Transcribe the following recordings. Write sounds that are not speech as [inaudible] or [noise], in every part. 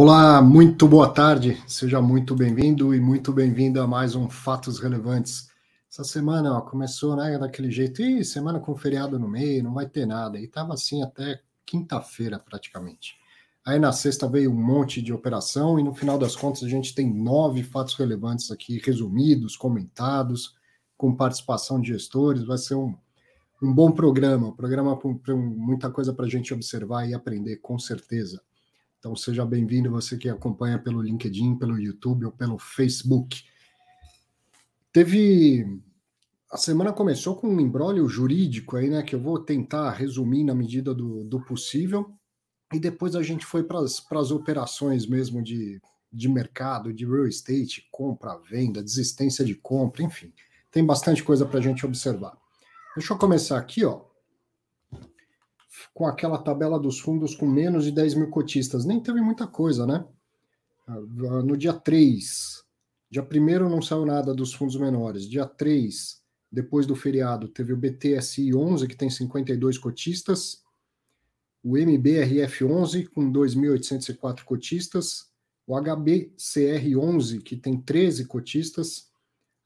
Olá, muito boa tarde, seja muito bem-vindo e muito bem-vindo a mais um Fatos Relevantes. Essa semana ó, começou né, daquele jeito, e semana com feriado no meio, não vai ter nada, e estava assim até quinta-feira praticamente. Aí na sexta veio um monte de operação, e no final das contas a gente tem nove fatos relevantes aqui, resumidos, comentados, com participação de gestores, vai ser um, um bom programa, um programa com muita coisa para a gente observar e aprender, com certeza. Então seja bem-vindo você que acompanha pelo LinkedIn, pelo YouTube ou pelo Facebook. Teve a semana começou com um embrólio jurídico aí, né? Que eu vou tentar resumir na medida do, do possível. E depois a gente foi para as operações mesmo de, de mercado, de real estate, compra, venda, desistência de compra, enfim. Tem bastante coisa para a gente observar. Deixa eu começar aqui, ó com aquela tabela dos fundos com menos de 10 mil cotistas. Nem teve muita coisa, né? Ah, no dia 3, dia 1 não saiu nada dos fundos menores. Dia 3, depois do feriado, teve o BTSI 11, que tem 52 cotistas. O MBRF 11, com 2.804 cotistas. O HBCR 11, que tem 13 cotistas.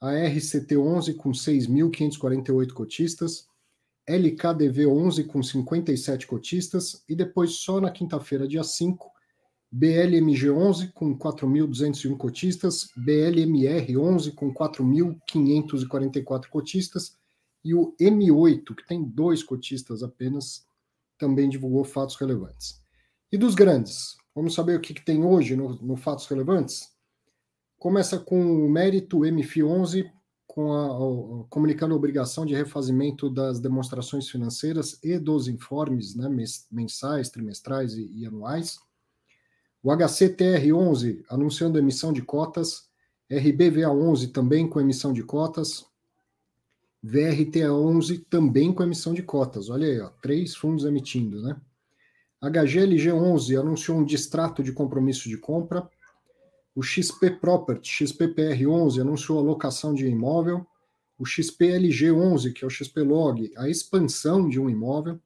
A RCT 11, com 6.548 cotistas LKDV 11 com 57 cotistas e depois só na quinta-feira, dia 5, BLMG 11 com 4.201 cotistas, BLMR 11 com 4.544 cotistas e o M8, que tem dois cotistas apenas, também divulgou fatos relevantes. E dos grandes, vamos saber o que, que tem hoje no, no Fatos Relevantes? Começa com o Mérito MF 11 com a, comunicando a obrigação de refazimento das demonstrações financeiras e dos informes né, mensais, trimestrais e, e anuais. O HCTR11 anunciando emissão de cotas, RBVA11 também com emissão de cotas, VRTA11 também com emissão de cotas. Olha aí, ó, três fundos emitindo, né? HGLG11 anunciou um distrato de compromisso de compra. O XP Property, XPPR11, anunciou a locação de imóvel. O XPLG11, que é o XP Log, a expansão de um imóvel.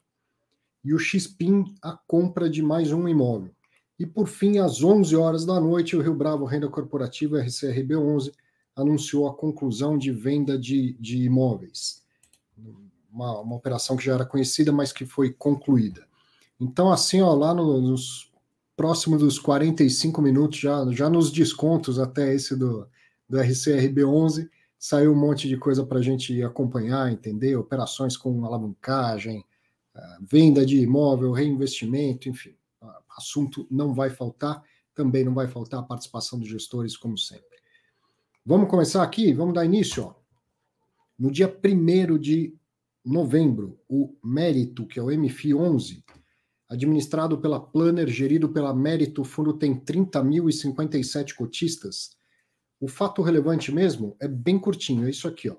E o XPIN, a compra de mais um imóvel. E por fim, às 11 horas da noite, o Rio Bravo Renda Corporativa RCRB11 anunciou a conclusão de venda de, de imóveis. Uma, uma, operação que já era conhecida, mas que foi concluída. Então, assim, ó, lá no, nos próximo dos 45 minutos, já, já nos descontos até esse do, do RCRB11, saiu um monte de coisa para a gente acompanhar, entender, operações com alavancagem, ah, venda de imóvel, reinvestimento, enfim, assunto não vai faltar, também não vai faltar a participação dos gestores, como sempre. Vamos começar aqui, vamos dar início. Ó. No dia 1 de novembro, o Mérito, que é o MFI 11, administrado pela Planner, gerido pela Mérito, o fundo tem 30.057 cotistas. O fato relevante mesmo é bem curtinho, é isso aqui, ó.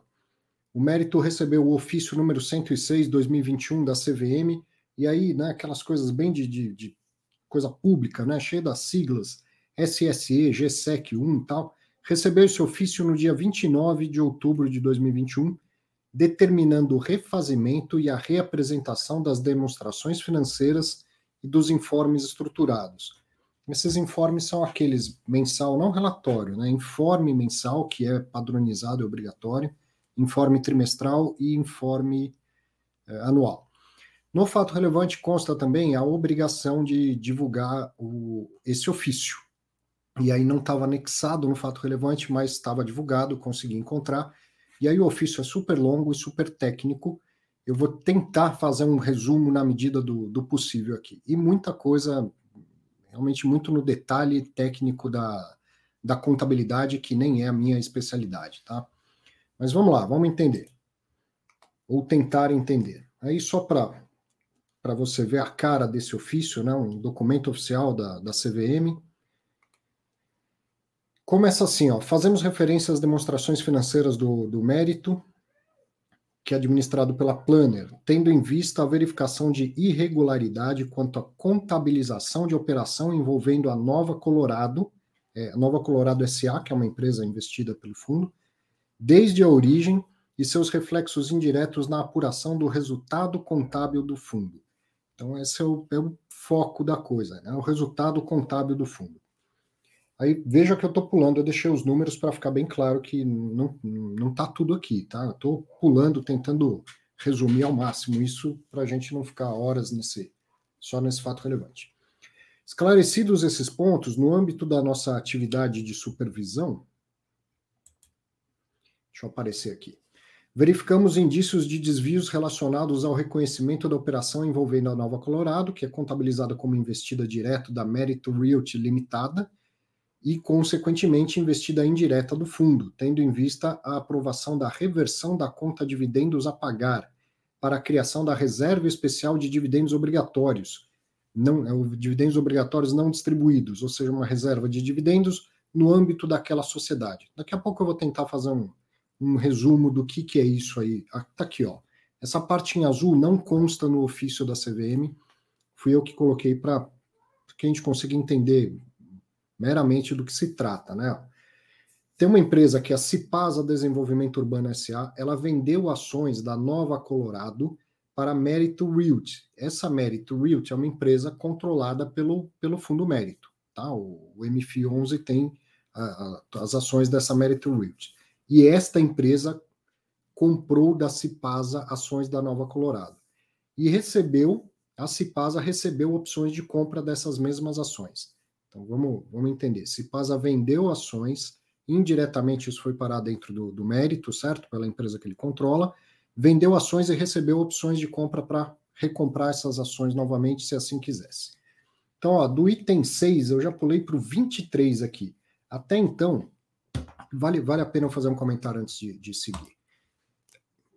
O Mérito recebeu o ofício número 106/2021 da CVM e aí, né, aquelas coisas bem de, de, de coisa pública, né, cheia das siglas SSE, GSEC 1 e tal, recebeu esse ofício no dia 29 de outubro de 2021 determinando o refazimento e a reapresentação das demonstrações financeiras e dos informes estruturados. Esses informes são aqueles mensal, não relatório, né? Informe mensal, que é padronizado e obrigatório, informe trimestral e informe eh, anual. No fato relevante consta também a obrigação de divulgar o, esse ofício. E aí não estava anexado no fato relevante, mas estava divulgado, consegui encontrar e aí o ofício é super longo e super técnico. Eu vou tentar fazer um resumo na medida do, do possível aqui. E muita coisa, realmente muito no detalhe técnico da, da contabilidade, que nem é a minha especialidade, tá? Mas vamos lá, vamos entender. Ou tentar entender. Aí só para você ver a cara desse ofício, né, um documento oficial da, da CVM, Começa assim, ó. Fazemos referência às demonstrações financeiras do, do mérito, que é administrado pela Planner, tendo em vista a verificação de irregularidade quanto à contabilização de operação envolvendo a Nova Colorado, é, Nova Colorado SA, que é uma empresa investida pelo fundo, desde a origem e seus reflexos indiretos na apuração do resultado contábil do fundo. Então, esse é o, é o foco da coisa, né? o resultado contábil do fundo. Aí veja que eu estou pulando, eu deixei os números para ficar bem claro que não não está tudo aqui, tá? Estou pulando, tentando resumir ao máximo isso para a gente não ficar horas nesse só nesse fato relevante. Esclarecidos esses pontos, no âmbito da nossa atividade de supervisão, deixa eu aparecer aqui. Verificamos indícios de desvios relacionados ao reconhecimento da operação envolvendo a Nova Colorado, que é contabilizada como investida direto da Mérito Realty Limitada e, consequentemente, investida indireta do fundo, tendo em vista a aprovação da reversão da conta dividendos a pagar para a criação da reserva especial de dividendos obrigatórios, não, é, dividendos obrigatórios não distribuídos, ou seja, uma reserva de dividendos no âmbito daquela sociedade. Daqui a pouco eu vou tentar fazer um, um resumo do que, que é isso aí. Ah, tá aqui, ó. Essa parte em azul não consta no ofício da CVM, fui eu que coloquei para que a gente consiga entender meramente do que se trata, né? Tem uma empresa que é a Cipasa Desenvolvimento Urbano SA, ela vendeu ações da Nova Colorado para a Mérito Realty. Essa Mérito Realty é uma empresa controlada pelo, pelo Fundo Mérito, tá? O, o MF11 tem a, a, as ações dessa Mérito Realty. E esta empresa comprou da Cipasa ações da Nova Colorado. E recebeu, a Cipasa recebeu opções de compra dessas mesmas ações. Então vamos, vamos entender. Cipasa vendeu ações, indiretamente isso foi parar dentro do, do mérito, certo? Pela empresa que ele controla, vendeu ações e recebeu opções de compra para recomprar essas ações novamente, se assim quisesse. Então, ó, do item 6, eu já pulei para o 23 aqui. Até então, vale, vale a pena eu fazer um comentário antes de, de seguir.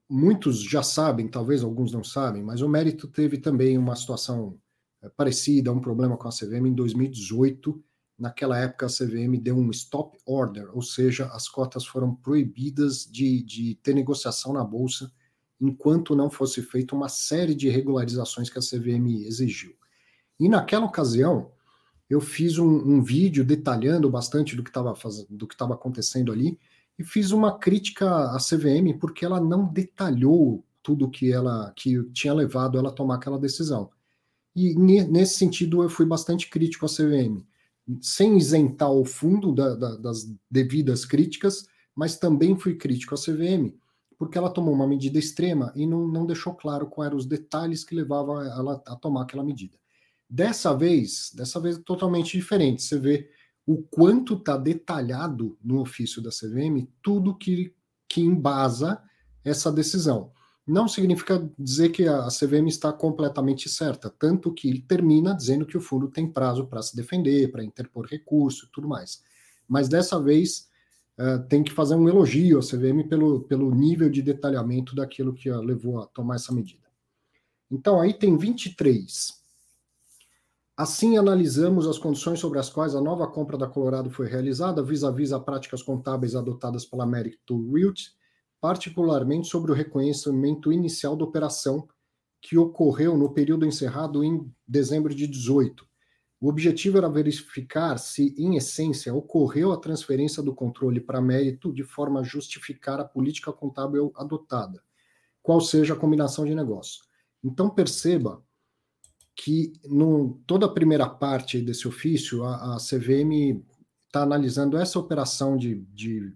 Muitos já sabem, talvez alguns não sabem, mas o Mérito teve também uma situação é, parecida, um problema com a CVM em 2018. Naquela época, a CVM deu um stop order, ou seja, as cotas foram proibidas de, de ter negociação na Bolsa enquanto não fosse feita uma série de regularizações que a CVM exigiu. E naquela ocasião, eu fiz um, um vídeo detalhando bastante do que estava acontecendo ali e fiz uma crítica à CVM porque ela não detalhou tudo que ela que tinha levado ela a tomar aquela decisão. E nesse sentido eu fui bastante crítico à CVM, sem isentar o fundo da, da, das devidas críticas, mas também fui crítico à CVM, porque ela tomou uma medida extrema e não, não deixou claro quais eram os detalhes que levavam ela a tomar aquela medida. Dessa vez, dessa vez é totalmente diferente. Você vê o quanto está detalhado no ofício da CVM tudo que, que embasa essa decisão. Não significa dizer que a CVM está completamente certa, tanto que ele termina dizendo que o fundo tem prazo para se defender, para interpor recurso e tudo mais. Mas dessa vez uh, tem que fazer um elogio à CVM pelo, pelo nível de detalhamento daquilo que a levou a tomar essa medida. Então, aí tem 23. Assim, analisamos as condições sobre as quais a nova compra da Colorado foi realizada, vis-à-vis -vis a práticas contábeis adotadas pela Merito Realty, particularmente sobre o reconhecimento inicial da operação que ocorreu no período encerrado em dezembro de 18. O objetivo era verificar se, em essência, ocorreu a transferência do controle para mérito de forma a justificar a política contábil adotada, qual seja a combinação de negócio. Então, perceba que no toda a primeira parte desse ofício, a, a CVM está analisando essa operação de, de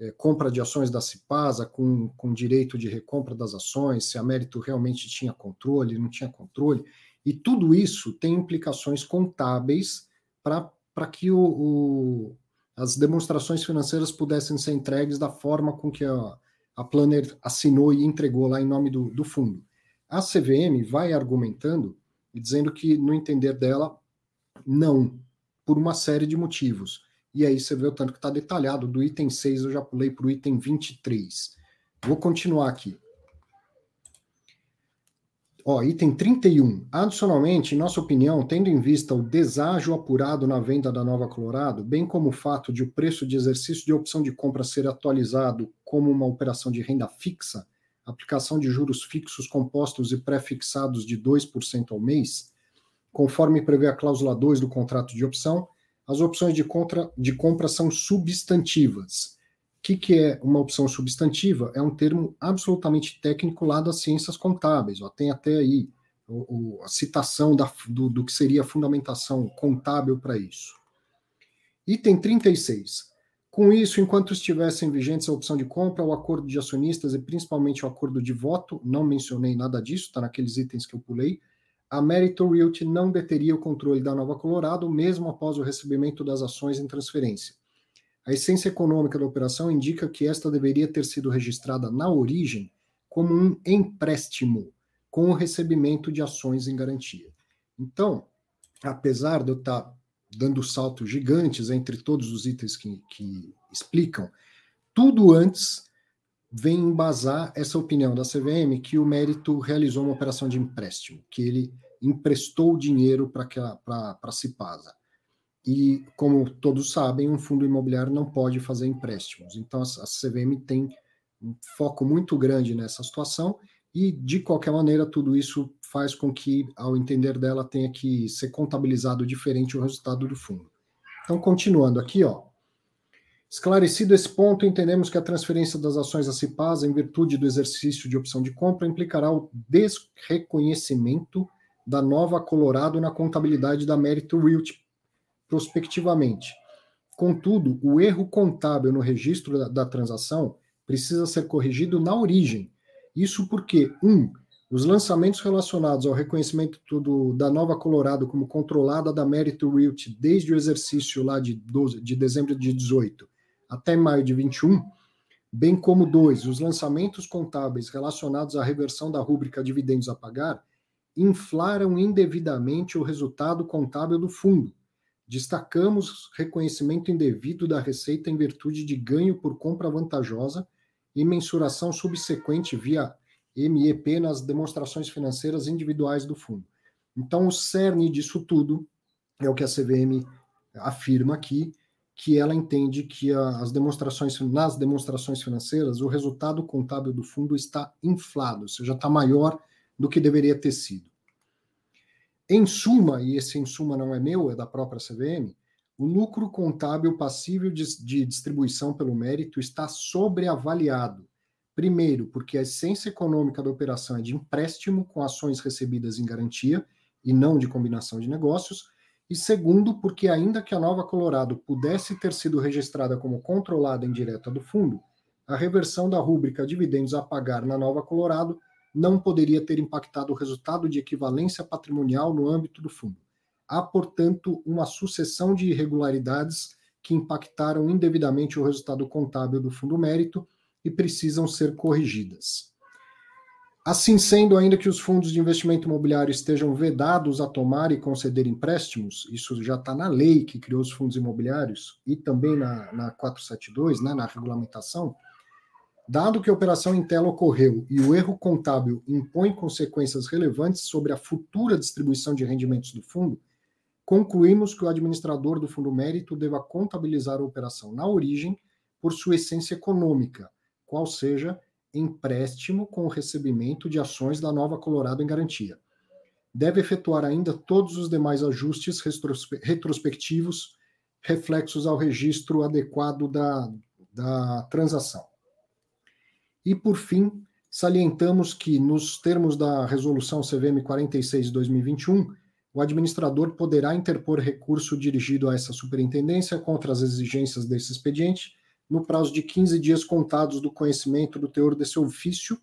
é, compra de ações da Cipasa com, com direito de recompra das ações, se a Mérito realmente tinha controle, não tinha controle, e tudo isso tem implicações contábeis para que o, o, as demonstrações financeiras pudessem ser entregues da forma com que a, a Planner assinou e entregou lá em nome do, do fundo. A CVM vai argumentando e dizendo que, no entender dela, não, por uma série de motivos. E aí você vê o tanto que está detalhado. Do item 6 eu já pulei para o item 23. Vou continuar aqui. Ó, item 31. Adicionalmente, em nossa opinião, tendo em vista o deságio apurado na venda da Nova Colorado, bem como o fato de o preço de exercício de opção de compra ser atualizado como uma operação de renda fixa, aplicação de juros fixos compostos e pré-fixados de 2% ao mês, conforme prevê a cláusula 2 do contrato de opção, as opções de, de compra são substantivas. O que, que é uma opção substantiva? É um termo absolutamente técnico lá das ciências contábeis. Ó, tem até aí o, o, a citação da, do, do que seria a fundamentação contábil para isso. Item 36. Com isso, enquanto estivessem vigentes a opção de compra, o acordo de acionistas e principalmente o acordo de voto, não mencionei nada disso, está naqueles itens que eu pulei, a Meritor Realty não deteria o controle da Nova Colorado, mesmo após o recebimento das ações em transferência. A essência econômica da operação indica que esta deveria ter sido registrada na origem como um empréstimo, com o recebimento de ações em garantia. Então, apesar de eu estar dando saltos gigantes entre todos os itens que, que explicam, tudo antes vem embasar essa opinião da CVM que o mérito realizou uma operação de empréstimo, que ele emprestou dinheiro para a Cipasa. E, como todos sabem, um fundo imobiliário não pode fazer empréstimos. Então, a, CVM tem um foco muito grande nessa situação e, de qualquer maneira, tudo isso faz com que, ao entender dela, tenha que ser contabilizado diferente o resultado do fundo. Então, continuando aqui, ó. Esclarecido esse ponto, entendemos que a transferência das ações a Cipasa, em virtude do exercício de opção de compra, implicará o desreconhecimento da nova Colorado na contabilidade da Mérito Realty prospectivamente. Contudo, o erro contábil no registro da, da transação precisa ser corrigido na origem. Isso porque, um, os lançamentos relacionados ao reconhecimento do, da Nova Colorado como controlada da Mérito Realty desde o exercício lá de, 12, de dezembro de 18 até maio de 21, bem como dois, os lançamentos contábeis relacionados à reversão da rúbrica dividendos a pagar, inflaram indevidamente o resultado contábil do fundo. Destacamos reconhecimento indevido da receita em virtude de ganho por compra vantajosa e mensuração subsequente via MEP nas demonstrações financeiras individuais do fundo. Então, o cerne disso tudo é o que a CVM afirma aqui, que ela entende que as demonstrações nas demonstrações financeiras o resultado contábil do fundo está inflado, ou seja, está maior do que deveria ter sido. Em suma, e esse em suma não é meu, é da própria CVM, o lucro contábil passível de, de distribuição pelo mérito está sobreavaliado. Primeiro, porque a essência econômica da operação é de empréstimo com ações recebidas em garantia e não de combinação de negócios. E segundo, porque ainda que a Nova Colorado pudesse ter sido registrada como controlada indireta do fundo, a reversão da rúbrica dividendos a pagar na Nova Colorado não poderia ter impactado o resultado de equivalência patrimonial no âmbito do fundo. Há, portanto, uma sucessão de irregularidades que impactaram indevidamente o resultado contábil do fundo mérito e precisam ser corrigidas. Assim sendo, ainda que os fundos de investimento imobiliário estejam vedados a tomar e conceder empréstimos, isso já está na lei que criou os fundos imobiliários e também na, na 472, né, na regulamentação, Dado que a operação Intel ocorreu e o erro contábil impõe consequências relevantes sobre a futura distribuição de rendimentos do fundo, concluímos que o administrador do fundo mérito deva contabilizar a operação na origem por sua essência econômica, qual seja empréstimo com o recebimento de ações da Nova Colorado em garantia. Deve efetuar ainda todos os demais ajustes retrospectivos reflexos ao registro adequado da, da transação. E, por fim, salientamos que, nos termos da Resolução CVM 46 de 2021, o administrador poderá interpor recurso dirigido a essa superintendência contra as exigências desse expediente no prazo de 15 dias contados do conhecimento do teor desse ofício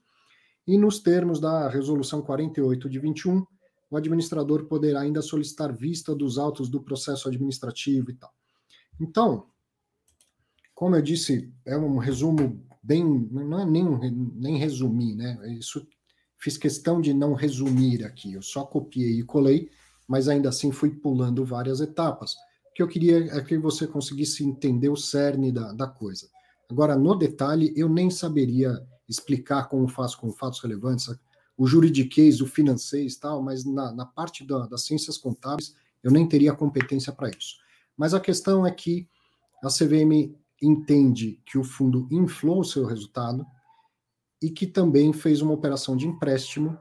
e nos termos da Resolução 48 de 21, o administrador poderá ainda solicitar vista dos autos do processo administrativo e tal. Então, como eu disse, é um resumo bem, não é nem, nem resumir, né? Isso fiz questão de não resumir aqui, eu só copiei e colei, mas ainda assim fui pulando várias etapas. Que eu queria é que você conseguisse entender o cerne da, da coisa. Agora, no detalhe, eu nem saberia explicar como faço com fatos relevantes, o juridiquês, o financeiro e tal, mas na, na parte da, das ciências contábeis eu nem teria competência para isso. Mas a questão é que a CVM entende que o fundo inflou o seu resultado e que também fez uma operação de empréstimo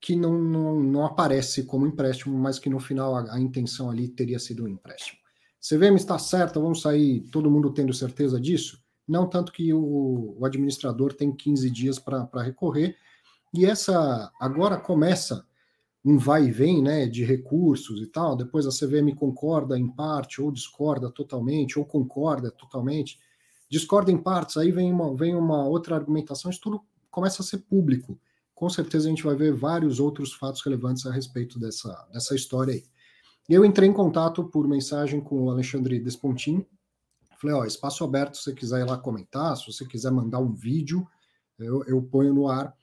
que não, não, não aparece como empréstimo, mas que no final a, a intenção ali teria sido um empréstimo. CVM está certa, vamos sair todo mundo tendo certeza disso? Não tanto que o, o administrador tem 15 dias para recorrer, e essa agora começa um vai e vem né, de recursos e tal, depois a CVM concorda em parte, ou discorda totalmente, ou concorda totalmente, discorda em partes, aí vem uma, vem uma outra argumentação, isso tudo começa a ser público. Com certeza a gente vai ver vários outros fatos relevantes a respeito dessa, dessa história aí. Eu entrei em contato por mensagem com o Alexandre Despontin, falei, ó, espaço aberto, se você quiser ir lá comentar, se você quiser mandar um vídeo, eu, eu ponho no ar.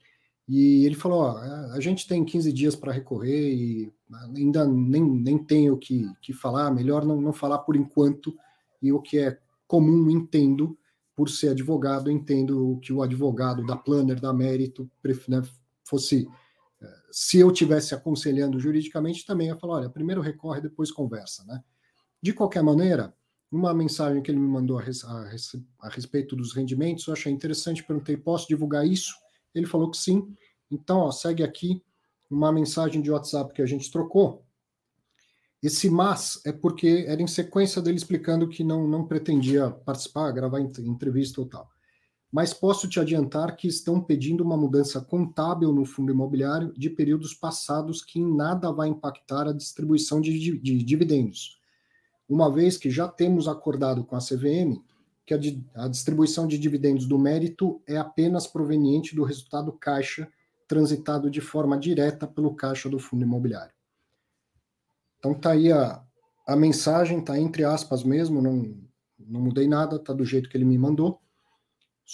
E ele falou: ó, a gente tem 15 dias para recorrer e ainda nem, nem tenho o que, que falar, melhor não, não falar por enquanto. E o que é comum, entendo, por ser advogado, entendo que o advogado da Planner, da Mérito, né, fosse. Eh, se eu tivesse aconselhando juridicamente, também ia falar: olha, primeiro recorre, depois conversa. Né? De qualquer maneira, uma mensagem que ele me mandou a, a, a respeito dos rendimentos, eu achei interessante, perguntei: posso divulgar isso? Ele falou que sim. Então, ó, segue aqui uma mensagem de WhatsApp que a gente trocou. Esse mas é porque era em sequência dele explicando que não, não pretendia participar, gravar entrevista ou tal. Mas posso te adiantar que estão pedindo uma mudança contábil no fundo imobiliário de períodos passados que em nada vai impactar a distribuição de, de, de dividendos. Uma vez que já temos acordado com a CVM que a, a distribuição de dividendos do mérito é apenas proveniente do resultado caixa transitado de forma direta pelo caixa do fundo imobiliário. Então tá aí a, a mensagem, tá entre aspas mesmo, não, não mudei nada, tá do jeito que ele me mandou,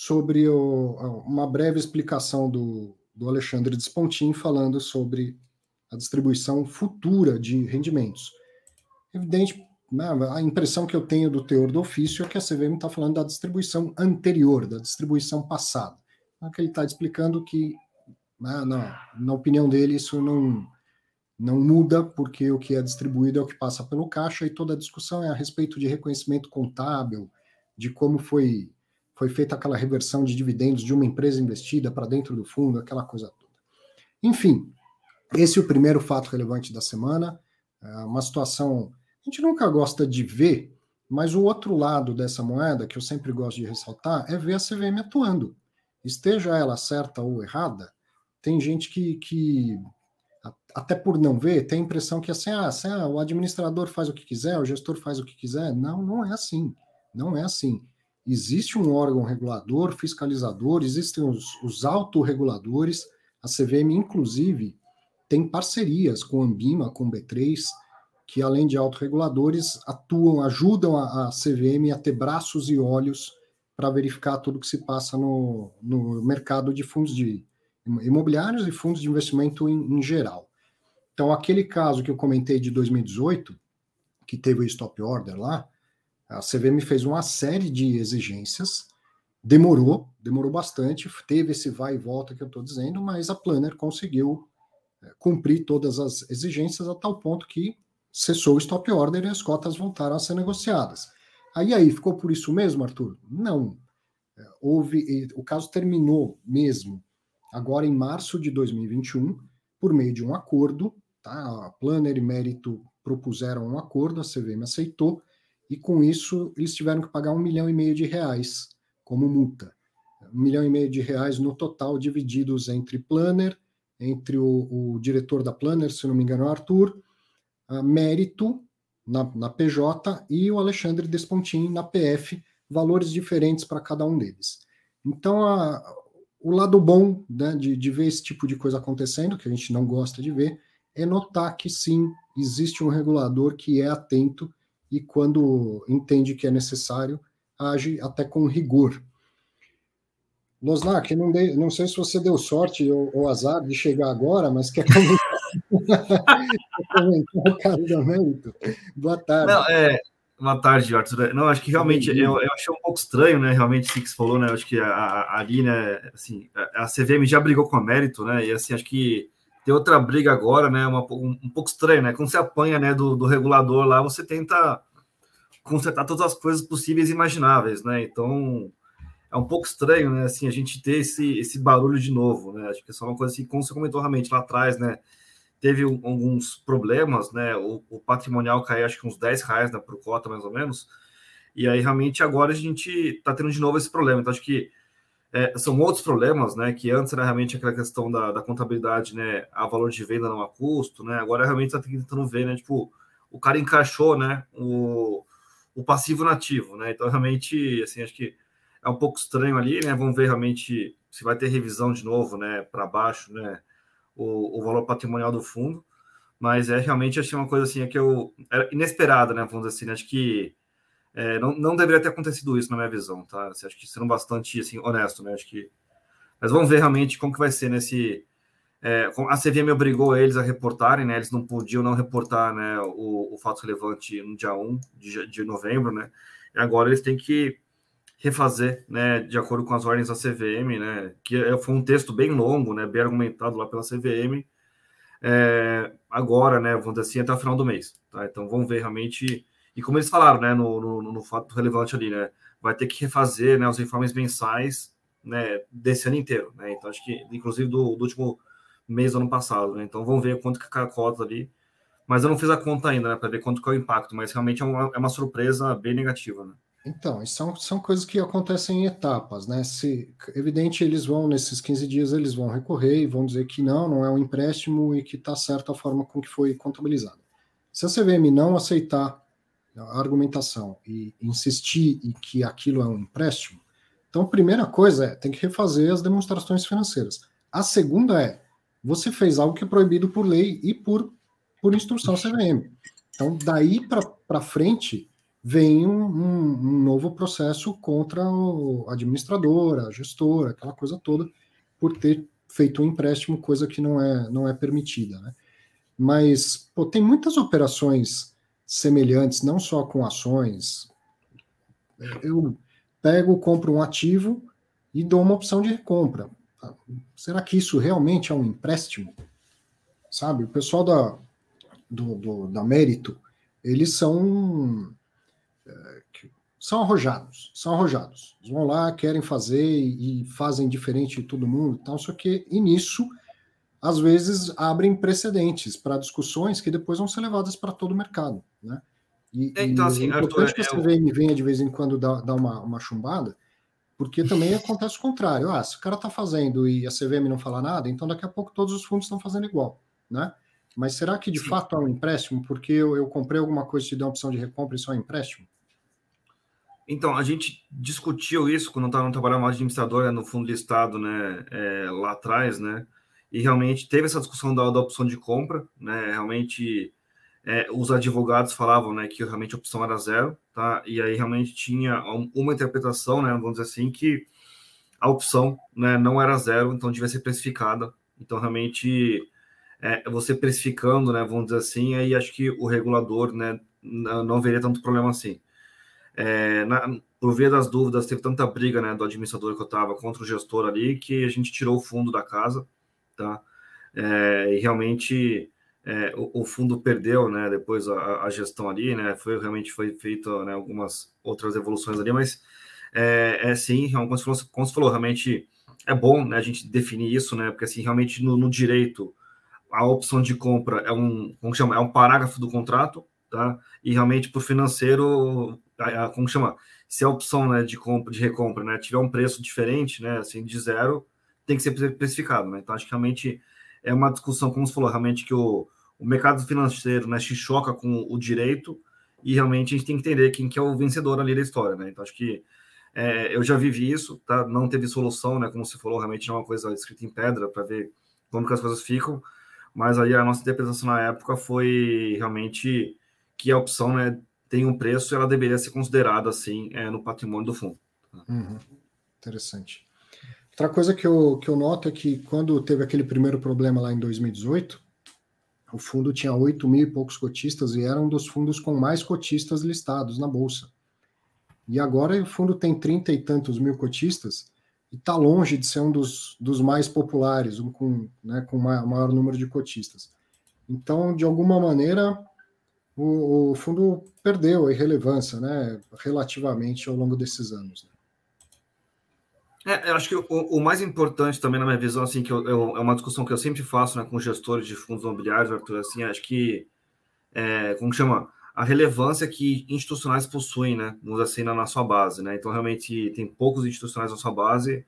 sobre o, uma breve explicação do, do Alexandre Despontin falando sobre a distribuição futura de rendimentos. Evidente, né, a impressão que eu tenho do teor do ofício é que a CVM está falando da distribuição anterior, da distribuição passada. É que ele está explicando que, né, na, na opinião dele, isso não, não muda, porque o que é distribuído é o que passa pelo caixa, e toda a discussão é a respeito de reconhecimento contábil, de como foi, foi feita aquela reversão de dividendos de uma empresa investida para dentro do fundo, aquela coisa toda. Enfim, esse é o primeiro fato relevante da semana, é uma situação a gente nunca gosta de ver, mas o outro lado dessa moeda, que eu sempre gosto de ressaltar, é ver a CVM atuando. Esteja ela certa ou errada, tem gente que, que até por não ver, tem a impressão que assim, ah, assim, ah, o administrador faz o que quiser, o gestor faz o que quiser. Não, não é assim. Não é assim. Existe um órgão regulador, fiscalizador, existem os, os autorreguladores. A CVM, inclusive, tem parcerias com a Ambima, com o B3, que além de autorreguladores, atuam, ajudam a, a CVM a ter braços e olhos para verificar tudo que se passa no, no mercado de fundos de imobiliários e fundos de investimento em, em geral. Então, aquele caso que eu comentei de 2018, que teve o stop order lá, a CVM fez uma série de exigências, demorou, demorou bastante, teve esse vai e volta que eu estou dizendo, mas a Planner conseguiu é, cumprir todas as exigências a tal ponto que cessou o stop order e as cotas voltaram a ser negociadas. Aí aí, ficou por isso mesmo, Arthur? Não. É, houve, o caso terminou mesmo agora em março de 2021, por meio de um acordo, tá? A Planner e Mérito propuseram um acordo, a CVM aceitou, e com isso eles tiveram que pagar um milhão e meio de reais como multa. Um milhão e meio de reais no total, divididos entre Planner, entre o, o diretor da Planner, se não me engano, Arthur, Mérito na, na PJ e o Alexandre Despontin na PF, valores diferentes para cada um deles. Então, a, o lado bom né, de, de ver esse tipo de coisa acontecendo, que a gente não gosta de ver, é notar que sim, existe um regulador que é atento e, quando entende que é necessário, age até com rigor. Losnak, não, não sei se você deu sorte ou, ou azar de chegar agora, mas quer comentar [laughs] Boa tarde. Não, é, boa tarde, Arthur. Não, acho que realmente eu, eu achei um pouco estranho, né? Realmente, o que você falou, né? Acho que a, a, ali, né? Assim, a, a CVM já brigou com a mérito, né? E assim, acho que tem outra briga agora, né? Uma, um, um pouco estranho, né? Quando você apanha, né? Do, do regulador lá, você tenta consertar todas as coisas possíveis e imagináveis, né? Então é um pouco estranho, né? Assim, a gente ter esse, esse barulho de novo, né? Acho que é só uma coisa assim, como você comentou realmente lá atrás, né? teve alguns problemas, né? O, o patrimonial caiu acho que uns 10 reais né, por cota, mais ou menos. E aí, realmente, agora a gente está tendo de novo esse problema. Então, acho que é, são outros problemas, né? Que antes era realmente aquela questão da, da contabilidade, né? A valor de venda não a custo, né? Agora realmente está tentando ver, né? Tipo, o cara encaixou, né? O, o passivo nativo, né? Então realmente, assim, acho que é um pouco estranho ali, né? Vamos ver realmente se vai ter revisão de novo, né? Para baixo, né? O, o valor patrimonial do fundo, mas é realmente achei uma coisa assim é que eu era inesperada, né? Vamos dizer assim, né? acho que é, não, não deveria ter acontecido isso na minha visão, tá? Assim, acho que sendo bastante assim, honesto, né? Acho que. Mas vamos ver realmente como que vai ser nesse. É, a CVM obrigou eles a reportarem, né? Eles não podiam não reportar né, o, o fato relevante no dia 1 de, de novembro, né? E agora eles têm que refazer, né, de acordo com as ordens da CVM, né, que é, foi um texto bem longo, né, bem argumentado lá pela CVM, é, agora, né, vamos dizer assim, até o final do mês, tá? Então vamos ver realmente e como eles falaram, né, no, no, no fato relevante ali, né, vai ter que refazer, né, os informes mensais, né, desse ano inteiro, né, então acho que, inclusive, do, do último mês do ano passado, né, então vamos ver quanto que a cota ali, mas eu não fiz a conta ainda, né, para ver quanto que é o impacto, mas realmente é uma, é uma surpresa bem negativa, né. Então, são, são coisas que acontecem em etapas, né? Se, evidente, eles vão, nesses 15 dias, eles vão recorrer e vão dizer que não, não é um empréstimo e que está certa a forma com que foi contabilizado. Se a CVM não aceitar a argumentação e insistir em que aquilo é um empréstimo, então a primeira coisa é tem que refazer as demonstrações financeiras. A segunda é você fez algo que é proibido por lei e por, por instrução CVM. Então daí para frente vem um, um, um, novo processo contra a administradora, a gestora, aquela coisa toda, por ter feito um empréstimo, coisa que não é, não é permitida. Né? Mas pô, tem muitas operações semelhantes, não só com ações. Eu pego, compro um ativo e dou uma opção de recompra. Será que isso realmente é um empréstimo? Sabe, o pessoal da, do, do da Mérito, eles são é, são arrojados, são arrojados. Eles vão lá, querem fazer e fazem diferente de todo mundo, tal, só que e nisso às vezes abrem precedentes para discussões que depois vão ser levadas para todo o mercado, né? E, é, então, assim, é importante que a CVM venha de vez em quando dar, dar uma, uma chumbada, porque também acontece o contrário. Ah, se o cara está fazendo e a CVM não fala nada, então daqui a pouco todos os fundos estão fazendo igual, né? Mas será que de Sim. fato é um empréstimo? Porque eu, eu comprei alguma coisa e te deu uma opção de recompra e só é um empréstimo? Então, a gente discutiu isso quando estava trabalhando administradora no fundo listado, né, é, lá atrás, né? E realmente teve essa discussão da, da opção de compra, né? Realmente é, os advogados falavam, né, que realmente a opção era zero, tá? E aí realmente tinha uma interpretação, né, vamos dizer assim, que a opção, né, não era zero, então devia ser precificada. Então realmente é, você precificando, né, vamos dizer assim, aí acho que o regulador, né, não, veria tanto problema assim. É, na, por via das dúvidas, teve tanta briga, né, do administrador que eu estava contra o gestor ali, que a gente tirou o fundo da casa, tá? É, e realmente é, o, o, fundo perdeu, né? Depois a, a, gestão ali, né? Foi realmente foi feito né, algumas outras evoluções ali, mas é, é sim, como você, falou, como você falou, realmente é bom né, a gente definir isso, né? Porque assim, realmente no, no direito a opção de compra é um, como chama, é um parágrafo do contrato, tá? E realmente para o financeiro, como chama, se a opção né, de compra, de recompra, né, tiver um preço diferente, né, assim, de zero, tem que ser precificado, né? Então, acho que realmente é uma discussão, como você falou, realmente que o, o mercado financeiro né, se choca com o direito e realmente a gente tem que entender quem que é o vencedor ali da história, né? Então, acho que é, eu já vivi isso, tá? Não teve solução, né? Como você falou, realmente é uma coisa escrita em pedra para ver como que as coisas ficam, mas aí a nossa interpretação na época foi realmente que a opção, né, tem um preço ela deveria ser considerada assim é, no patrimônio do fundo. Uhum. Interessante. Outra coisa que eu, que eu noto é que quando teve aquele primeiro problema lá em 2018, o fundo tinha 8 mil e poucos cotistas e era um dos fundos com mais cotistas listados na Bolsa. E agora o fundo tem 30 e tantos mil cotistas e está longe de ser um dos, dos mais populares, um com, né, com maior, número de cotistas. Então, de alguma maneira, o, o fundo perdeu a relevância né, relativamente ao longo desses anos. Né? É, eu acho que o, o, mais importante também na minha visão, assim, que eu, eu, é uma discussão que eu sempre faço né, com gestores de fundos imobiliários, Arthur, assim, acho que, é, como chama, a relevância que institucionais possuem, né, vamos assim, na, na sua base, né, então realmente tem poucos institucionais na sua base,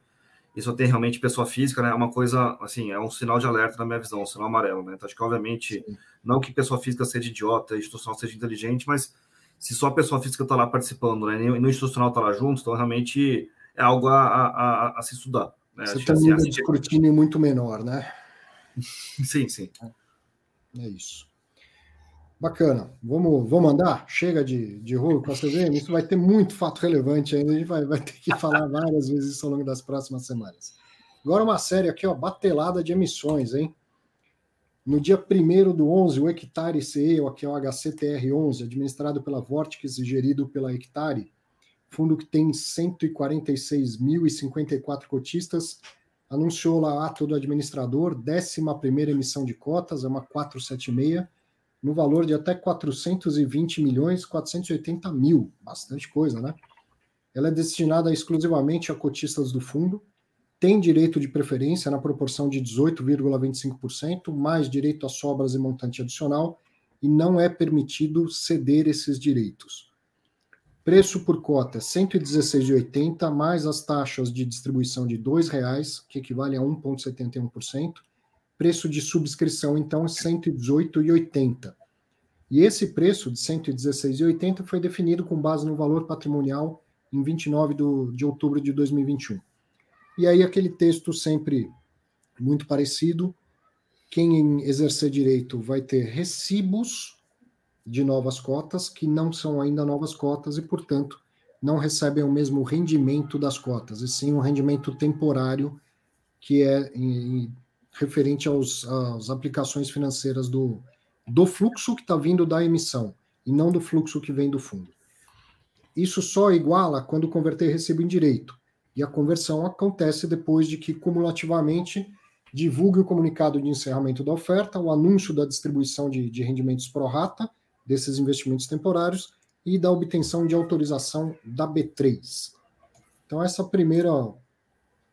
e só tem realmente pessoa física, né? É uma coisa, assim, é um sinal de alerta na minha visão, um sinal amarelo, né? Então, acho que, obviamente, Sim. não que pessoa física seja idiota, institucional seja inteligente, mas se só a pessoa física está lá participando, né? E no institucional está lá junto, então realmente é algo a, a, a, se estudar. Né? Você tem um assim, de escrutínio muito menor, né? [laughs] sim, sim. É isso. Bacana. Vamos, vamos andar? Chega de, de rolo com a CVM. Isso vai ter muito fato relevante ainda. A gente vai, vai ter que falar [laughs] várias vezes isso ao longo das próximas semanas. Agora uma série aqui, ó, batelada de emissões, hein? No dia 1 do 11, o Hectare CE, que é o HCTR11, administrado pela Vortex e gerido pela Hectare, fundo que tem 146.054 cotistas, anunciou lá ato do administrador, 11 emissão de cotas, é uma 476, no valor de até 420 milhões 480 mil, bastante coisa, né? Ela é destinada exclusivamente a cotistas do fundo, tem direito de preferência na proporção de 18,25%, mais direito a sobras e montante adicional, e não é permitido ceder esses direitos. Preço por cota 116,80 mais as taxas de distribuição de R$ 2,00, que equivale a 1,71%. Preço de subscrição, então, é 118,80. E esse preço de 116,80 foi definido com base no valor patrimonial em 29 do, de outubro de 2021. E aí aquele texto sempre muito parecido. Quem exercer direito vai ter recibos de novas cotas, que não são ainda novas cotas e, portanto, não recebem o mesmo rendimento das cotas, e sim um rendimento temporário que é em, referente aos, às aplicações financeiras do, do fluxo que está vindo da emissão, e não do fluxo que vem do fundo. Isso só iguala quando converter recibo em direito, e a conversão acontece depois de que, cumulativamente, divulgue o comunicado de encerramento da oferta, o anúncio da distribuição de, de rendimentos pro rata desses investimentos temporários e da obtenção de autorização da B3. Então, essa primeira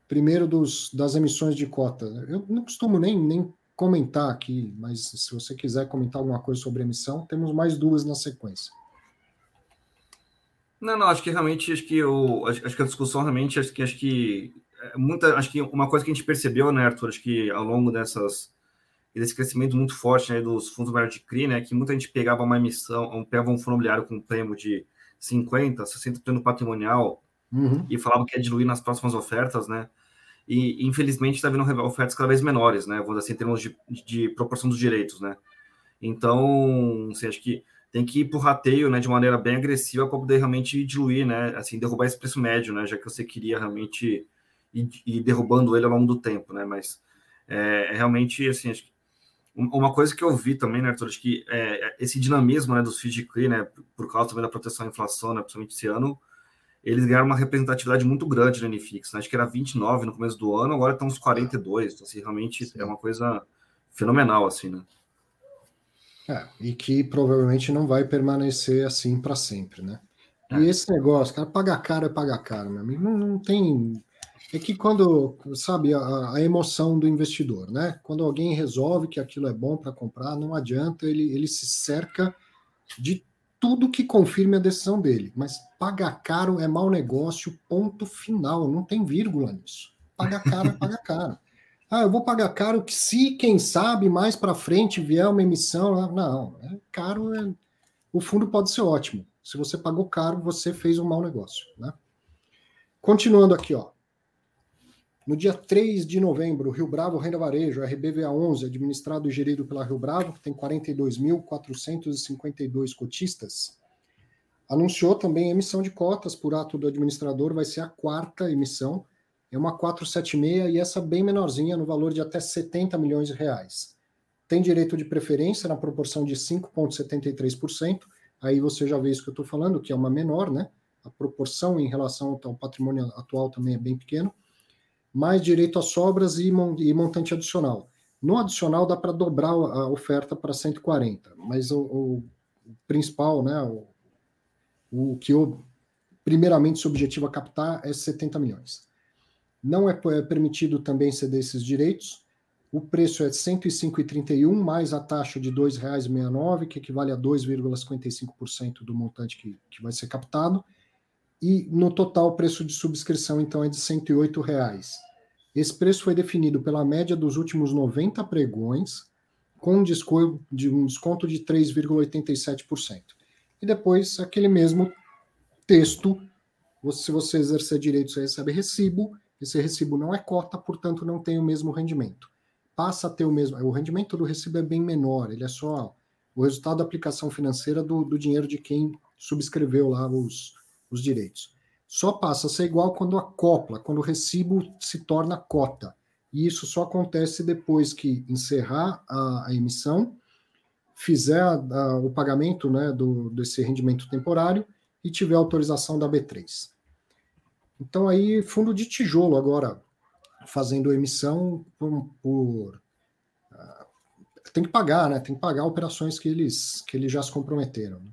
primeiro dos, das emissões de cota. Eu não costumo nem, nem comentar aqui, mas se você quiser comentar alguma coisa sobre emissão, temos mais duas na sequência. Não, não, acho que realmente acho que acho, acho que a discussão realmente acho que acho que é muita acho que uma coisa que a gente percebeu, né, Arthur, acho que ao longo dessas desse crescimento muito forte né, dos fundos imobiliários de CRI, né, que muita gente pegava uma emissão, pegava um fundo imobiliário com um prêmio de 50, 60% patrimonial uhum. e falava que ia diluir nas próximas ofertas, né? E infelizmente está vendo ofertas cada vez menores, né? Vamos assim, em termos de, de proporção dos direitos, né? Então, assim, acho que tem que ir para o rateio, né, de maneira bem agressiva para poder realmente diluir, né, assim, derrubar esse preço médio, né, já que você queria realmente ir, ir derrubando ele ao longo do tempo, né, mas é realmente, assim, acho que uma coisa que eu vi também, né, Arthur, acho que é, esse dinamismo né, dos CRI, né, por causa também da proteção à inflação, né, principalmente esse ano, eles ganharam uma representatividade muito grande no NFIX. Né? Acho que era 29 no começo do ano, agora estão uns 42. Então, assim, realmente Sim. é uma coisa fenomenal, assim, né? É, e que provavelmente não vai permanecer assim para sempre, né? É. E esse negócio, cara, pagar caro é pagar caro, meu amigo. Não, não tem é que quando, sabe, a, a, emoção do investidor, né? Quando alguém resolve que aquilo é bom para comprar, não adianta, ele, ele se cerca de tudo que confirme a decisão dele. Mas pagar caro é mau negócio, ponto final, não tem vírgula nisso. Pagar caro é pagar [laughs] caro. Ah, eu vou pagar caro que se, quem sabe, mais para frente vier uma emissão. Não, é caro, é... o fundo pode ser ótimo. Se você pagou caro, você fez um mau negócio, né? Continuando aqui, ó. No dia 3 de novembro, Rio Bravo Renda Varejo, RBVA11, administrado e gerido pela Rio Bravo, que tem 42.452 cotistas, anunciou também a emissão de cotas por ato do administrador, vai ser a quarta emissão, é uma 476 e essa bem menorzinha, no valor de até 70 milhões de reais. Tem direito de preferência na proporção de 5,73%, aí você já vê isso que eu estou falando, que é uma menor, né? A proporção em relação ao patrimônio atual também é bem pequeno mais direito a sobras e, montante adicional. No adicional dá para dobrar a oferta para 140, mas o, o principal, né, o, o que eu, primeiramente se objetivo a captar é 70 milhões. Não é, é permitido também ceder esses direitos. O preço é 105,31 mais a taxa de R$ 2,69, que equivale a 2,55% do montante que, que vai ser captado e no total o preço de subscrição então é de 108 reais. Esse preço foi definido pela média dos últimos 90 pregões, com um desconto de, um desconto de 3,87%. E depois, aquele mesmo texto, se você exercer direito, você recebe recibo, esse recibo não é cota, portanto não tem o mesmo rendimento. Passa a ter o mesmo. O rendimento do recibo é bem menor, ele é só o resultado da aplicação financeira do, do dinheiro de quem subscreveu lá os, os direitos. Só passa a ser igual quando acopla, quando o recibo se torna cota. E isso só acontece depois que encerrar a, a emissão, fizer a, a, o pagamento né, do, desse rendimento temporário e tiver autorização da B3. Então aí, fundo de tijolo agora, fazendo emissão por, por tem que pagar, né? Tem que pagar operações que eles, que eles já se comprometeram. Né?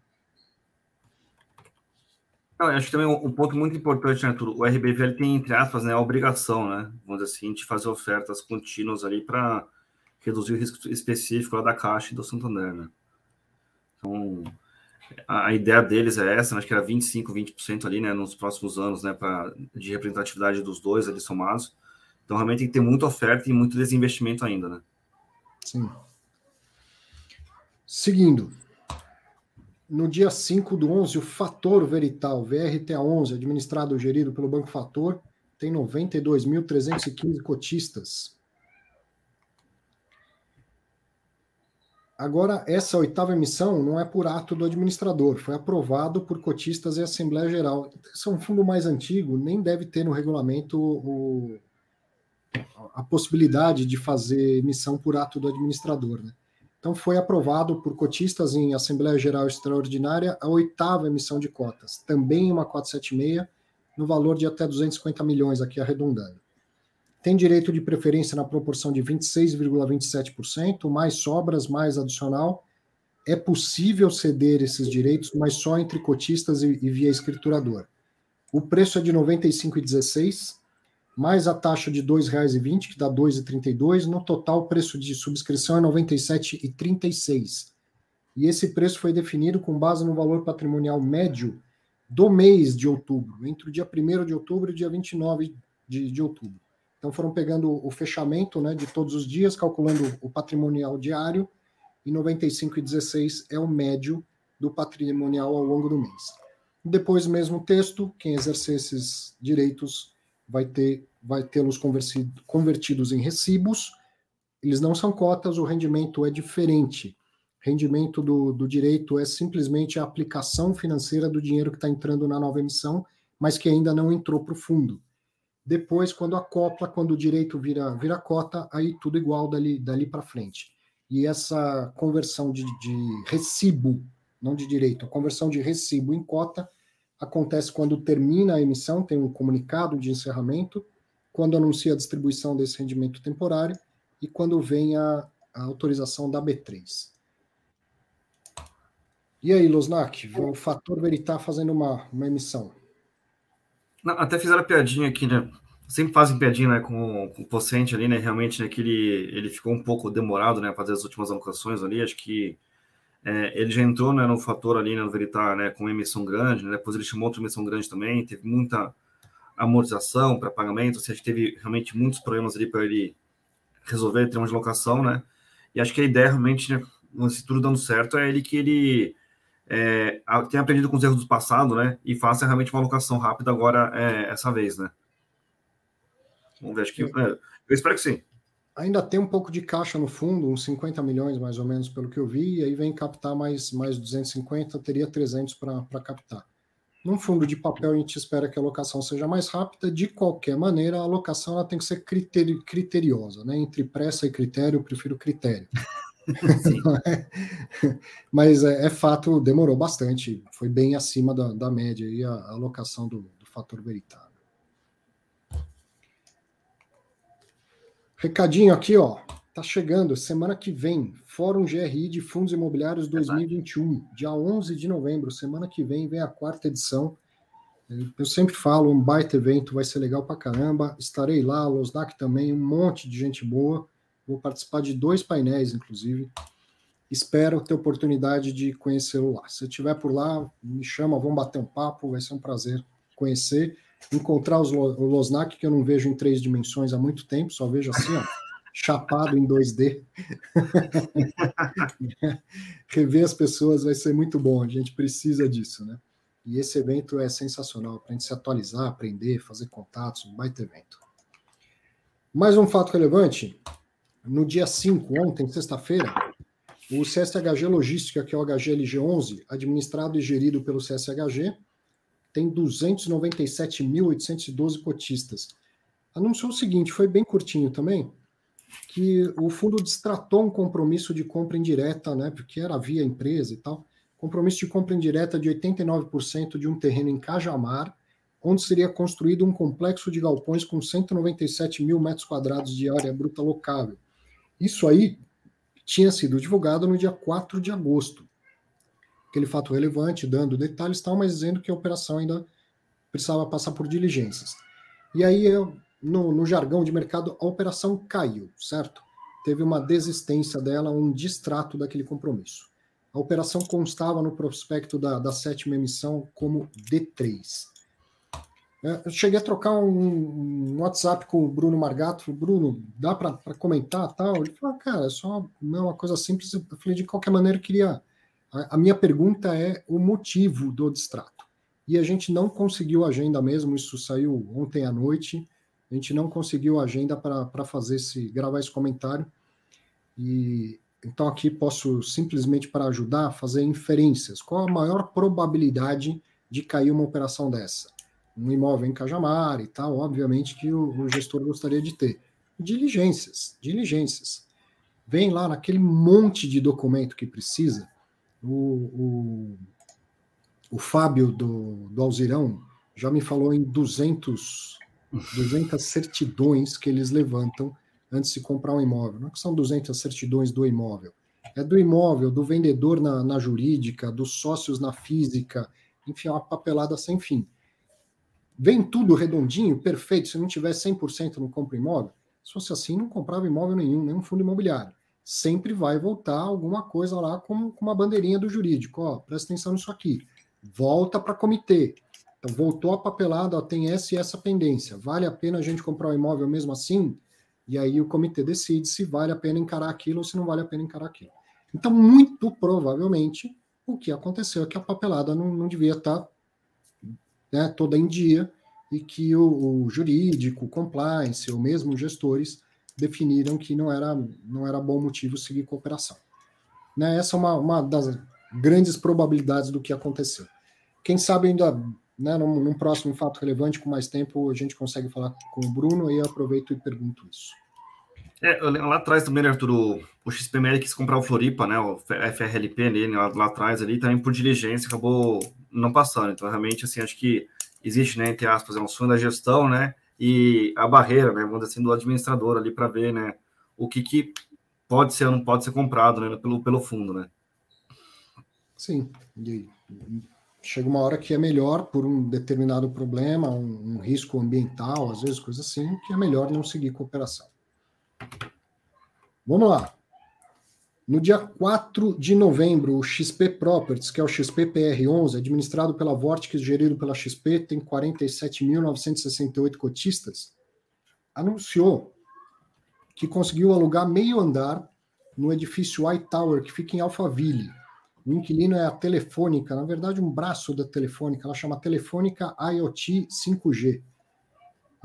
Não, acho que também um, ponto muito importante, né, Arthur? O RBVL tem, entre aspas, né, a obrigação, né? Vamos dizer assim, de fazer ofertas contínuas ali para reduzir o risco específico lá da Caixa e do Santander, né? Então, a, a ideia deles é essa, né? acho que era 25%, 20% ali, né, nos próximos anos, né, pra, de representatividade dos dois ali somados. Então, realmente tem que ter muita oferta e muito desinvestimento ainda, né? Sim. Seguindo, no dia 5 do 11, o Fator Verital, VRTA11, administrado e gerido pelo Banco Fator, tem 92.315 cotistas. Agora, essa oitava emissão não é por ato do administrador, foi aprovado por cotistas e Assembleia Geral. Esse é um fundo mais antigo, nem deve ter no regulamento o, a possibilidade de fazer emissão por ato do administrador. Né? Então, foi aprovado por cotistas em Assembleia Geral Extraordinária a oitava emissão de cotas, também uma 476, no valor de até 250 milhões, aqui arredondando. Tem direito de preferência na proporção de 26,27%, mais sobras, mais adicional. É possível ceder esses direitos, mas só entre cotistas e, e via escriturador. O preço é de R$ 95,16 mais a taxa de R$ 2,20, que dá R$ 2,32. No total, o preço de subscrição é R$ 97,36. E esse preço foi definido com base no valor patrimonial médio do mês de outubro, entre o dia 1 de outubro e o dia 29 de, de outubro. Então foram pegando o fechamento né, de todos os dias, calculando o patrimonial diário, e 95,16 é o médio do patrimonial ao longo do mês. Depois, mesmo texto, quem exercer esses direitos vai ter vai tê-los convertidos em recibos. Eles não são cotas, o rendimento é diferente. Rendimento do, do direito é simplesmente a aplicação financeira do dinheiro que está entrando na nova emissão, mas que ainda não entrou para o fundo. Depois, quando acopla, quando o direito vira, vira cota, aí tudo igual dali, dali para frente. E essa conversão de, de recibo, não de direito, a conversão de recibo em cota acontece quando termina a emissão, tem um comunicado de encerramento, quando anuncia a distribuição desse rendimento temporário e quando vem a, a autorização da B3. E aí, Losnak, o fator Veritar fazendo uma, uma emissão. Não, até fizeram a piadinha aqui, né? Sempre fazem piadinha né, com, com o Pocente ali, né? Realmente, né, que ele, ele ficou um pouco demorado, né? Fazer as últimas alocações ali. Acho que é, ele já entrou né, no fator ali né, no Veritar né, com emissão grande, né, depois ele chamou outra emissão grande também, teve muita amortização para pagamento, ou seja, teve realmente muitos problemas ali para ele resolver termos de locação, né? E acho que a ideia realmente, né, se tudo dando certo, é ele que ele é, tenha aprendido com os erros do passado, né? E faça realmente uma locação rápida agora, é, essa vez, né? Vamos ver, acho que. É, eu espero que sim ainda tem um pouco de caixa no fundo, uns 50 milhões mais ou menos, pelo que eu vi, e aí vem captar mais, mais 250, teria 300 para captar. Num fundo de papel, a gente espera que a alocação seja mais rápida. De qualquer maneira, a alocação ela tem que ser criteri criteriosa. Né? Entre pressa e critério, eu prefiro critério. [laughs] é? Mas é, é, fato, demorou bastante. Foi bem acima da, da média aí a, a alocação do, do fator veritável. Recadinho aqui, ó. Tá chegando semana que vem, Fórum GRI de Fundos Imobiliários 2021, dia 11 de novembro. Semana que vem vem a quarta edição. Eu sempre falo, um baita evento, vai ser legal pra caramba. Estarei lá, Losnak também, um monte de gente boa. Vou participar de dois painéis, inclusive. Espero ter oportunidade de conhecê-lo lá. Se estiver por lá, me chama, vamos bater um papo, vai ser um prazer conhecer. Encontrar os, o Losnak, que eu não vejo em três dimensões há muito tempo, só vejo assim, ó, [laughs] chapado em 2D. [laughs] Rever as pessoas vai ser muito bom, a gente precisa disso, né? E esse evento é sensacional para a gente se atualizar, aprender, fazer contatos, um baita evento. Mais um fato relevante: no dia 5, ontem, sexta-feira, o CSHG Logística, que é o HGLG11, administrado e gerido pelo CSHG, tem 297.812 cotistas. Anunciou o seguinte, foi bem curtinho também, que o fundo destratou um compromisso de compra indireta, né, porque era via empresa e tal, compromisso de compra indireta de 89% de um terreno em Cajamar, onde seria construído um complexo de galpões com 197 mil metros quadrados de área bruta locável. Isso aí tinha sido divulgado no dia 4 de agosto aquele fato relevante, dando detalhes tal, mas dizendo que a operação ainda precisava passar por diligências. E aí, no, no jargão de mercado, a operação caiu, certo? Teve uma desistência dela, um distrato daquele compromisso. A operação constava no prospecto da, da sétima emissão como D3. É, eu cheguei a trocar um, um, WhatsApp com o Bruno Margato. Bruno, dá para comentar tal? Ele falou, cara, é só não uma coisa simples. Eu falei, de qualquer maneira, eu queria a minha pergunta é o motivo do distrato. E a gente não conseguiu agenda mesmo, isso saiu ontem à noite. A gente não conseguiu agenda para fazer esse, gravar esse comentário. E então aqui posso simplesmente para ajudar fazer inferências. Qual a maior probabilidade de cair uma operação dessa? Um imóvel em Cajamar e tal, obviamente que o, o gestor gostaria de ter. Diligências, diligências. Vem lá naquele monte de documento que precisa, o, o, o Fábio do, do Alzirão já me falou em 200, 200 certidões que eles levantam antes de comprar um imóvel. Não é são 200 certidões do imóvel. É do imóvel, do vendedor na, na jurídica, dos sócios na física, enfim, é uma papelada sem fim. Vem tudo redondinho, perfeito. Se não tiver 100% no compra imóvel, se fosse assim, não comprava imóvel nenhum, nenhum fundo imobiliário sempre vai voltar alguma coisa lá com, com uma bandeirinha do jurídico. Ó, presta atenção nisso aqui. Volta para comitê. Então, voltou a papelada, ó, tem essa e essa pendência. Vale a pena a gente comprar o um imóvel mesmo assim? E aí o comitê decide se vale a pena encarar aquilo ou se não vale a pena encarar aquilo. Então, muito provavelmente, o que aconteceu é que a papelada não, não devia estar né, toda em dia e que o, o jurídico, o compliance, ou mesmo gestores definiram que não era, não era bom motivo seguir cooperação. Né? Essa é uma, uma das grandes probabilidades do que aconteceu. Quem sabe ainda, né, num, num, próximo fato relevante, com mais tempo, a gente consegue falar com o Bruno e eu aproveito e pergunto isso. É, lá atrás também, né, Arthur, o, XPML quis comprar o Floripa, né, o FRLP nele, lá, lá atrás ali, também por diligência acabou não passando. Então, realmente, assim, acho que existe, né, entre aspas, é um sonho da gestão, né, e a barreira, né, vamos dizer assim, do administrador ali para ver, né, o que, que pode ser ou não pode ser comprado, né, pelo, pelo fundo, né. Sim, e chega uma hora que é melhor por um determinado problema, um, um risco ambiental, às vezes coisa assim, que é melhor não seguir cooperação. Vamos lá. No dia 4 de novembro, o XP Properties, que é o XP PR11, administrado pela Vortex, gerido pela XP, tem 47.968 cotistas, anunciou que conseguiu alugar meio andar no edifício iTower, que fica em Alphaville. O inquilino é a Telefônica, na verdade, um braço da Telefônica, ela chama Telefônica IoT 5G.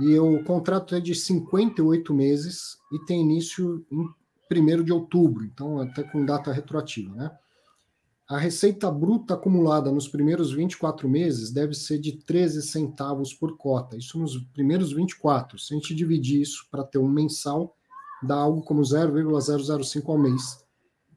E o contrato é de 58 meses e tem início em 1 de outubro, então até com data retroativa, né? A receita bruta acumulada nos primeiros 24 meses deve ser de 13 centavos por cota, isso nos primeiros 24. Se a gente dividir isso para ter um mensal, dá algo como 0,005 ao mês.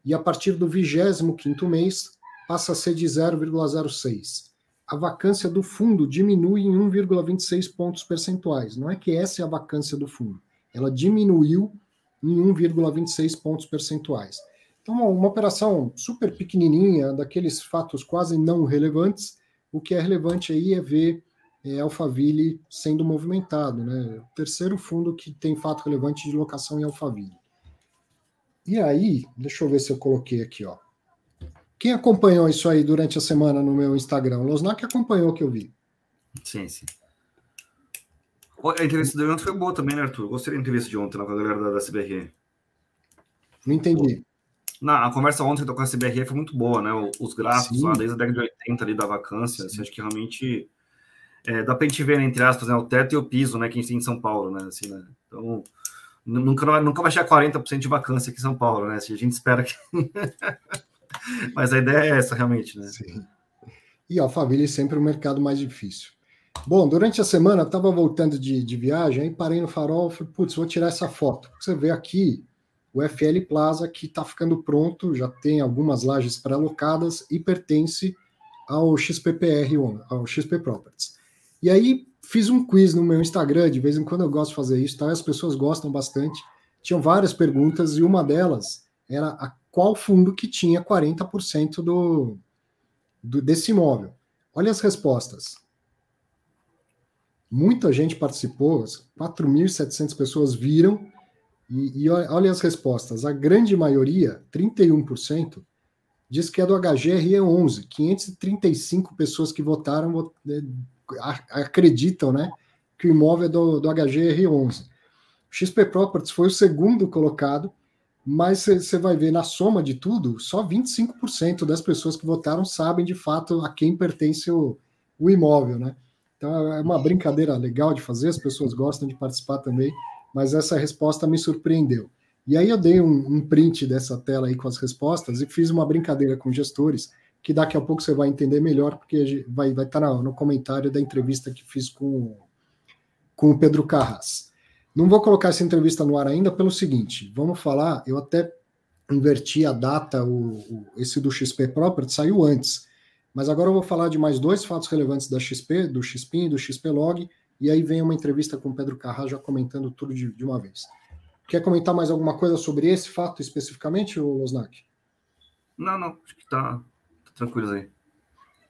E a partir do 25º mês, passa a ser de 0,06. A vacância do fundo diminui em 1,26 pontos percentuais. Não é que essa é a vacância do fundo. Ela diminuiu em 1,26 pontos percentuais. Então, uma, uma operação super pequenininha, daqueles fatos quase não relevantes. O que é relevante aí é ver é, Alphaville sendo movimentado, né? O terceiro fundo que tem fato relevante de locação em Alphaville. E aí, deixa eu ver se eu coloquei aqui, ó. Quem acompanhou isso aí durante a semana no meu Instagram? Losnak acompanhou o que eu vi. Sim, sim. A entrevista de ontem foi boa também, né, Arthur? Gostei da entrevista de ontem com a galera da, da CBRE. Não entendi. Na, a conversa ontem com a CBRE foi muito boa, né? Os gráficos lá desde a década de 80 ali da vacância, assim, acho que realmente é, dá para a gente ver, né, entre aspas, né, o teto e o piso, né, que a gente tem em São Paulo, né? Assim, né? Então, nunca, nunca vai chegar 40% de vacância aqui em São Paulo, né? Assim, a gente espera que. [laughs] Mas a ideia é essa, realmente, né? Sim. E Alphaville é sempre o mercado mais difícil. Bom, durante a semana, estava voltando de, de viagem, aí parei no farol, falei, putz, vou tirar essa foto. Você vê aqui o FL Plaza, que está ficando pronto, já tem algumas lajes pré-alocadas e pertence ao XPPR, ao XP Properties. E aí fiz um quiz no meu Instagram, de vez em quando eu gosto de fazer isso, tá? as pessoas gostam bastante. Tinham várias perguntas e uma delas era a qual fundo que tinha 40% do, do, desse imóvel. Olha as respostas. Muita gente participou, 4.700 pessoas viram, e, e, olha as respostas. A grande maioria, 31%, diz que é do HGRE11. 535 pessoas que votaram é, acreditam né, que o imóvel é do, do HGR11. O XP Properties foi o segundo colocado, mas você vai ver na soma de tudo, só 25% das pessoas que votaram sabem de fato a quem pertence o, o imóvel, né? Então é uma brincadeira legal de fazer, as pessoas gostam de participar também, mas essa resposta me surpreendeu. E aí eu dei um, um print dessa tela aí com as respostas e fiz uma brincadeira com gestores, que daqui a pouco você vai entender melhor, porque vai, vai estar no, no comentário da entrevista que fiz com, com o Pedro Carras. Não vou colocar essa entrevista no ar ainda pelo seguinte: vamos falar, eu até inverti a data, o, o, esse do XP Property saiu antes. Mas agora eu vou falar de mais dois fatos relevantes da XP, do XPIN e do XP Log, e aí vem uma entrevista com o Pedro Carras já comentando tudo de, de uma vez. Quer comentar mais alguma coisa sobre esse fato especificamente, Losnak? Não, não, acho que tá, tá tranquilo aí.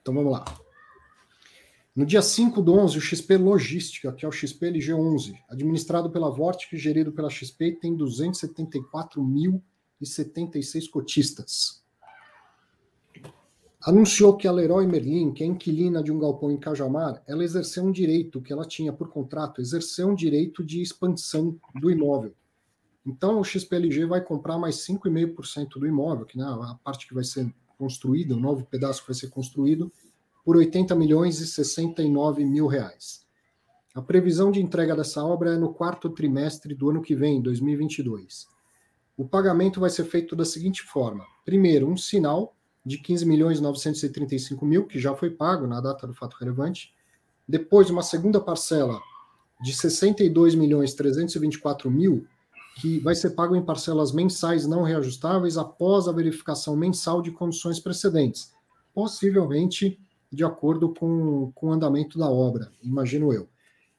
Então vamos lá. No dia 5 do 11, o XP Logística, que é o XP LG11, administrado pela Vortic e gerido pela XP, tem 274.076 cotistas. Anunciou que a Leroy Merlin, que é inquilina de um galpão em Cajamar, ela exerceu um direito que ela tinha por contrato, exerceu um direito de expansão do imóvel. Então o XPLG vai comprar mais 5,5% do imóvel, que né, a parte que vai ser construída, o novo pedaço que vai ser construído, por 80 milhões e 69 mil reais. A previsão de entrega dessa obra é no quarto trimestre do ano que vem, 2022. O pagamento vai ser feito da seguinte forma: primeiro, um sinal de 15 milhões 935 mil, que já foi pago na data do fato relevante. Depois, uma segunda parcela de 62 milhões 324 mil, que vai ser pago em parcelas mensais não reajustáveis após a verificação mensal de condições precedentes, possivelmente de acordo com, com o andamento da obra, imagino eu.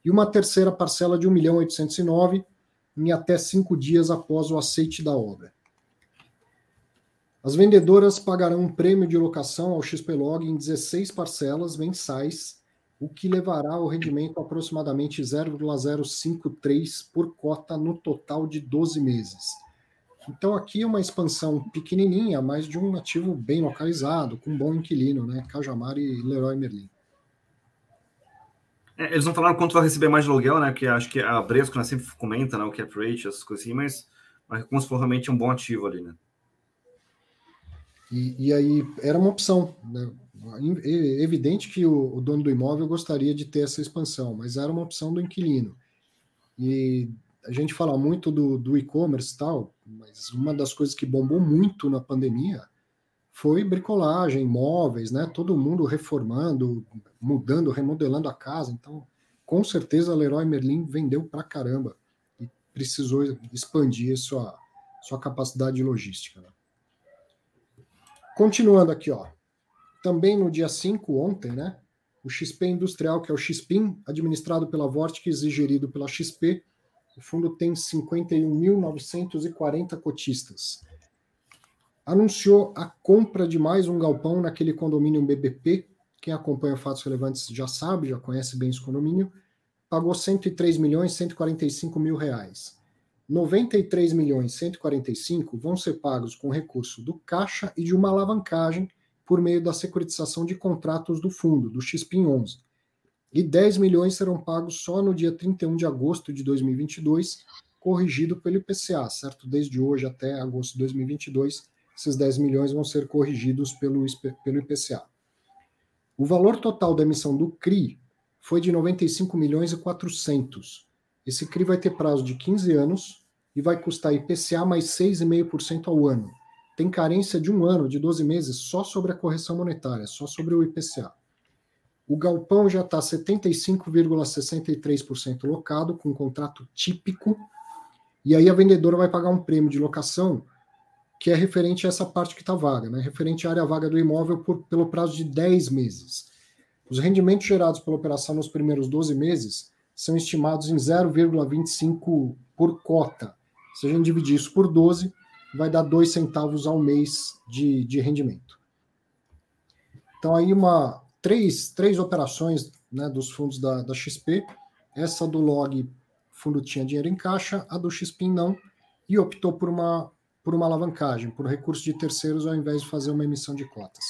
E uma terceira parcela de 1 milhão 809 em até cinco dias após o aceite da obra. As vendedoras pagarão um prêmio de locação ao XPlog em 16 parcelas mensais, o que levará ao rendimento aproximadamente 0,053 por cota no total de 12 meses. Então aqui uma expansão pequenininha, mas de um ativo bem localizado, com um bom inquilino, né? Cajamar e Leroy Merlin. É, eles não falaram quanto vai receber mais de aluguel, né? Que acho que a Bresco né, sempre comenta, né? O cap rate, essas coisas assim, mas, mas como se for realmente um bom ativo ali, né? E, e aí era uma opção, né? evidente que o, o dono do imóvel gostaria de ter essa expansão, mas era uma opção do inquilino. E a gente fala muito do, do e-commerce e tal, mas uma das coisas que bombou muito na pandemia foi bricolagem, móveis, né? Todo mundo reformando, mudando, remodelando a casa. Então, com certeza a Leroy Merlin vendeu pra caramba e precisou expandir sua, sua capacidade logística. Né? Continuando aqui, ó. Também no dia 5, ontem, né? O XP Industrial, que é o XPIN, administrado pela Vortex e gerido pela XP, o fundo tem 51.940 cotistas. Anunciou a compra de mais um galpão naquele condomínio BBP. Quem acompanha fatos relevantes já sabe, já conhece bem esse condomínio. Pagou 103 milhões 145 mil reais. 93 milhões 145 vão ser pagos com recurso do caixa e de uma alavancagem por meio da securitização de contratos do fundo, do XPIN 11. e 10 milhões serão pagos só no dia 31 de agosto de 2022, corrigido pelo IPCA, certo? Desde hoje até agosto de 2022, esses 10 milhões vão ser corrigidos pelo, pelo IPCA. O valor total da emissão do CRI foi de 95 milhões e 400. Esse CRI vai ter prazo de 15 anos e vai custar IPCA mais 6,5% ao ano. Tem carência de um ano, de 12 meses, só sobre a correção monetária, só sobre o IPCA. O galpão já está 75,63% locado, com um contrato típico, e aí a vendedora vai pagar um prêmio de locação que é referente a essa parte que está vaga, né? referente à área vaga do imóvel por, pelo prazo de 10 meses. Os rendimentos gerados pela operação nos primeiros 12 meses são estimados em 0,25 por cota. Se a gente dividir isso por 12, vai dar 2 centavos ao mês de, de rendimento. Então, aí, uma, três, três operações né, dos fundos da, da XP. Essa do Log, fundo tinha dinheiro em caixa, a do XPIN não, e optou por uma, por uma alavancagem, por recurso de terceiros, ao invés de fazer uma emissão de cotas.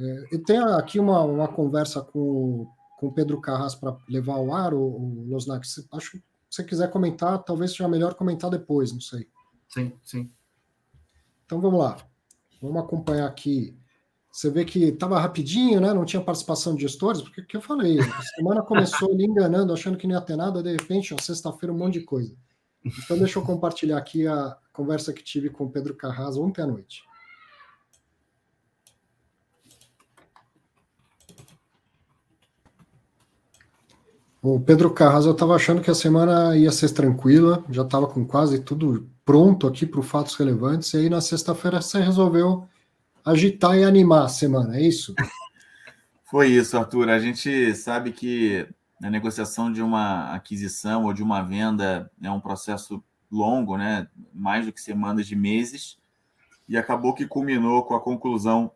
É, eu tenho aqui uma, uma conversa com, com o Pedro Carras para levar ao ar, o, o Losnak. Acho que se você quiser comentar, talvez seja melhor comentar depois, não sei. Sim, sim. Então vamos lá. Vamos acompanhar aqui você vê que estava rapidinho, né? Não tinha participação de gestores, porque que eu falei, a semana começou ali enganando, achando que não ia ter nada, de repente, ó, sexta-feira, um monte de coisa. Então, deixa eu compartilhar aqui a conversa que tive com o Pedro Carras ontem à noite. O Pedro Carras, eu estava achando que a semana ia ser tranquila, já estava com quase tudo pronto aqui para fatos relevantes, e aí na sexta-feira você resolveu agitar e animar a semana, é isso? [laughs] Foi isso, Arthur. A gente sabe que a negociação de uma aquisição ou de uma venda é um processo longo, né? mais do que semanas de meses, e acabou que culminou com a conclusão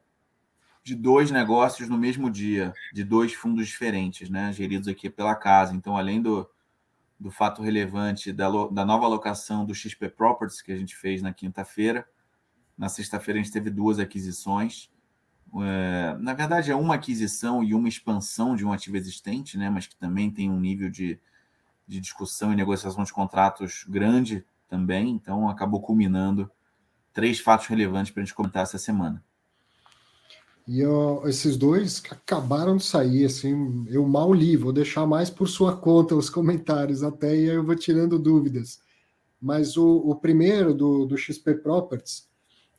de dois negócios no mesmo dia, de dois fundos diferentes, né? geridos aqui pela casa. Então, além do, do fato relevante da, da nova alocação do XP Properties que a gente fez na quinta-feira, na sexta-feira a gente teve duas aquisições. É, na verdade, é uma aquisição e uma expansão de um ativo existente, né? mas que também tem um nível de, de discussão e negociação de contratos grande também. Então, acabou culminando três fatos relevantes para a gente comentar essa semana. E ó, esses dois acabaram de sair, assim, eu mal li, vou deixar mais por sua conta os comentários até, e aí eu vou tirando dúvidas. Mas o, o primeiro, do, do XP Properties,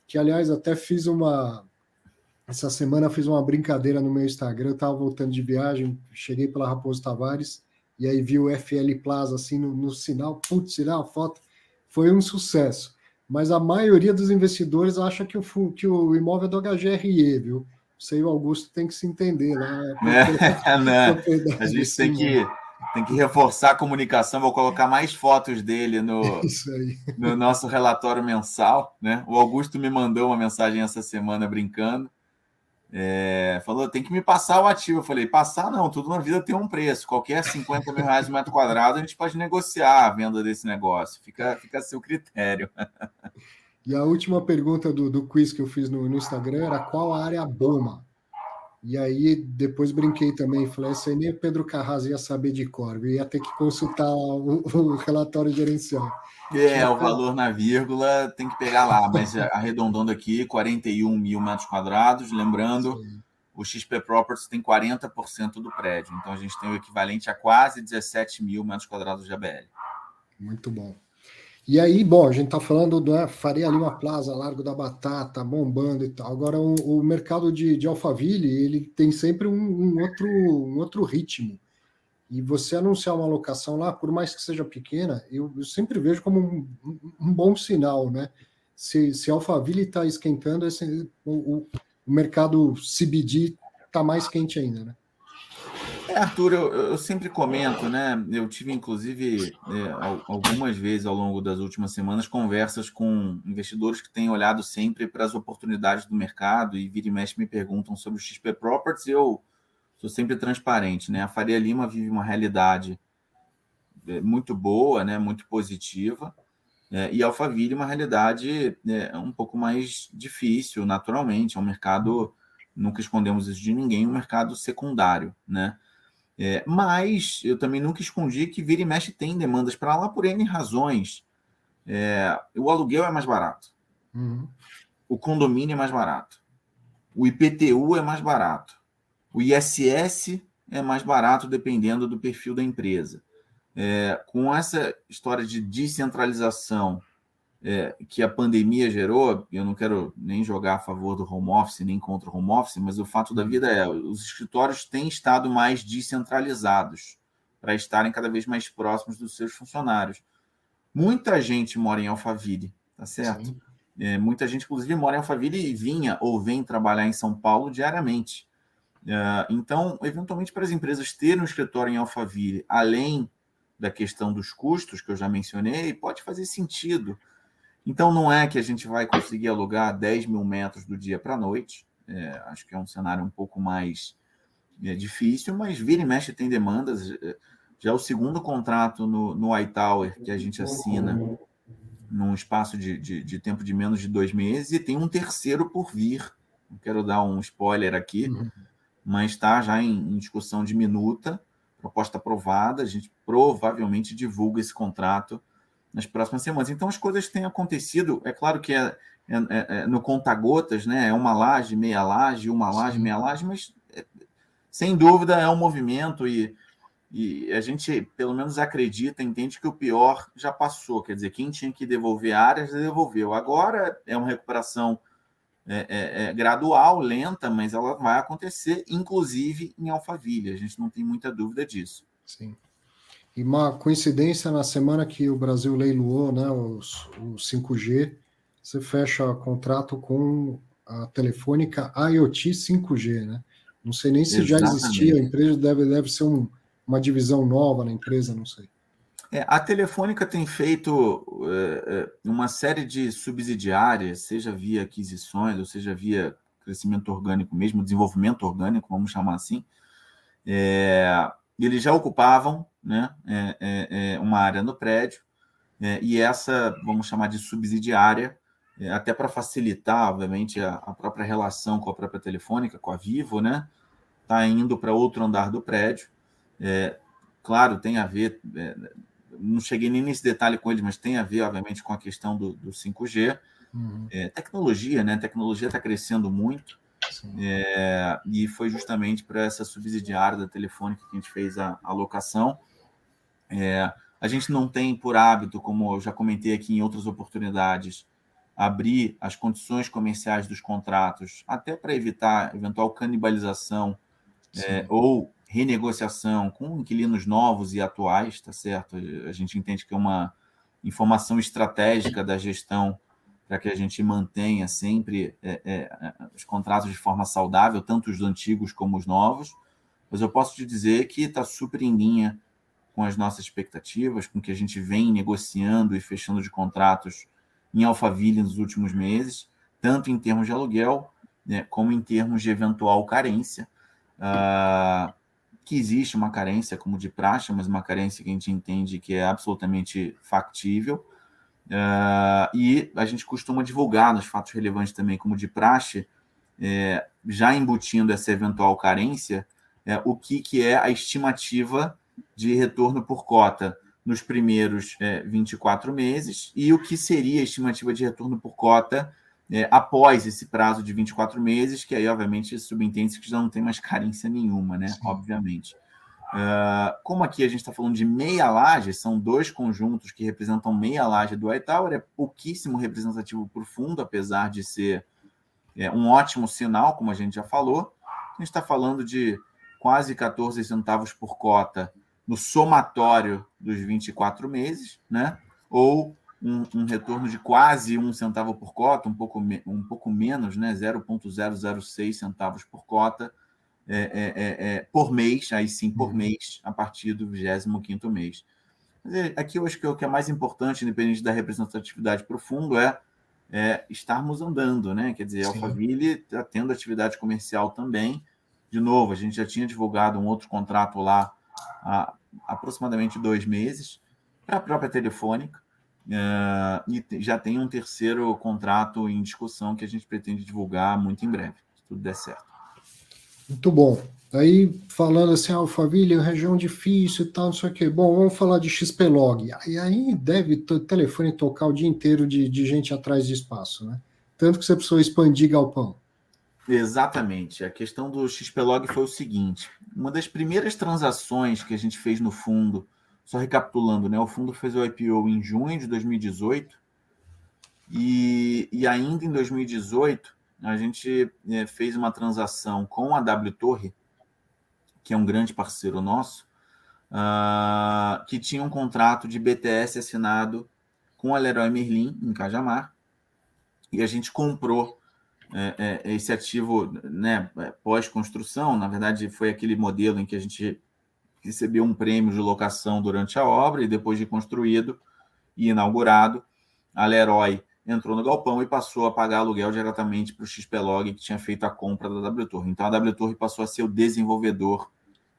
que aliás até fiz uma essa semana fiz uma brincadeira no meu Instagram, eu estava voltando de viagem, cheguei pela Raposo Tavares e aí vi o FL Plaza assim no, no sinal, putz, tirar a foto, foi um sucesso. Mas a maioria dos investidores acha que o, que o imóvel é do HGRE, viu? Isso aí o Augusto tem que se entender lá. Né? É, [laughs] né? [laughs] A gente tem que tem que reforçar a comunicação. Vou colocar mais fotos dele no, [laughs] no nosso relatório mensal. Né? O Augusto me mandou uma mensagem essa semana brincando. É, falou, tem que me passar o ativo. Eu falei, passar não, tudo na vida tem um preço. Qualquer 50 mil reais no metro quadrado, a gente pode negociar a venda desse negócio. Fica, fica a seu critério. [laughs] E a última pergunta do, do quiz que eu fiz no, no Instagram era qual a área Boma? E aí depois brinquei também, falei, essa nem o Pedro Carras ia saber de cor, ia ter que consultar o, o relatório gerencial. É, o valor na vírgula tem que pegar lá, mas [laughs] arredondando aqui, 41 mil metros quadrados, lembrando, Sim. o XP Properties tem 40% do prédio, então a gente tem o equivalente a quase 17 mil metros quadrados de ABL. Muito bom. E aí, bom, a gente está falando do né, Faria Lima Plaza, Largo da Batata, bombando e tal. Agora, o, o mercado de, de Alphaville, ele tem sempre um, um, outro, um outro ritmo. E você anunciar uma locação lá, por mais que seja pequena, eu, eu sempre vejo como um, um, bom sinal, né? Se, se Alphaville está esquentando, esse, o, o, mercado CBD está mais quente ainda, né? É, Arthur, eu, eu, sempre comento, né? Eu tive, inclusive, é, algumas vezes ao longo das últimas semanas, conversas com investidores que têm olhado sempre para as oportunidades do mercado e vira e mexe me perguntam sobre o XP Properties. Eu sou sempre transparente, né? A Faria Lima vive uma realidade é, muito boa, né? Muito positiva. É, e Alphaville uma realidade é, um pouco mais difícil, naturalmente. É um mercado, nunca escondemos isso de ninguém, um mercado secundário, né? É, mas eu também nunca escondi que vira e mexe tem demandas para lá por N razões. É, o aluguel é mais barato. Uhum. O condomínio é mais barato. O IPTU é mais barato. O ISS é mais barato dependendo do perfil da empresa. É, com essa história de descentralização é, que a pandemia gerou, eu não quero nem jogar a favor do home office, nem contra o home office, mas o fato da vida é, os escritórios têm estado mais descentralizados para estarem cada vez mais próximos dos seus funcionários. Muita gente mora em Alphaville, tá certo? É, muita gente, inclusive, mora em Alphaville e vinha ou vem trabalhar em São Paulo diariamente. É, então, eventualmente, para as empresas terem um escritório em Alphaville, além da questão dos custos que eu já mencionei, pode fazer sentido. Então, não é que a gente vai conseguir alugar 10 mil metros do dia para a noite. É, acho que é um cenário um pouco mais é, difícil, mas vira e mexe tem demandas. É, já é o segundo contrato no, no iTower que a gente assina num espaço de, de, de, tempo de menos de dois meses, e tem um terceiro por vir. Não quero dar um spoiler aqui, uhum. Mas está já em, em discussão de minuta, proposta aprovada. A gente provavelmente divulga esse contrato nas próximas semanas. Então as coisas têm acontecido. É claro que é, é, é, é no conta-gotas, né? É uma laje, meia laje, uma laje, Sim. meia laje, mas é, sem dúvida é um movimento e, e a gente, pelo menos, acredita, entende que o pior já passou. Quer dizer, quem tinha que devolver áreas, devolveu. Agora é uma recuperação é, é, gradual, lenta, mas ela vai acontecer, inclusive em Alphaville. A gente não tem muita dúvida disso. Sim. E uma coincidência, na semana que o Brasil leiloou né, os, o 5G, você fecha contrato com a telefônica IoT 5G, né? Não sei nem se Exatamente. já existia, a empresa deve, deve ser um, uma divisão nova na empresa, não sei. É, a Telefônica tem feito é, é uma série de subsidiárias, seja via aquisições, ou seja via crescimento orgânico mesmo, desenvolvimento orgânico, vamos chamar assim. É, eles já ocupavam né, é, é, uma área no prédio, e essa, vamos chamar de subsidiária, até para facilitar, obviamente, a, a, própria relação com a própria telefônica, com a Vivo, né? Está indo para outro andar do prédio. Claro, tem a ver, não cheguei nem nesse detalhe com eles, mas tem a ver, obviamente, com a questão do, do 5G. Uhum. tecnologia, né? A tecnologia está crescendo muito. É, e foi justamente para essa subsidiária da Telefônica que a gente fez a alocação. É, a gente não tem por hábito, como eu já comentei aqui em outras oportunidades, abrir as condições comerciais dos contratos, até para evitar eventual canibalização é, ou renegociação com inquilinos novos e atuais, tá certo? A gente entende que é uma informação estratégica da gestão para que a gente mantenha sempre é, é, os contratos de forma saudável, tanto os antigos como os novos. Mas eu posso te dizer que está super em linha com as nossas expectativas, com o que a gente vem negociando e fechando de contratos em Alphaville nos últimos meses, tanto em termos de aluguel, né, como em termos de eventual carência. Uh, que existe uma carência como de praxe, mas uma carência que a gente entende que é absolutamente factível. Uh, e a gente costuma divulgar nos fatos relevantes também, como de praxe, é, já embutindo essa eventual carência, é, o que, que é a estimativa de retorno por cota nos primeiros é, 24 meses e o que seria a estimativa de retorno por cota é, após esse prazo de 24 meses, que aí, obviamente, subentende-se que já não tem mais carência nenhuma, né? Sim. Obviamente. Uh, como aqui a gente está falando de meia laje, são dois conjuntos que representam meia laje do Tower, é pouquíssimo representativo para o fundo, apesar de ser é, um ótimo sinal, como a gente já falou. A gente está falando de quase 14 centavos por cota no somatório dos 24 meses, né? ou um, um retorno de quase um centavo por cota, um pouco, um pouco menos, né? 0,006 centavos por cota é, é, é, é, por mês, aí sim por uhum. mês, a partir do 25 mês. Mas é, aqui eu acho que o que é mais importante, independente da representatividade profundo, é, é estarmos andando, né? Quer dizer, a Alphaville está tendo atividade comercial também. De novo, a gente já tinha divulgado um outro contrato lá há aproximadamente dois meses para a própria Telefônica. Uh, e já tem um terceiro contrato em discussão que a gente pretende divulgar muito em breve, se tudo der certo. Muito bom. Aí falando assim, ah, família, região difícil e tal, não sei o quê. Bom, vamos falar de XPlog. E aí deve o telefone tocar o dia inteiro de, de gente atrás de espaço, né? Tanto que você precisou expandir galpão. Exatamente. A questão do XPlog foi o seguinte: uma das primeiras transações que a gente fez no fundo, só recapitulando, né? O fundo fez o IPO em junho de 2018 e, e ainda em 2018 a gente é, fez uma transação com a W Torre, que é um grande parceiro nosso, uh, que tinha um contrato de BTS assinado com a Leroy Merlin em Cajamar e a gente comprou é, é, esse ativo né, pós-construção. Na verdade, foi aquele modelo em que a gente recebeu um prêmio de locação durante a obra e depois de construído e inaugurado, a Leroy entrou no galpão e passou a pagar aluguel diretamente para o XPlog, que tinha feito a compra da W Torre. Então a W Torre passou a ser o desenvolvedor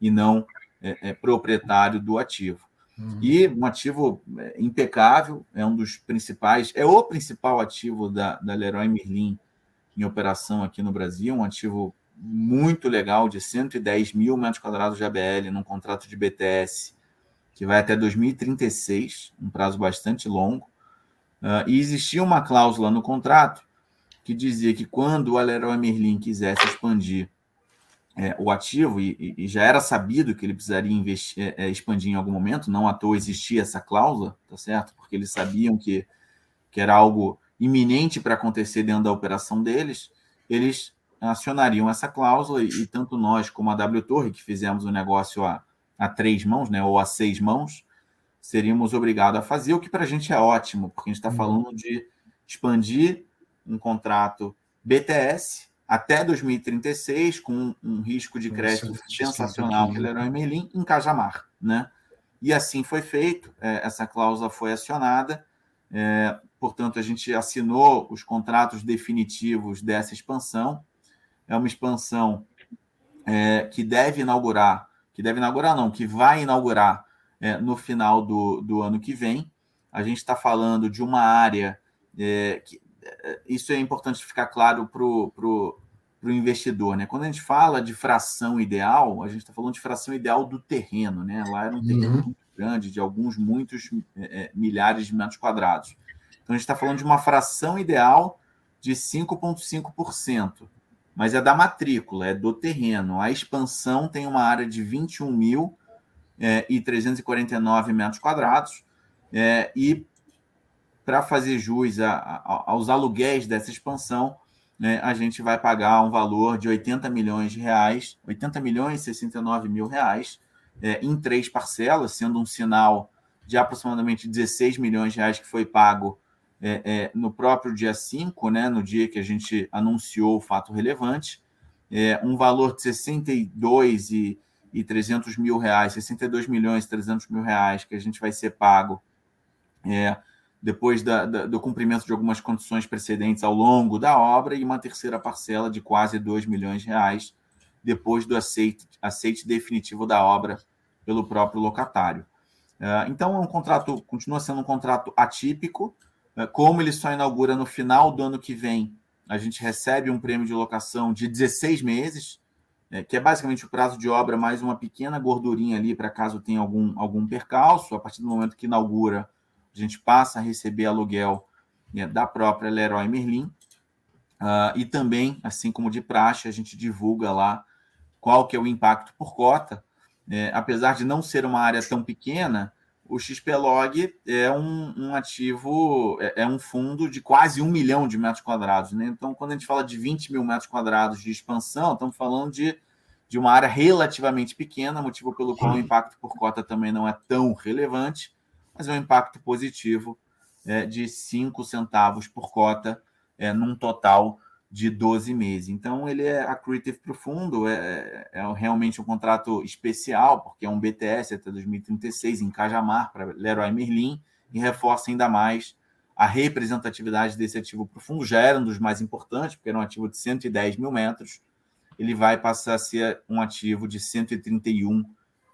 e não é, é, proprietário do ativo. Uhum. E um ativo é, impecável, é um dos principais, é o principal ativo da, da Leroy Merlin em operação aqui no Brasil, um ativo muito legal de 110 mil metros quadrados de ABL num contrato de BTS que vai até 2036, um prazo bastante longo. Uh, e existia uma cláusula no contrato que dizia que quando o Leroy Merlin quisesse expandir é, o ativo, e, e, já era sabido que ele precisaria investir, é, é, expandir em algum momento, não à toa existia essa cláusula, tá certo? Porque eles sabiam que, que era algo iminente para acontecer dentro da operação deles, eles acionariam essa cláusula e, tanto nós como a W Torre, que fizemos o negócio a, a três mãos, né, ou a seis mãos, seríamos obrigados a fazer, o que para a gente é ótimo, porque a gente está uhum. falando de expandir um contrato BTS até 2036, com um risco de crédito Nossa, sensacional que Leroy Merlin em Cajamar, né? E assim foi feito, é, essa cláusula foi acionada, é, portanto, a gente assinou os contratos definitivos dessa expansão. É uma expansão é, que deve inaugurar, que deve inaugurar, não, que vai inaugurar é, no final do, do ano que vem. A gente está falando de uma área é, que, é, isso é importante ficar claro para o investidor. Né? Quando a gente fala de fração ideal, a gente está falando de fração ideal do terreno. Né? Lá era um terreno uhum. muito grande, de alguns muitos é, é milhares de metros quadrados. Então a gente está falando de uma fração ideal de 5,5%. Mas é da matrícula, é do terreno. A expansão tem uma área de 21 mil é, 349 metros quadrados. É, e para fazer jus a, a, aos aluguéis dessa expansão, né, a gente vai pagar um valor de 80 milhões de reais, 80 milhões e 69 mil reais, é, em três parcelas, sendo um sinal de aproximadamente 16 milhões de reais que foi pago é, é, no próprio dia 5, né, no dia que a gente anunciou o fato relevante, é, um valor de 62 e, e 300 mil reais, 62 milhões e 300 mil reais que a gente vai ser pago é, depois da, da, do cumprimento de algumas condições precedentes ao longo da obra, e uma terceira parcela de quase 2 milhões de reais depois do aceite, aceite definitivo da obra pelo próprio locatário. É, então, é um contrato, continua sendo um contrato atípico, como ele só inaugura no final do ano que vem, a gente recebe um prêmio de locação de 16 meses, é, que é basicamente o prazo de obra mais uma pequena gordurinha ali para caso tenha algum, algum percalço. A partir do momento que inaugura, a gente passa a receber aluguel né, da própria Leroy Merlin. Uh, e também, assim como de praxe, a gente divulga lá qual que é o impacto por cota. É, apesar de não ser uma área tão pequena, o XPlog é um, um ativo, é, é, um fundo de quase um milhão de metros quadrados. Né? Então, quando a gente fala de 20 mil metros quadrados de expansão, estamos falando de, de uma área relativamente pequena, motivo pelo qual o impacto por cota também não é tão relevante mas é um impacto positivo é, de 5 centavos por cota é, num total de 12 meses. Então, ele é accretive para o fundo, é, é, realmente um contrato especial, porque é um BTS até 2036 em Cajamar para Leroy Merlin e reforça ainda mais a representatividade desse ativo para o fundo. Já era um dos mais importantes, porque era um ativo de 110 mil metros, ele vai passar a ser um ativo de 131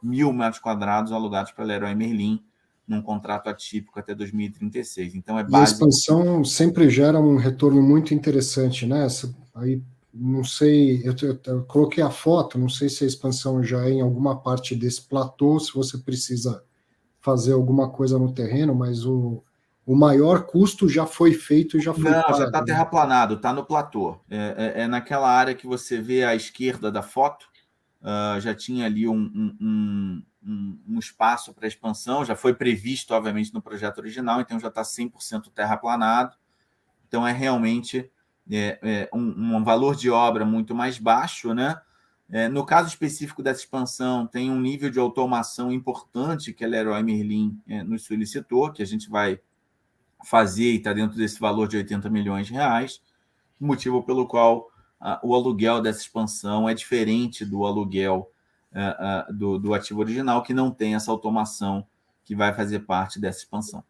mil metros quadrados alugados para Leroy Merlin, num contrato atípico até 2036. Então é base... E a expansão sempre gera um retorno muito interessante, né? Aí não sei, eu, eu, eu, coloquei a foto, não sei se a expansão já é em alguma parte desse platô, se você precisa fazer alguma coisa no terreno, mas o, o maior custo já foi feito e já foi. Não, já está né? terraplanado, está no platô. É, é, é, naquela área que você vê à esquerda da foto, uh, já tinha ali um, um, um, um espaço para expansão, já foi previsto, obviamente, no projeto original, então já está 100% terraplanado. Então é realmente é, é um, um, valor de obra muito mais baixo, né? É, no caso específico dessa expansão, tem um nível de automação importante que a Leroy Merlin é, nos solicitou, que a gente vai fazer e está dentro desse valor de 80 milhões de reais, motivo pelo qual a, o aluguel dessa expansão é diferente do aluguel a, a, do, do ativo original, que não tem essa automação que vai fazer parte dessa expansão.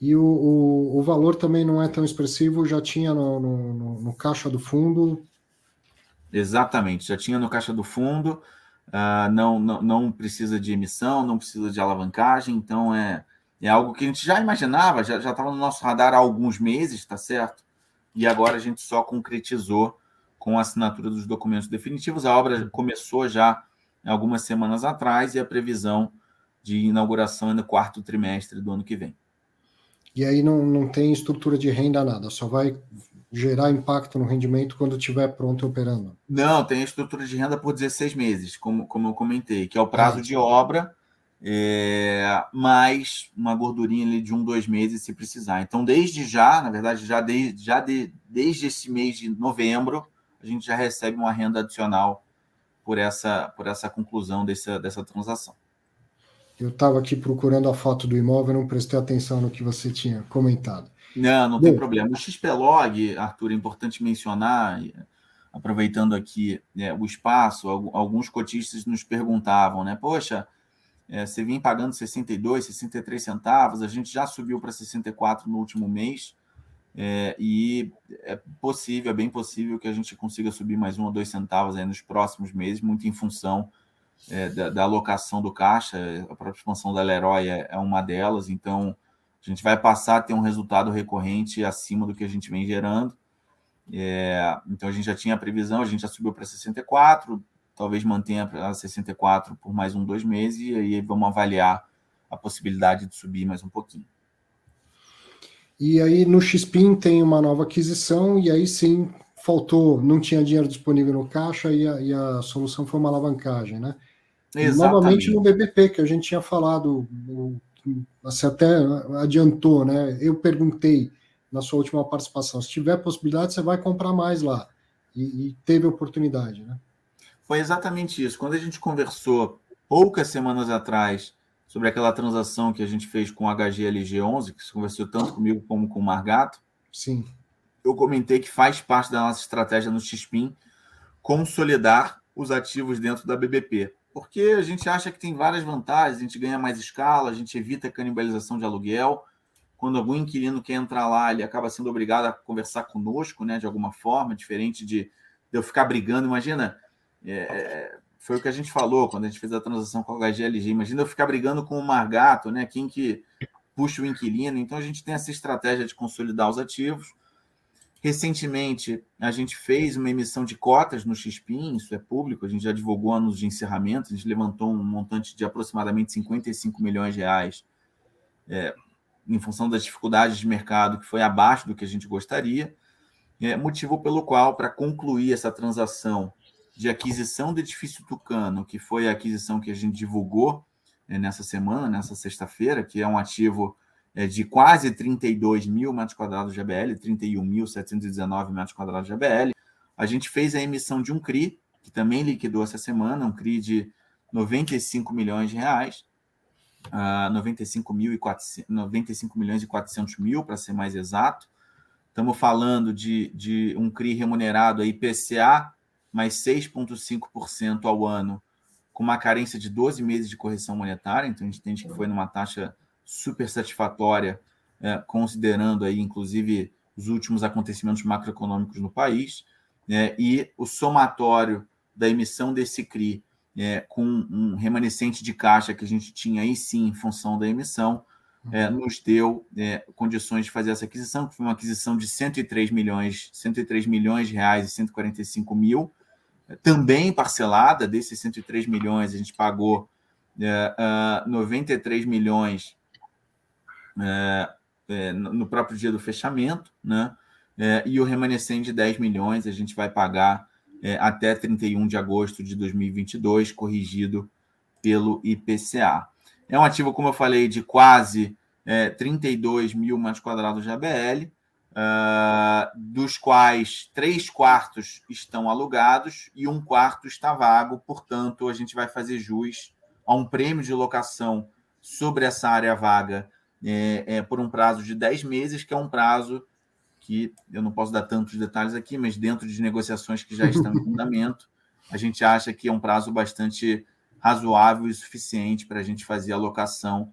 E o, o, o, valor também não é tão expressivo, já tinha no, no, no, no, caixa do fundo. Exatamente, já tinha no caixa do fundo, uh, não, não, não precisa de emissão, não precisa de alavancagem, então é, é algo que a gente já imaginava, já estava no nosso radar há alguns meses, tá certo? E agora a gente só concretizou com a assinatura dos documentos definitivos. A obra começou já algumas semanas atrás e a previsão de inauguração é no quarto trimestre do ano que vem e aí não, não tem estrutura de renda nada, só vai gerar impacto no rendimento quando estiver pronto operando. Não, tem estrutura de renda por 16 meses, como, como eu comentei, que é o prazo ah, de obra, é, mais uma gordurinha ali de um, dois meses se precisar. Então, desde já, na verdade, já, de, já de, desde esse mês de novembro, a gente já recebe uma renda adicional por essa, por essa conclusão dessa, dessa transação. Eu estava aqui procurando a foto do imóvel, não prestei atenção no que você tinha comentado. Não, não Bom, tem problema. O XPlog, Arthur, é importante mencionar, aproveitando aqui é, o espaço, alguns cotistas nos perguntavam, né? Poxa, é, você vinha pagando 62, 63 centavos, a gente já subiu para 64 no último mês, é, e é possível, é bem possível que a gente consiga subir mais um ou dois centavos aí nos próximos meses, muito em função é, da, da, alocação do caixa, a própria expansão da Leroy é, é, uma delas, então a gente vai passar a ter um resultado recorrente acima do que a gente vem gerando. É, então a gente já tinha a previsão, a gente já subiu para 64, talvez mantenha a 64 por mais um, dois meses, e aí vamos avaliar a possibilidade de subir mais um pouquinho. E aí no XPIN tem uma nova aquisição, e aí sim faltou, não tinha dinheiro disponível no caixa e a, e a solução foi uma alavancagem, né? Exatamente. Novamente no BBP, que a gente tinha falado, você até adiantou, né? Eu perguntei na sua última participação, se tiver possibilidade, você vai comprar mais lá. E, e teve oportunidade, né? Foi exatamente isso. Quando a gente conversou poucas semanas atrás sobre aquela transação que a gente fez com o HGLG11, que se conversou tanto comigo como com o Margato. Sim eu comentei que faz parte da nossa estratégia no XPIN consolidar os ativos dentro da BBP. Porque a gente acha que tem várias vantagens, a gente ganha mais escala, a gente evita a canibalização de aluguel. Quando algum inquilino quer entrar lá, ele acaba sendo obrigado a conversar conosco, né, de alguma forma, diferente de, eu ficar brigando. Imagina, é, foi o que a gente falou quando a gente fez a transação com a HGLG. Imagina eu ficar brigando com o Margato, né, quem que puxa o inquilino. Então a gente tem essa estratégia de consolidar os ativos Recentemente, a gente fez uma emissão de cotas no XPIN, isso é público, a gente já divulgou anos de encerramento, a gente levantou um montante de aproximadamente 55 milhões de reais, é, em função das dificuldades de mercado, que foi abaixo do que a gente gostaria, é, motivo pelo qual, para concluir essa transação de aquisição do edifício Tucano, que foi a aquisição que a gente divulgou é, nessa semana, nessa sexta-feira, que é um ativo é, de quase 32 mil metros quadrados de ABL, 31.719 metros quadrados de ABL. A gente fez a emissão de um CRI, que também liquidou essa semana, um CRI de 95 milhões de reais, uh, 95, mil e 400, 95 milhões e 400 mil, para ser mais exato. Estamos falando de, de um CRI remunerado a IPCA mais 6,5% ao ano, com uma carência de 12 meses de correção monetária, então a gente entende que foi numa taxa super satisfatória, é, considerando aí, inclusive, os últimos acontecimentos macroeconômicos no país, é, e o somatório da emissão desse CRI é, com um remanescente de caixa que a gente tinha aí sim em função da emissão, é, nos deu é, condições de fazer essa aquisição, que foi uma aquisição de 103 milhões, 103 milhões de reais e 145 mil, também parcelada, desses 103 milhões, a gente pagou é, uh, 93 milhões é, é, no próprio dia do fechamento, né? É, e o remanescente de 10 milhões a gente vai pagar é, até 31 de agosto de 2022, corrigido pelo IPCA. É um ativo, como eu falei, de quase é, 32 mil metros quadrados de ABL, uh, dos quais três quartos estão alugados e um quarto está vago, portanto, a gente vai fazer jus a um prêmio de locação sobre essa área vaga é, é, por um prazo de 10 meses, que é um prazo que eu não posso dar tantos detalhes aqui, mas dentro de negociações que já estão em [laughs] fundamento, a gente acha que é um prazo bastante razoável e suficiente para a gente fazer a locação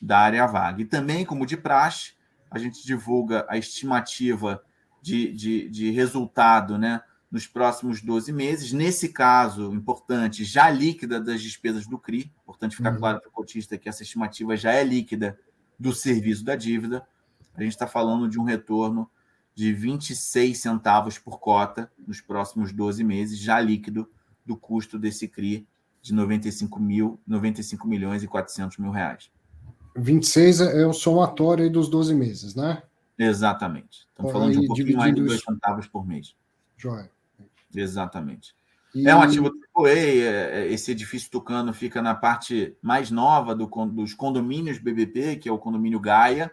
da área vaga. E também, como de praxe, a gente divulga a estimativa de, de, de resultado né, nos próximos 12 meses. Nesse caso, importante, já líquida das despesas do CRI, importante ficar uhum. claro para o cotista que essa estimativa já é líquida do serviço da dívida. A gente está falando de um retorno de 26 centavos por cota nos próximos 12 meses, já líquido do custo desse CRI de 95, mil, 95 milhões e 400 mil reais. 26 é o somatório aí dos 12 meses, né? Exatamente. Estamos falando de um pouquinho mais de 2 centavos por mês. Joia. Exatamente. E... É um ativo AAA, é, é, esse edifício tucano fica na parte mais nova do, dos condomínios BBP, que é o condomínio Gaia.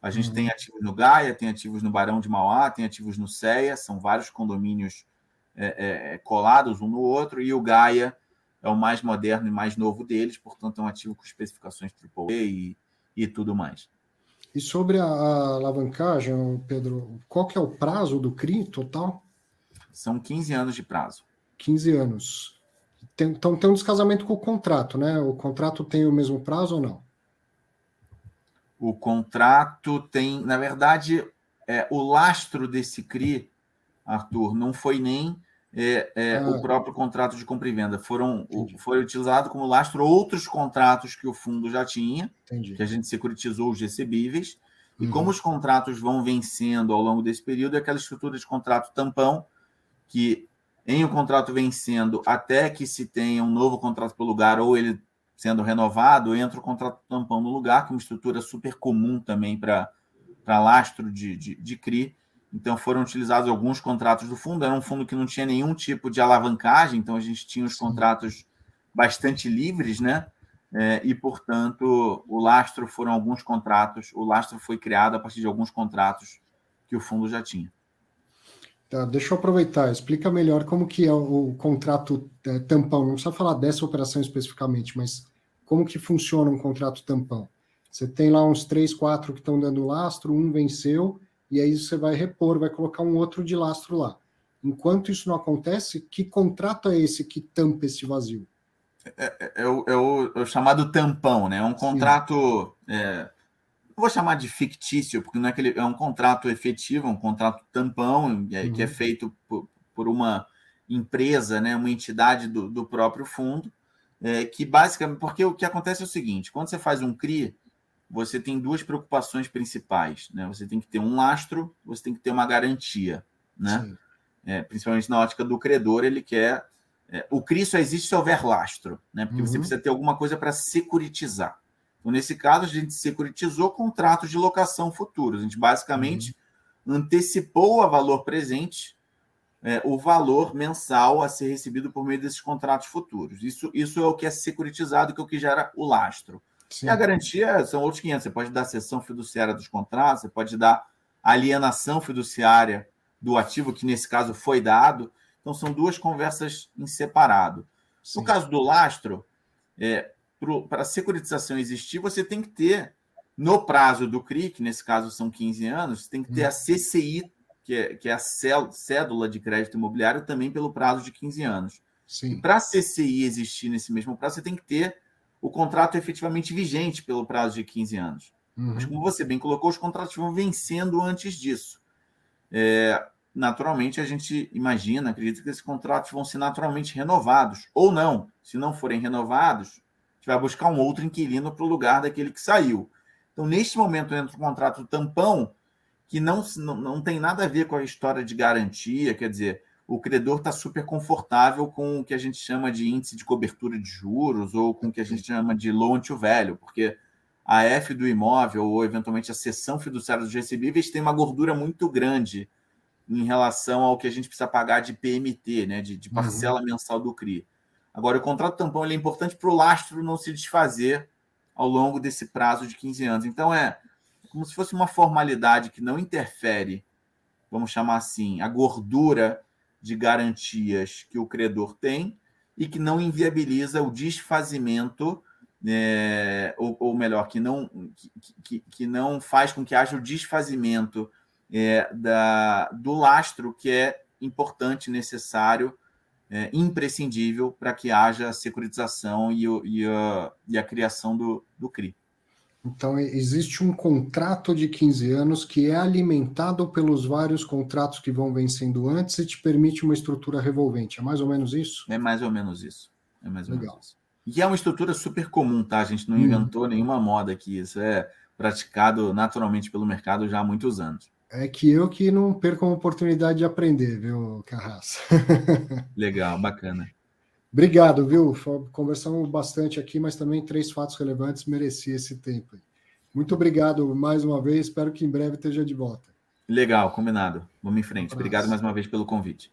A gente uhum. tem ativos no Gaia, tem ativos no Barão de Mauá, tem ativos no CEA, são vários condomínios é, é, colados um no outro, e o Gaia é o mais moderno e mais novo deles, portanto, é um ativo com especificações AAA e, e tudo mais. E sobre a, a alavancagem, Pedro, qual que é o prazo do CRI total? São 15 anos de prazo. 15 anos. Tem, então tem um descasamento com o contrato, né? O contrato tem o mesmo prazo ou não? O contrato tem, na verdade, é, o lastro desse CRI, Arthur, não foi nem é, é, ah. o próprio contrato de compra e venda. Foram, o, foi utilizado como lastro outros contratos que o fundo já tinha, Entendi. que a gente securitizou os recebíveis. E uhum. como os contratos vão vencendo ao longo desse período, é aquela estrutura de contrato tampão, que em o um contrato vencendo até que se tenha um novo contrato para o lugar ou ele sendo renovado, entra o contrato tampão no lugar, que é uma estrutura super comum também para lastro de, de, de CRI. Então foram utilizados alguns contratos do fundo, era um fundo que não tinha nenhum tipo de alavancagem, então a gente tinha os contratos bastante livres, né? É, e, portanto, o lastro foram alguns contratos, o lastro foi criado a partir de alguns contratos que o fundo já tinha. Tá, deixa eu aproveitar, explica melhor como que é o, contrato é, tampão. Não precisa falar dessa operação especificamente, mas como que funciona um contrato tampão? Você tem lá uns três, quatro que estão dando lastro, um venceu, e aí você vai repor, vai colocar um outro de lastro lá. Enquanto isso não acontece, que contrato é esse que tampa esse vazio? É, é, é, o, é o, é o, chamado tampão, né? É um contrato vou chamar de fictício, porque não é, aquele, é um contrato efetivo, é um contrato tampão, uhum. que é uhum. feito por, por, uma empresa, né, uma entidade do, do próprio fundo, é, que basicamente, porque o que acontece é o seguinte, quando você faz um CRI, você tem duas preocupações principais, né? Você tem que ter um lastro, você tem que ter uma garantia, né? É, principalmente na ótica do credor, ele quer... É, o CRI só existe se houver lastro, né? Porque uhum. você precisa ter alguma coisa para securitizar. Então, nesse caso, a gente securitizou contratos de locação futuros. A gente basicamente uhum. antecipou a valor presente é, o valor mensal a ser recebido por meio desses contratos futuros. Isso, isso é o que é securitizado, que é o que gera o lastro. Sim. E a garantia são outros 500. Você pode dar cessão fiduciária dos contratos, você pode dar alienação fiduciária do ativo, que nesse caso foi dado. Então, são duas conversas em separado. Sim. No caso do lastro, é, para a securitização existir, você tem que ter, no prazo do CRI, que nesse caso são 15 anos, tem que ter a uhum. CCI, que é, que é a cédula de crédito imobiliário, também pelo prazo de 15 anos. Para a CCI existir nesse mesmo prazo, você tem que ter o contrato efetivamente vigente pelo prazo de 15 anos. Uhum. Mas, como você bem colocou, os contratos vão vencendo antes disso. É, naturalmente, a gente imagina, acredita que esses contratos vão ser naturalmente renovados, ou não. Se não forem renovados, gente vai buscar um outro inquilino para o lugar daquele que saiu. Então, neste momento, entra um contrato tampão que não, não, não tem nada a ver com a história de garantia, quer dizer, o credor está super confortável com o que a gente chama de índice de cobertura de juros ou com o que a gente chama de loan to value, porque a F do imóvel ou eventualmente a cessão fiduciária dos recebíveis tem uma gordura muito grande em relação ao que a gente precisa pagar de PMT, né, de, de uhum. parcela uhum. mensal do CRI. Agora, o contrato tampão é importante para o lastro não se desfazer ao longo desse prazo de 15 anos. Então, é como se fosse uma formalidade que não interfere, vamos chamar assim, a gordura de garantias que o credor tem e que não inviabiliza o desfazimento, é, ou, ou, melhor, que não, que, que, que, não faz com que haja o desfazimento é, da, do lastro que é importante, necessário, é, imprescindível para que haja a securitização e, e, a, e a criação do, do CRI. Então, existe um contrato de 15 anos que é alimentado pelos vários contratos que vão vencendo antes e te permite uma estrutura revolvente. É mais ou menos isso? É mais ou menos isso. É mais ou Legal. menos isso. E é uma estrutura super comum, tá? A gente não hum. inventou nenhuma moda aqui. Isso é praticado naturalmente pelo mercado já há muitos anos. É que eu que não perco a oportunidade de aprender, viu, Carraça? [laughs] Legal, bacana. Obrigado, viu? Conversamos bastante aqui, mas também três fatos relevantes merecia esse tempo. Muito obrigado mais uma vez, espero que em breve esteja de volta. Legal, combinado. Vamos em frente. Obrigado mais uma vez pelo convite.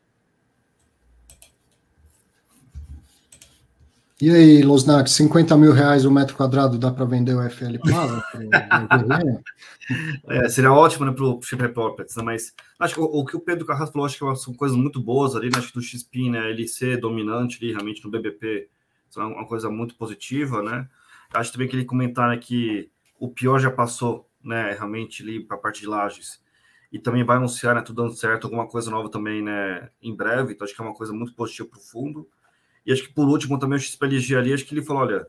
E aí, Losnak, 50 mil reais o metro quadrado dá para vender o FL Plaza? [laughs] é, seria ótimo né, para o Chip Properties, né, mas acho que o, o, que o Pedro Carrasco falou, acho que são coisas muito boas ali, né, acho que do XP, né, ele ser dominante ali realmente no BBP, isso é uma coisa muito positiva, né? Acho também que ele comentar né, que o pior já passou, né, realmente ali para a parte de lajes, e também vai anunciar, né, tudo dando certo, alguma coisa nova também, né, em breve, então acho que é uma coisa muito positiva para o fundo. E acho que por último também o XPLG ali, acho que ele falou: olha,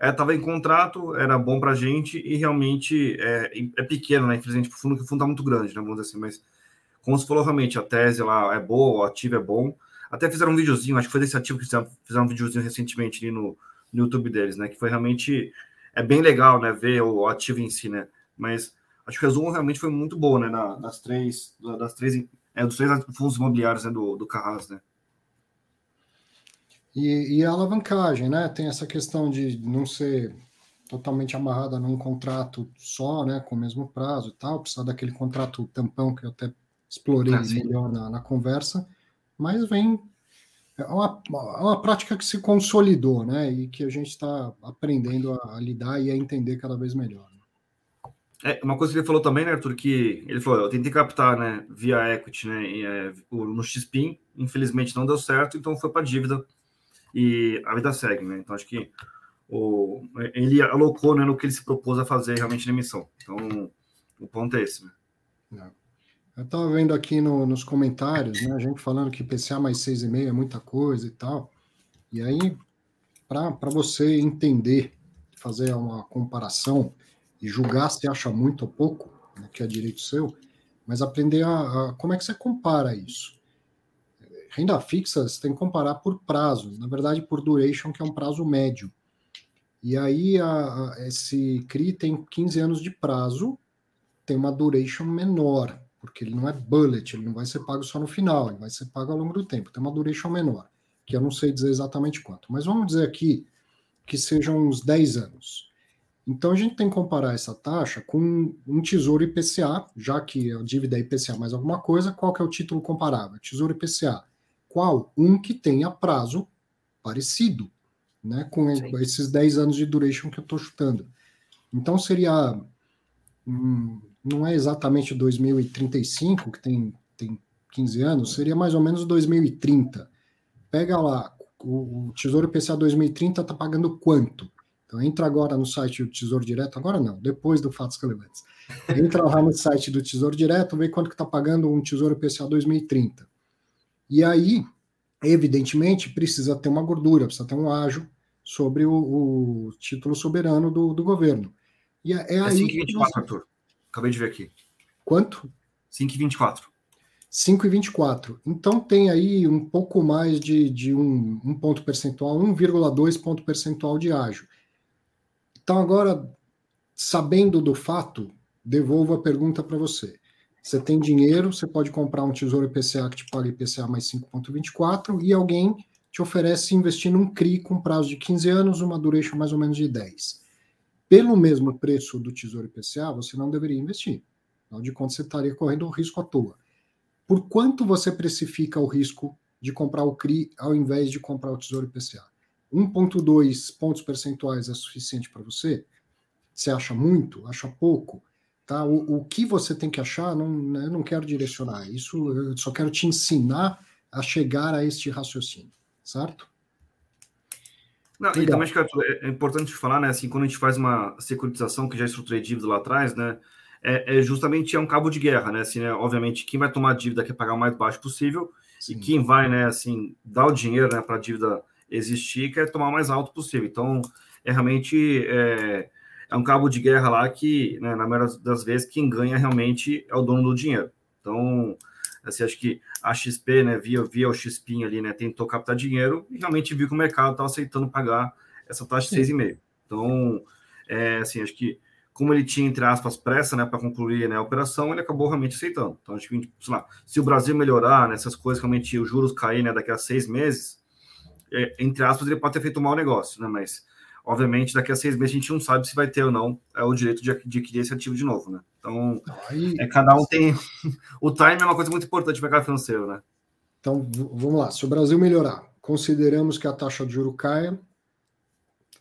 estava é, em contrato, era bom para a gente e realmente é, é pequeno, né? Infelizmente, o fundo, que o fundo está muito grande, né? Vamos dizer assim, mas como você falou, realmente a tese lá é boa, o ativo é bom. Até fizeram um videozinho, acho que foi desse ativo que fizeram, fizeram um videozinho recentemente ali no, no YouTube deles, né? Que foi realmente é bem legal, né? Ver o ativo em si, né? Mas acho que o resumo realmente foi muito bom, né? Na, das três, das três, é, dos três fundos imobiliários né? do, do Carras, né? E, e, a alavancagem, né? Tem essa questão de não ser totalmente amarrada num contrato só, né? Com o mesmo prazo e tal, precisar daquele contrato tampão que eu até explorei ah, melhor na, na, conversa, mas vem. É uma, é uma prática que se consolidou, né? E que a gente está aprendendo a, a, lidar e a entender cada vez melhor. É, uma coisa que ele falou também, né, Arthur, que ele falou, eu tentei captar, né, via equity, né, e, é, no XPIN, infelizmente não deu certo, então foi para dívida e a vida segue, né? Então acho que o, ele alocou né, no que ele se propôs a fazer realmente na emissão. Então o ponto é esse, né? É. Eu estava vendo aqui no, nos comentários, né, a gente falando que PCA mais 6,5 é muita coisa e tal. E aí, para você entender, fazer uma comparação e julgar se acha muito ou pouco, né, que é direito seu, mas aprender a, a, como é que você compara isso. Renda fixa você tem que comparar por prazo, na verdade por duration, que é um prazo médio. E aí a, a, esse CRI tem 15 anos de prazo, tem uma duration menor, porque ele não é bullet, ele não vai ser pago só no final, ele vai ser pago ao longo do tempo, tem uma duration menor, que eu não sei dizer exatamente quanto. Mas vamos dizer aqui que sejam uns 10 anos. Então a gente tem que comparar essa taxa com um tesouro IPCA, já que a dívida é IPCA mais alguma coisa, qual que é o título comparável? Tesouro IPCA qual? Um que tenha prazo parecido, né, com Sim. esses 10 anos de duration que eu estou chutando. Então seria, hum, não é exatamente 2035, que tem, tem 15 anos, seria mais ou menos 2030. Pega lá, o, o Tesouro IPCA 2030 está pagando quanto? Então entra agora no site do Tesouro Direto, agora não, depois do Fatos Relevantes. Entra lá no site do Tesouro Direto, vê quanto que está pagando um Tesouro IPCA 2030. E aí, evidentemente, precisa ter uma gordura, precisa ter um ágio sobre o, o título soberano do, do governo. E é, é, é aí 5,24, você... Arthur. Acabei de ver aqui. Quanto? 5,24. 5,24. Então tem aí um pouco mais de, de um, um ponto percentual, 1,2 ponto percentual de ágio. Então agora sabendo do fato, devolvo a pergunta para você. Você tem dinheiro, você pode comprar um tesouro IPCA que te paga IPCA mais 5,24 e alguém te oferece investir num CRI com prazo de 15 anos, uma duration mais ou menos de 10. Pelo mesmo preço do tesouro IPCA, você não deveria investir. Afinal de contas, você estaria correndo um risco à toa. Por quanto você precifica o risco de comprar o CRI ao invés de comprar o tesouro IPCA? 1,2 pontos percentuais é suficiente para você? Você acha muito? Acha pouco? Tá? O, o que você tem que achar, não, né, eu não quero direcionar. Isso eu só quero te ensinar a chegar a este raciocínio, certo? Não, e também acho que é, é importante falar, né? Assim, quando a gente faz uma securitização que já estruturei dívida lá atrás, né? É, é, justamente é um cabo de guerra, né? Assim, né? Obviamente, quem vai tomar a dívida quer pagar o mais baixo possível, Sim. e quem vai, né, assim, dar o dinheiro né, para a dívida existir quer tomar o mais alto possível. Então, é realmente é, é um cabo de guerra lá que, né, na maioria das vezes, quem ganha realmente é o dono do dinheiro. Então, assim, acho que a XP, né, via, via o XPIN ali, né, tentou captar dinheiro e realmente viu que o mercado estava aceitando pagar essa taxa de 6,5. Então, é, assim, acho que como ele tinha, entre aspas, pressa né, para concluir né, a operação, ele acabou realmente aceitando. Então, acho que, sei lá, se o Brasil melhorar nessas né, coisas, realmente os juros cair né, daqui a seis meses, é, entre aspas, ele pode ter feito um mau negócio, né? Mas obviamente, daqui a seis meses a gente não sabe se vai ter ou não é, o direito de, de adquirir esse ativo de novo, né? Então, Aí, é, cada um tem. [laughs] o time é uma coisa muito importante no mercado financeiro, né? Então, vamos lá. Se o Brasil melhorar, consideramos que a taxa de juro caia,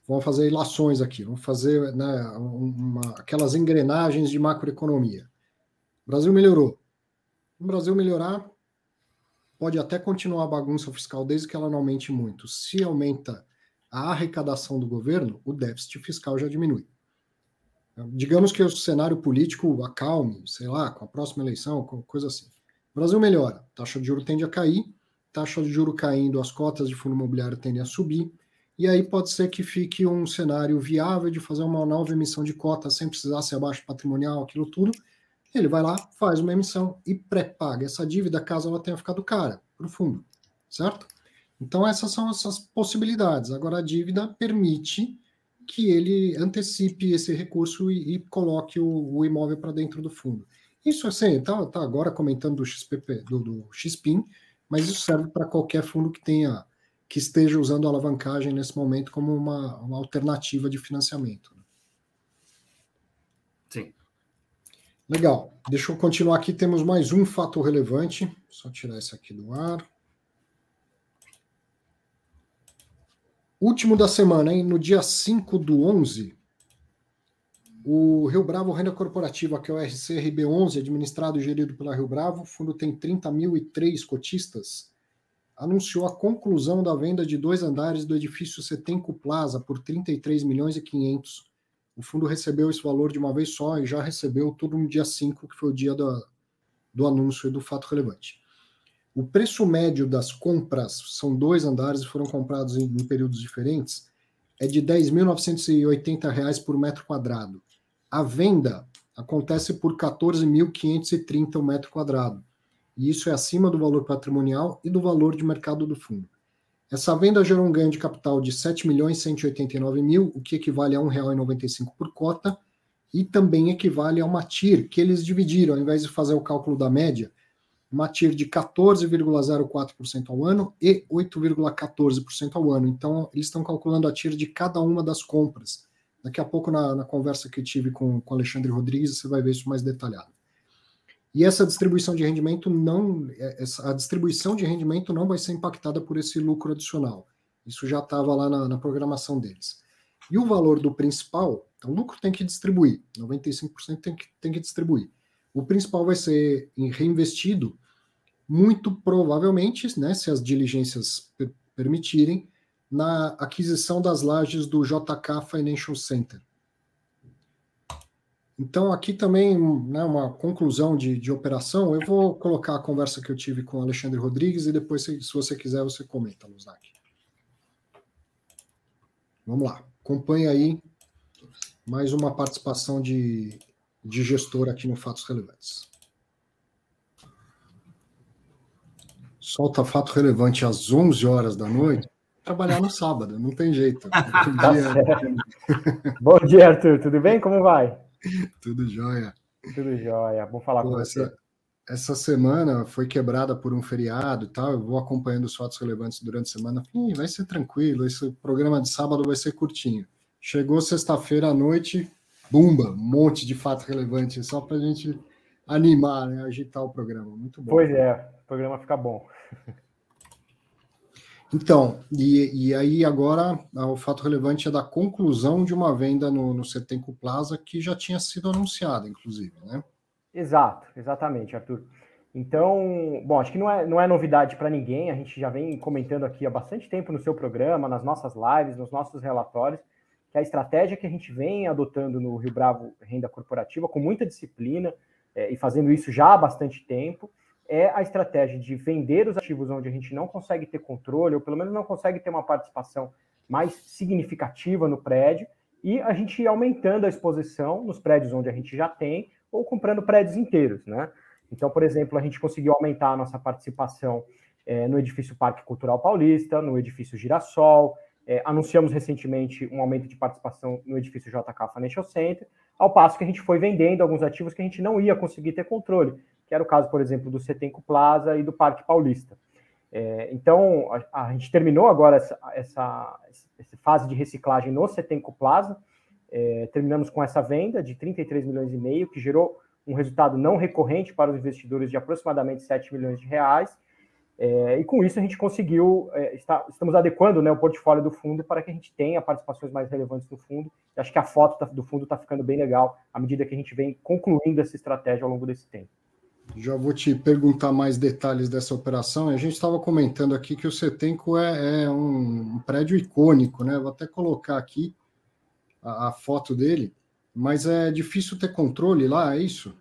vamos fazer ilações aqui, vamos fazer né, uma, aquelas engrenagens de macroeconomia. O Brasil melhorou. O Brasil melhorar, pode até continuar a bagunça fiscal desde que ela não aumente muito. Se aumenta a arrecadação do governo, o déficit fiscal já diminui. Digamos que o cenário político acalme, sei lá, com a próxima eleição, coisa assim. O Brasil melhora, taxa de juro tende a cair, taxa de juro caindo, as cotas de fundo imobiliário tendem a subir, e aí pode ser que fique um cenário viável de fazer uma nova emissão de cotas sem precisar ser abaixo patrimonial, aquilo tudo. Ele vai lá, faz uma emissão e pré-paga essa dívida caso ela tenha ficado cara para o fundo, certo? Então, essas são essas possibilidades. Agora, a dívida permite que ele antecipe esse recurso e, e coloque o, o imóvel para dentro do fundo. Isso assim, tá, tá agora comentando do XPP, do, do XPIN, mas isso serve para qualquer fundo que tenha que esteja usando a alavancagem nesse momento como uma, uma alternativa de financiamento. Né? Sim. Legal. Deixa eu continuar aqui. Temos mais um fato relevante. Só tirar esse aqui do ar. Último da semana, hein? No dia 5 do 11, o Rio Bravo Renda Corporativa, que é o RCRB11, administrado e gerido pela Rio Bravo, o fundo tem 30.003 cotistas, anunciou a conclusão da venda de dois andares do edifício Setenco Plaza por 33 milhões e 500. O fundo recebeu esse valor de uma vez só e já recebeu tudo no dia 5, que foi o dia do, do anúncio e do fato relevante. O preço médio das compras, são dois andares e foram comprados em, em períodos diferentes, é de R$ 10.980 por metro quadrado. A venda acontece por R$ 14.530 o metro quadrado. E isso é acima do valor patrimonial e do valor de mercado do fundo. Essa venda gerou um ganho de capital de R$ 7.189.000, o que equivale a R$ 1,95 por cota, e também equivale a uma TIR, que eles dividiram, ao invés de fazer o cálculo da média, uma TIR de 14,04% ao ano e 8,14% ao ano. Então, eles estão calculando a TIR de cada uma das compras. Daqui a pouco, na, na conversa que eu tive com o Alexandre Rodrigues, você vai ver isso mais detalhado. E essa distribuição de rendimento não, é, essa, a distribuição de rendimento não vai ser impactada por esse lucro adicional. Isso já estava lá na, na, programação deles. E o valor do principal, então o lucro tem que distribuir, 95% tem que, tem que distribuir. O principal vai ser reinvestido muito provavelmente, né, se as diligências per permitirem, na aquisição das lajes do JK Financial Center. Então, aqui também, né, uma conclusão de, de operação, eu vou colocar a conversa que eu tive com o Alexandre Rodrigues e depois, se, se você quiser, você comenta, Luznak. Vamos lá, acompanha aí mais uma participação de, de gestor aqui no Fatos Relevantes. Solta fato relevante às 11 horas da noite, trabalhar no sábado, não tem jeito. [laughs] Tá Bom dia, Arthur. Tudo bem? Como vai? Tudo jóia. Tudo jóia. Bom falar Pô, com você. Essa, essa, semana foi quebrada por um feriado e tal. Eu vou acompanhando os fatos relevantes durante a semana. Ih, vai ser tranquilo, esse programa de sábado vai ser curtinho. Chegou sexta-feira à noite, bumba, um monte de fato relevante, só para a gente animar, né, agitar o programa. Muito bom. Pois é, o programa fica bom. Então, e, e aí agora o fato relevante é da conclusão de uma venda no, no Setenco Plaza que já tinha sido anunciada, inclusive, né? Exato, exatamente, Arthur. Então, bom, acho que não é, não é novidade para ninguém, a gente já vem comentando aqui há bastante tempo no seu programa, nas nossas lives, nos nossos relatórios, que a estratégia que a gente vem adotando no Rio Bravo Renda Corporativa, com muita disciplina, é, e fazendo isso já há bastante tempo, é a estratégia de vender os ativos onde a gente não consegue ter controle, ou pelo menos não consegue ter uma participação mais significativa no prédio, e a gente aumentando a exposição nos prédios onde a gente já tem, ou comprando prédios inteiros, né? Então, por exemplo, a gente conseguiu aumentar a nossa participação é, no edifício Parque Cultural Paulista, no edifício Girassol, é, anunciamos recentemente um aumento de participação no edifício JK Financial Center, ao passo que a gente foi vendendo alguns ativos que a gente não ia conseguir ter controle que era o caso, por exemplo, do Setenco Plaza e do Parque Paulista. É, então, a, a, gente terminou agora essa, essa, essa, fase de reciclagem no Setenco Plaza, é, terminamos com essa venda de 33 milhões e meio, que gerou um resultado não recorrente para os investidores de aproximadamente 7 milhões de reais, é, e com isso a gente conseguiu, é, está, estamos adequando né, o portfólio do fundo para que a gente tenha participações mais relevantes no fundo. E acho que a foto do fundo está ficando bem legal à medida que a gente vem concluindo essa estratégia ao longo desse tempo. Já vou te perguntar mais detalhes dessa operação. A gente estava comentando aqui que o Setenco é, é um, prédio icônico, né? Vou até colocar aqui a, a, foto dele, mas é difícil ter controle lá, é isso?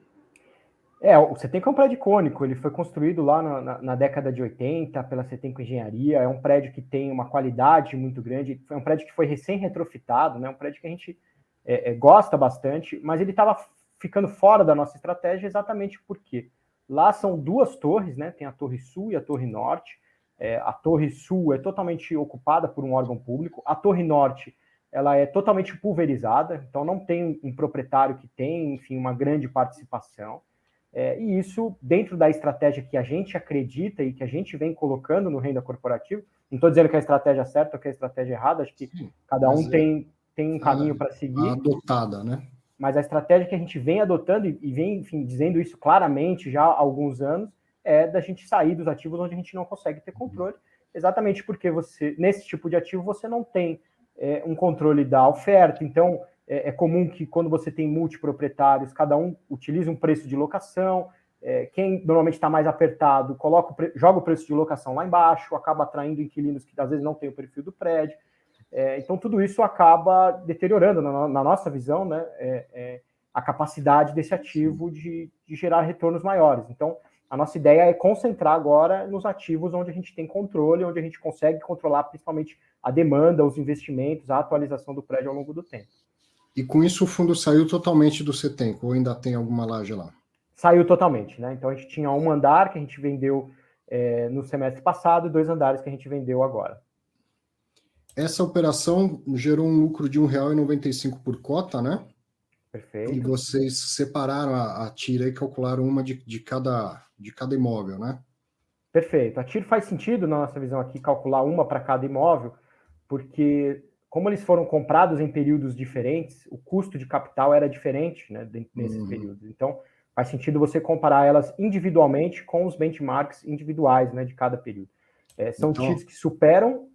É, o Setenco é um prédio icônico, ele foi construído lá na, na, na década de 80 pela Setenco Engenharia, é um prédio que tem uma qualidade muito grande, foi um prédio que foi recém-retrofitado, né? Um prédio que a gente é, é, gosta bastante, mas ele estava ficando fora da nossa estratégia exatamente porque lá são duas torres, né? Tem a Torre Sul e a Torre Norte. É, a Torre Sul é totalmente ocupada por um órgão público. A Torre Norte ela é totalmente pulverizada, então não tem um proprietário que tem, enfim, uma grande participação. É, e isso, dentro da estratégia que a gente acredita e que a gente vem colocando no renda corporativo, não estou dizendo que é a estratégia certa ou que é a estratégia errada, acho que Sim, cada um é tem, tem um caminho para seguir. Adotada, né? Mas a estratégia que a gente vem adotando e vem, enfim, dizendo isso claramente já há alguns anos é da gente sair dos ativos onde a gente não consegue ter controle, exatamente porque você, nesse tipo de ativo, você não tem é, um controle da oferta. Então, é, é, comum que quando você tem multiproprietários, cada um utilize um preço de locação. É, quem normalmente está mais apertado coloca o joga o preço de locação lá embaixo, acaba atraindo inquilinos que às vezes não têm o perfil do prédio. É, então, tudo isso acaba deteriorando, na, na nossa visão, né, é, é, a capacidade desse ativo de, de, gerar retornos maiores. Então, a nossa ideia é concentrar agora nos ativos onde a gente tem controle, onde a gente consegue controlar principalmente a demanda, os investimentos, a atualização do prédio ao longo do tempo. E com isso o fundo saiu totalmente do CETENCO, ou ainda tem alguma laje lá? Saiu totalmente, né? Então a gente tinha um andar que a gente vendeu é, no semestre passado e dois andares que a gente vendeu agora. Essa operação gerou um lucro de R$ 1,95 por cota, né? Perfeito. E vocês separaram a, a tira e calcularam uma de, de, cada, de cada imóvel, né? Perfeito. A TIR faz sentido, na nossa visão aqui, calcular uma para cada imóvel, porque como eles foram comprados em períodos diferentes, o custo de capital era diferente né, nesses uhum. períodos. Então, faz sentido você comparar elas individualmente com os benchmarks individuais né, de cada período. É, são então... TIRs que superam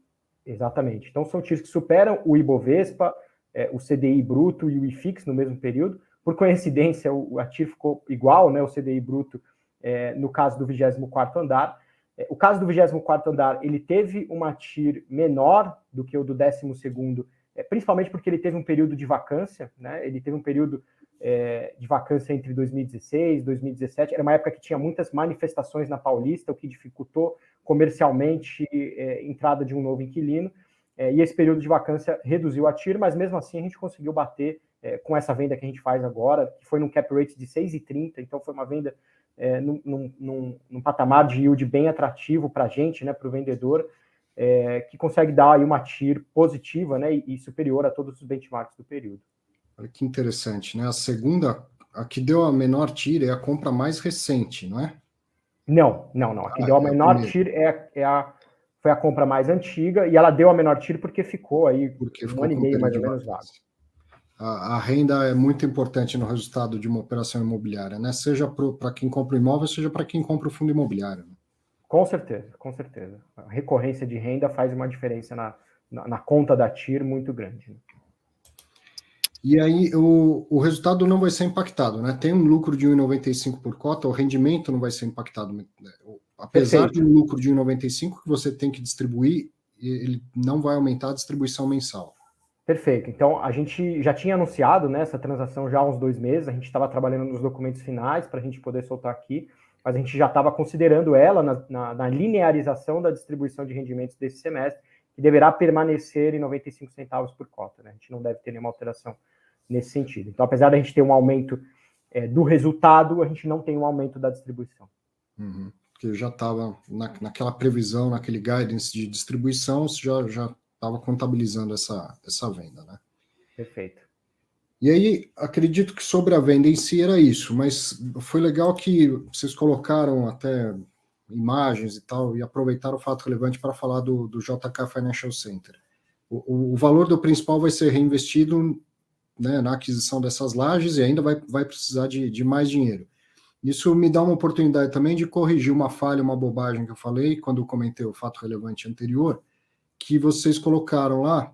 Exatamente. Então, são títulos que superam o Ibovespa, é, o CDI bruto e o IFIX no mesmo período. Por coincidência, o, ativo ficou igual, né, o CDI bruto, é, no caso do 24º andar. É, o caso do 24º andar, ele teve uma TIR menor do que o do 12º, é, principalmente porque ele teve um período de vacância, né, ele teve um período é, de vacância entre 2016 e 2017. Era uma época que tinha muitas manifestações na Paulista, o que dificultou comercialmente é, entrada de um novo inquilino. É, e esse período de vacância reduziu a TIR, mas mesmo assim a gente conseguiu bater é, com essa venda que a gente faz agora, que foi num cap rate de 6,30, então foi uma venda é, num, num, num, patamar de yield bem atrativo para a gente, né, para o vendedor. é, que consegue dar aí uma TIR positiva né, e, superior a todos os benchmarks do período. Olha que interessante, né? A segunda, a que deu a menor TIR é a compra mais recente, não é? Não, não, não. A que ah, deu a é menor é TIR é, é a, foi a compra mais antiga e ela deu a menor TIR porque ficou aí porque um ficou ano e meio mais ou menos vago. A, a, renda é muito importante no resultado de uma operação imobiliária, né? Seja para quem compra o imóvel, seja para quem compra o fundo imobiliário. Né? Com certeza, com certeza. A recorrência de renda faz uma diferença na, na, na conta da TIR muito grande. Né? E aí o, o resultado não vai ser impactado, né? Tem um lucro de 1,95 por cota, o rendimento não vai ser impactado. Né? Apesar Perfeito. de um lucro de 1,95 que você tem que distribuir, ele não vai aumentar a distribuição mensal. Perfeito. Então, a gente já tinha anunciado né, essa transação já há uns dois meses, a gente estava trabalhando nos documentos finais para a gente poder soltar aqui, mas a gente já estava considerando ela na, na, na, linearização da distribuição de rendimentos desse semestre, que deverá permanecer em 95 centavos por cota. Né? A gente não deve ter nenhuma alteração nesse sentido. Então, apesar da gente ter um aumento é, do resultado, a gente não tem um aumento da distribuição. Uhum. Porque já estava na, naquela previsão, naquele guidance de distribuição, já, já estava contabilizando essa, essa venda, né? Perfeito. E aí, acredito que sobre a venda em si era isso, mas foi legal que vocês colocaram até imagens e tal, e aproveitaram o fato relevante para falar do, do JK Financial Center. O, o, valor do principal vai ser reinvestido né, na aquisição dessas lajes e ainda vai, vai precisar de, de mais dinheiro. Isso me dá uma oportunidade também de corrigir uma falha, uma bobagem que eu falei quando eu comentei o fato relevante anterior, que vocês colocaram lá,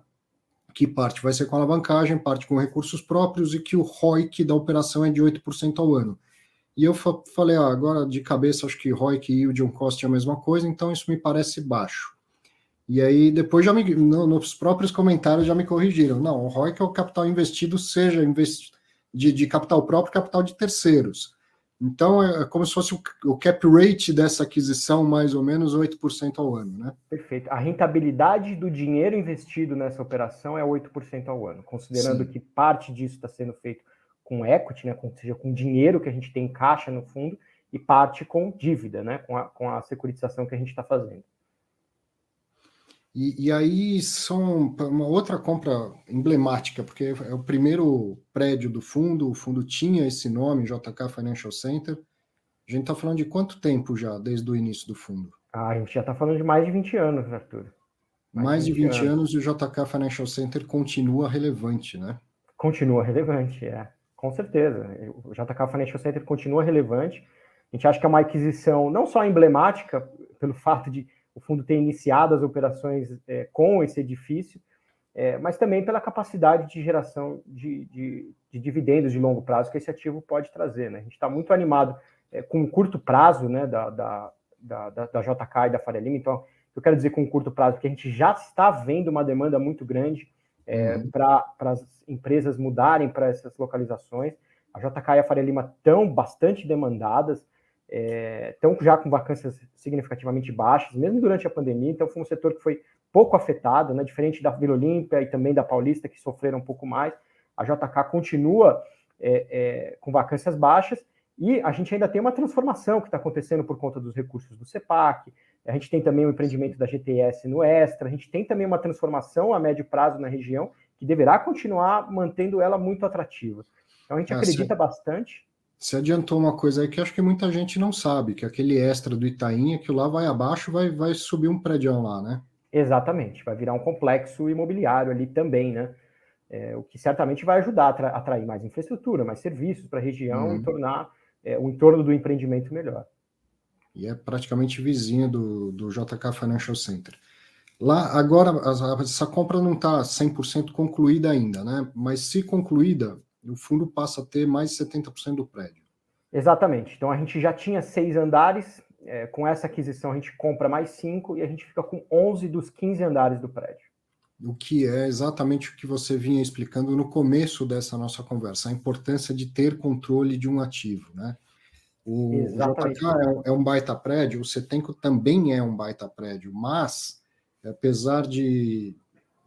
que parte vai ser com alavancagem, parte com recursos próprios e que o ROIC da operação é de 8% ao ano. E eu fa falei, ah, agora de cabeça acho que ROIC e yield on cost é a mesma coisa, então isso me parece baixo. E aí depois já me, no, nos próprios comentários já me corrigiram. Não, o ROIC é o capital investido, seja investi de, de capital próprio, capital de terceiros. Então, é, é como se fosse o, o cap rate dessa aquisição, mais ou menos 8% ao ano, né? Perfeito. A rentabilidade do dinheiro investido nessa operação é 8% ao ano, considerando Sim. que parte disso está sendo feito com equity, né, ou seja, com dinheiro que a gente tem em caixa no fundo, e parte com dívida, né, com a, com a securitização que a gente está fazendo. E, e, aí são uma outra compra emblemática, porque é o primeiro prédio do fundo, o fundo tinha esse nome, JK Financial Center. A gente está falando de quanto tempo já, desde o início do fundo? Ah, a gente já está falando de mais de 20 anos, Arthur. Mais, mais de 20, 20 anos. anos e o JK Financial Center continua relevante, né? Continua relevante, é. Com certeza. O JK Financial Center continua relevante. A gente acha que é uma aquisição não só emblemática, pelo [laughs] fato de o fundo ter iniciado as operações é, com esse edifício, é, mas também pela capacidade de geração de, de, de, dividendos de longo prazo que esse ativo pode trazer. Né? A gente está muito animado é, com o curto prazo né, da, da, da, da, JK e da Faria Lima. Então, eu quero dizer com curto prazo, porque a gente já está vendo uma demanda muito grande é, uhum. para as empresas mudarem para essas localizações. A JK e a Faria Lima estão bastante demandadas estão é, já com vacâncias significativamente baixas, mesmo durante a pandemia, então foi um setor que foi pouco afetado, né, diferente da Vila Olímpia e também da Paulista, que sofreram um pouco mais. A JK continua é, é, com vacâncias baixas e a gente ainda tem uma transformação que está acontecendo por conta dos recursos do CEPAC, a gente tem também o empreendimento da GTS no Extra, a gente tem também uma transformação a médio prazo na região que deverá continuar mantendo ela muito atrativa. Então a gente ah, acredita sim. bastante você adiantou uma coisa aí que acho que muita gente não sabe, que aquele extra do Itaim, que lá vai abaixo, vai, vai subir um prédio lá, né? Exatamente, vai virar um complexo imobiliário ali também, né? É, o que certamente vai ajudar a atrair mais infraestrutura, mais serviços para a região uhum. e tornar é, o entorno do empreendimento melhor. E é praticamente vizinho do, do JK Financial Center. Lá, agora, essa compra não está 100% concluída ainda, né? Mas se concluída, o fundo passa a ter mais de 70% do prédio. Exatamente. Então a gente já tinha seis andares, é, com essa aquisição a gente compra mais cinco e a gente fica com 11 dos 15 andares do prédio. O que é exatamente o que você vinha explicando no começo dessa nossa conversa, a importância de ter controle de um ativo, né? O. JK é, é um baita prédio, o Setenco também é um baita prédio, mas apesar de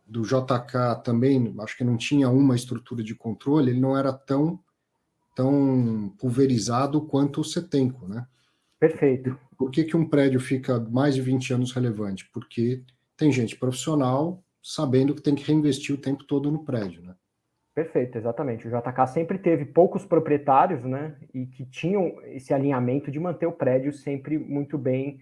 do JK também, acho que não tinha uma estrutura de controle, ele não era tão tão pulverizado quanto o Setenco, né? Perfeito. Por que, que um prédio fica mais de 20 anos relevante? Porque tem gente profissional sabendo que tem que reinvestir o tempo todo no prédio, né? Perfeito, exatamente. O JK sempre teve poucos proprietários, né? E que tinham esse alinhamento de manter o prédio sempre muito bem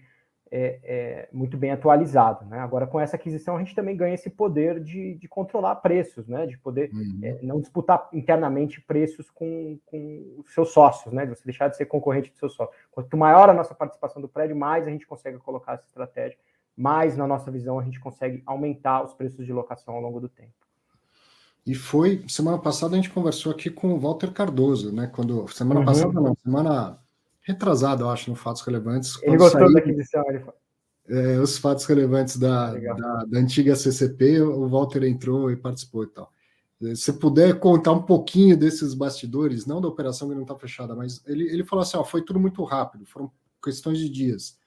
é, é, muito bem atualizado. Né? Agora, com essa aquisição, a gente também ganha esse poder de, de controlar preços, né? de poder uhum. é, não disputar internamente preços com, com os seus sócios, né? de você deixar de ser concorrente do seu sócio. Quanto maior a nossa participação do prédio, mais a gente consegue colocar essa estratégia, mais, na nossa visão, a gente consegue aumentar os preços de locação ao longo do tempo. E foi, semana passada a gente conversou aqui com o Walter Cardoso, né? Quando, semana uhum. passada não, semana retrasado, eu acho, no Fatos Relevantes. Ele gostou saiu, da aquisição, ele é, os fatos relevantes da, da, da, antiga CCP, o Walter entrou e participou e tal. Se puder contar um pouquinho desses bastidores, não da operação que não está fechada, mas ele, ele falou assim: ó, foi tudo muito rápido, foram questões de dias.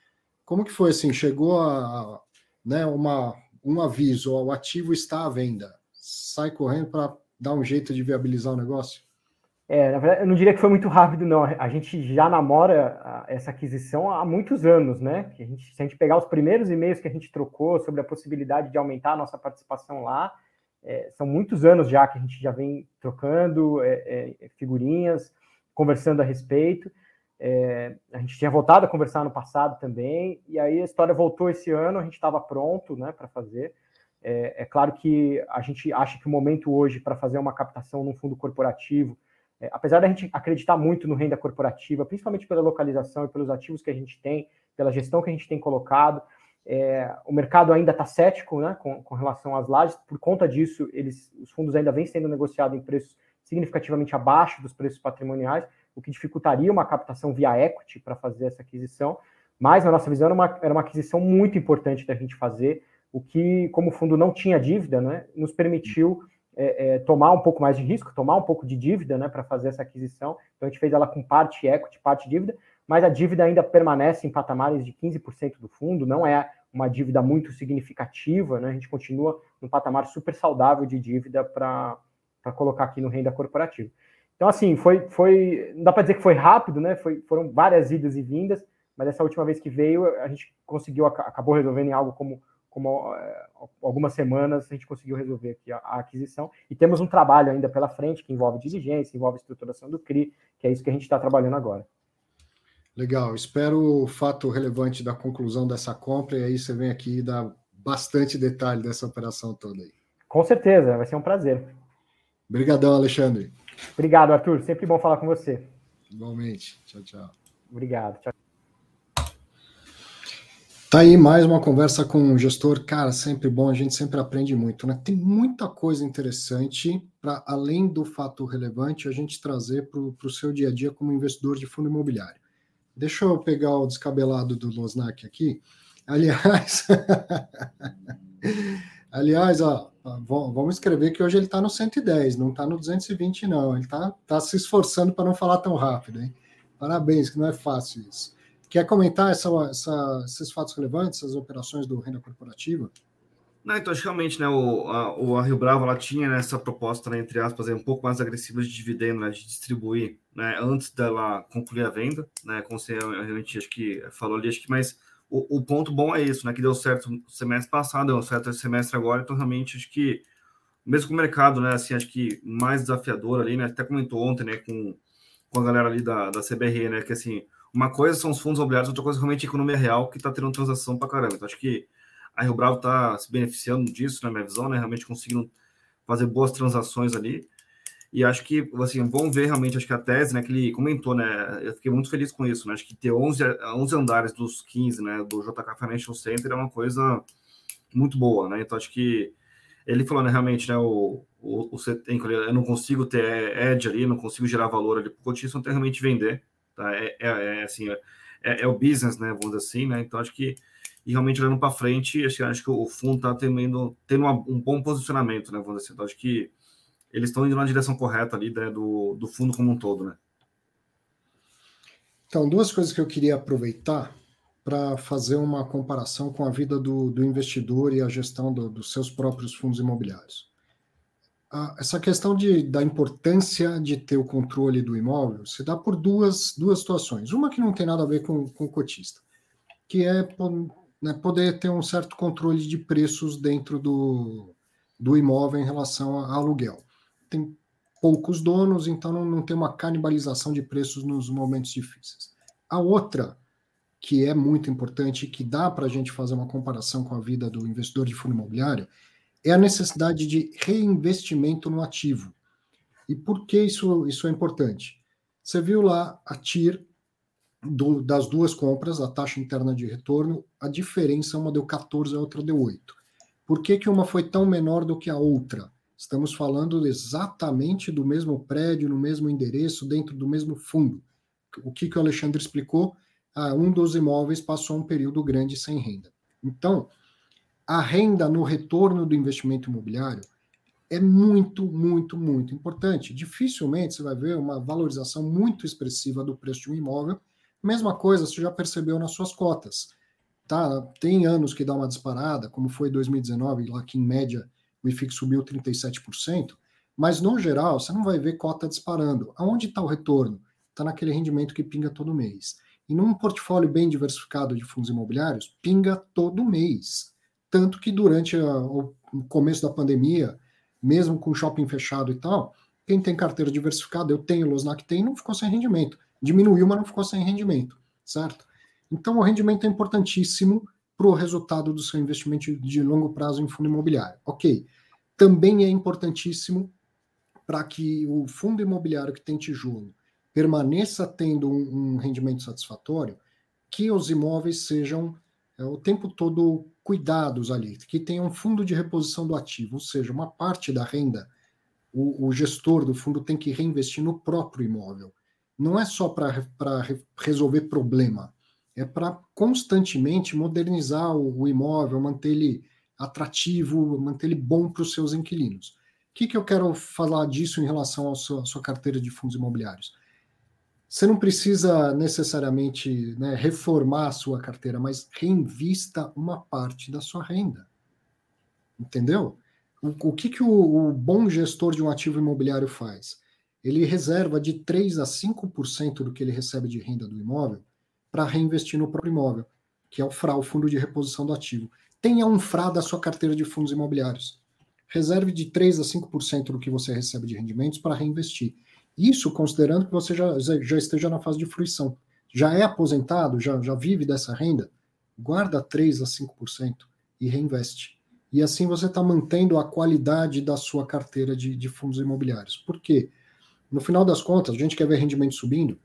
Como que foi assim? Chegou a né, uma, um aviso, ó, o ativo está à venda, sai correndo para dar um jeito de viabilizar o negócio? É, na verdade, eu não diria que foi muito rápido, não. A gente já namora essa aquisição há muitos anos, né? Que a gente, se a gente pegar os primeiros e-mails que a gente trocou sobre a possibilidade de aumentar a nossa participação lá, é, são muitos anos já que a gente já vem trocando é, é figurinhas, conversando a respeito. É, a gente tinha voltado a conversar no passado também, e aí a história voltou esse ano, a gente estava pronto né, para fazer. É, é claro que a gente acha que o momento hoje para fazer uma captação num fundo corporativo é, apesar da gente acreditar muito no renda corporativa, principalmente pela localização e pelos ativos que a gente tem, pela gestão que a gente tem colocado, é, o mercado ainda está cético né, com, com, relação às lajes, por conta disso, eles, os fundos ainda vêm sendo negociados em preços significativamente abaixo dos preços patrimoniais, o que dificultaria uma captação via equity para fazer essa aquisição, mas, na nossa visão, era uma, era uma aquisição muito importante da gente fazer, o que, como o fundo não tinha dívida, né, nos permitiu é, é, tomar um pouco mais de risco, tomar um pouco de dívida né, para fazer essa aquisição. Então a gente fez ela com parte equity, parte dívida, mas a dívida ainda permanece em patamares de 15% do fundo, não é uma dívida muito significativa, né? A gente continua num patamar super saudável de dívida para colocar aqui no renda corporativa. Então, assim, foi, foi não dá para dizer que foi rápido, né? Foi, foram várias idas e vindas, mas essa última vez que veio, a gente conseguiu, acabou resolvendo em algo como como é, algumas semanas a gente conseguiu resolver aqui a, a, aquisição e temos um trabalho ainda pela frente que envolve diligência, envolve estruturação do CRI, que é isso que a gente está trabalhando agora. Legal, espero o fato relevante da conclusão dessa compra e aí você vem aqui e dá bastante detalhe dessa operação toda aí. Com certeza, vai ser um prazer. Obrigadão, Alexandre. Obrigado, Arthur. Sempre bom falar com você. Igualmente. Tchau, tchau. Obrigado. Tchau. Tá aí mais uma conversa com um gestor, cara, sempre bom, a gente sempre aprende muito, né? Tem muita coisa interessante para além do fato relevante a gente trazer para o seu dia a dia como investidor de fundo imobiliário. Deixa eu pegar o descabelado do Losnak aqui. Aliás, [laughs] aliás, ó, vamos escrever que hoje ele está no 110, não está no 220, não. Ele está tá se esforçando para não falar tão rápido, hein? Parabéns, que não é fácil isso. Quer comentar essa, essa, esses fatos relevantes, essas operações do renda corporativa? Não, então, acho que realmente, né, o, a, a Rio Bravo, ela tinha né, essa proposta, né, entre aspas, um pouco mais agressiva de dividendo, né, de distribuir, né, antes dela concluir a venda, né, como você realmente, acho que falou ali, acho que, mas o, o ponto bom é isso, né, que deu certo semestre passado, deu certo esse semestre agora, então, realmente, acho que, mesmo com o mercado, né, assim, acho que mais desafiador ali, né, até comentou ontem, né, com, com a galera ali da, da CBR, né, que, assim, uma coisa são os fundos imobiliários, outra coisa é realmente a economia real, que está tendo transação para caramba. Então, acho que a Rio Bravo está se beneficiando disso, na minha visão, né? Realmente conseguindo fazer boas transações ali. E acho que, assim, vamos ver realmente, acho que a tese, né, que ele comentou, né, eu fiquei muito feliz com isso, né, acho que ter 11, 11 andares dos 15, né, do JK Financial Center é uma coisa muito boa, né, então acho que ele falou, né, realmente, né, o, o, o eu não consigo ter edge ali, não consigo gerar valor ali para o cotista, não tem realmente vender, Tá? É, é, é assim, é, é, o business, né? Vamos dizer assim, né? Então acho que e realmente olhando para frente, acho, acho que o fundo está tendo, tendo uma, um bom posicionamento, né? Vamos dizer assim. Então, acho que eles estão indo na direção correta ali né, do, do fundo como um todo, né? Então, duas coisas que eu queria aproveitar para fazer uma comparação com a vida do, do investidor e a gestão do, dos seus próprios fundos imobiliários essa questão de, da importância de ter o controle do imóvel se dá por duas, duas situações. Uma que não tem nada a ver com, com o cotista, que é né, poder ter um certo controle de preços dentro do, do imóvel em relação a aluguel. Tem poucos donos, então não, não tem uma canibalização de preços nos momentos difíceis. A outra, que é muito importante que dá para a gente fazer uma comparação com a vida do investidor de fundo imobiliário, é a necessidade de reinvestimento no ativo. E por que isso, isso é importante? Você viu lá a TIR do, das duas compras, a taxa interna de retorno, a diferença, uma deu 14, a outra deu 8. Por que, que uma foi tão menor do que a outra? Estamos falando exatamente do mesmo prédio, no mesmo endereço, dentro do mesmo fundo. O que, que o Alexandre explicou? Ah, um dos imóveis passou um período grande sem renda. Então, a renda no retorno do investimento imobiliário é muito, muito, muito importante. Dificilmente você vai ver uma valorização muito expressiva do preço de um imóvel Mesma coisa, você já percebeu nas suas cotas. Tá? Tem anos que dá uma disparada, como foi 2019, lá que em média o IFIX subiu 37%, mas no geral você não vai ver cota disparando. Aonde está o retorno? Está naquele rendimento que pinga todo mês. E num portfólio bem diversificado de fundos imobiliários, pinga todo mês. Tanto que durante a, o começo da pandemia, mesmo com shopping fechado e tal, quem tem carteira diversificada, eu tenho, o Losnac tem, não ficou sem rendimento diminuiu, mas não ficou sem rendimento, certo? Então, o rendimento é importantíssimo para o resultado do seu investimento de longo prazo em fundo imobiliário. Ok. Também é importantíssimo para que o fundo imobiliário que tem tijolo permaneça tendo um, um rendimento satisfatório, que os imóveis sejam é, o tempo todo cuidados ali, que tenha um fundo de reposição do ativo, ou seja, uma parte da renda, o, o gestor do fundo tem que reinvestir no próprio imóvel não é só para resolver problema, é para constantemente modernizar o, o, imóvel, manter ele atrativo, manter ele bom para os seus inquilinos. O que, que eu quero falar disso em relação à sua, à sua carteira de fundos imobiliários? Você não precisa necessariamente né, reformar a sua carteira, mas reinvista uma parte da sua renda. Entendeu? O, o que, que o, o bom gestor de um ativo imobiliário faz? ele reserva de 3 a 5% do que ele recebe de renda do imóvel para reinvestir no próprio imóvel, que é o FRA, o Fundo de Reposição do Ativo. Tenha um FRA da sua carteira de fundos imobiliários. Reserve de 3 a 5% do que você recebe de rendimentos para reinvestir. Isso considerando que você já, já esteja na fase de fruição. Já é aposentado, já, já vive dessa renda, guarda 3 a 5% e reinveste. E assim você está mantendo a qualidade da sua carteira de, de fundos imobiliários. Por quê? No final das contas, a gente quer ver rendimento subindo,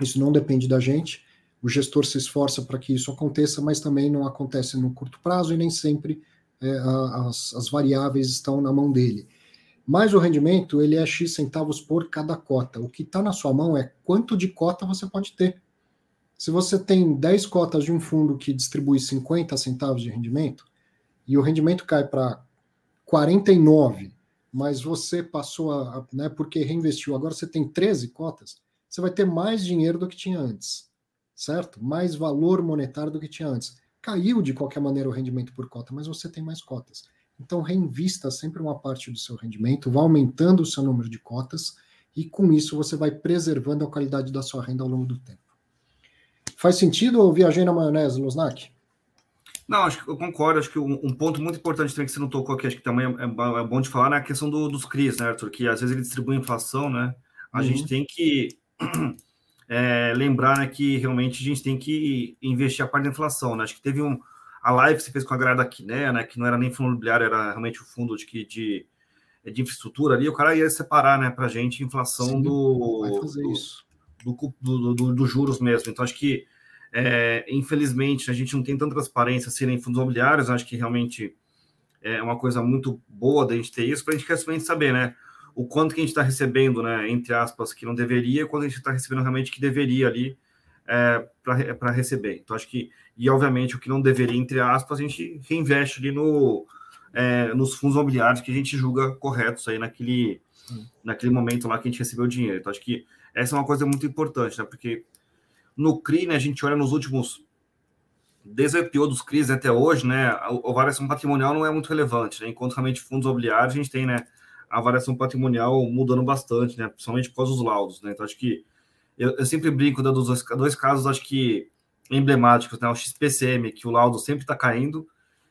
isso não depende da gente, o gestor se esforça para que isso aconteça, mas também não acontece no curto prazo e nem sempre é, as, as, variáveis estão na mão dele. Mas o rendimento ele é X centavos por cada cota. O que está na sua mão é quanto de cota você pode ter. Se você tem 10 cotas de um fundo que distribui 50 centavos de rendimento, e o rendimento cai para 49, mas você passou a, né, porque reinvestiu, agora você tem 13 cotas, você vai ter mais dinheiro do que tinha antes, certo? Mais valor monetário do que tinha antes. Caiu de qualquer maneira o rendimento por cota, mas você tem mais cotas. Então reinvista sempre uma parte do seu rendimento, vá aumentando o seu número de cotas e com isso você vai preservando a qualidade da sua renda ao longo do tempo. Faz sentido ou viajei na maionese, Losnak? Não, acho que eu concordo. Acho que um, ponto muito importante também que você não tocou aqui, acho que também é, é, é bom de falar, né, a questão do, dos CRIs, né, Arthur? Que às vezes ele distribui inflação, né? A uhum. gente tem que [clears throat] é, lembrar né, que realmente a gente tem que investir a parte da inflação, né? Acho que teve um. A live que você fez com a galera da Quiné, né? Que não era nem fundo imobiliário, era realmente o fundo de, de, de infraestrutura ali. O cara ia separar, né, para a gente inflação Sim, do, do, do, do, do juros mesmo. Então, acho que é, infelizmente, a gente não tem tanta transparência assim em fundos imobiliários. Acho que realmente é uma coisa muito boa da gente ter isso, para a gente realmente saber, né? O quanto que a gente está recebendo, né? Entre aspas, que não deveria, e quanto a gente está recebendo realmente que deveria ali é, para receber. Então, acho que, e obviamente, o que não deveria, entre aspas, a gente reinveste ali no, é, nos fundos imobiliários que a gente julga corretos aí naquele, naquele momento lá que a gente recebeu o dinheiro. Então, acho que essa é uma coisa muito importante, né? Porque no CRI, né, a gente olha nos últimos, desde o IPO dos CRIs até hoje, né, a, a variação patrimonial não é muito relevante, né, enquanto realmente fundos imobiliários a gente tem, né, a variação patrimonial mudando bastante, né, principalmente por causa dos laudos, né, então acho que eu, eu sempre brinco dos dois, dois casos, acho que emblemáticos, né? O XPCM, que o laudo sempre está caindo,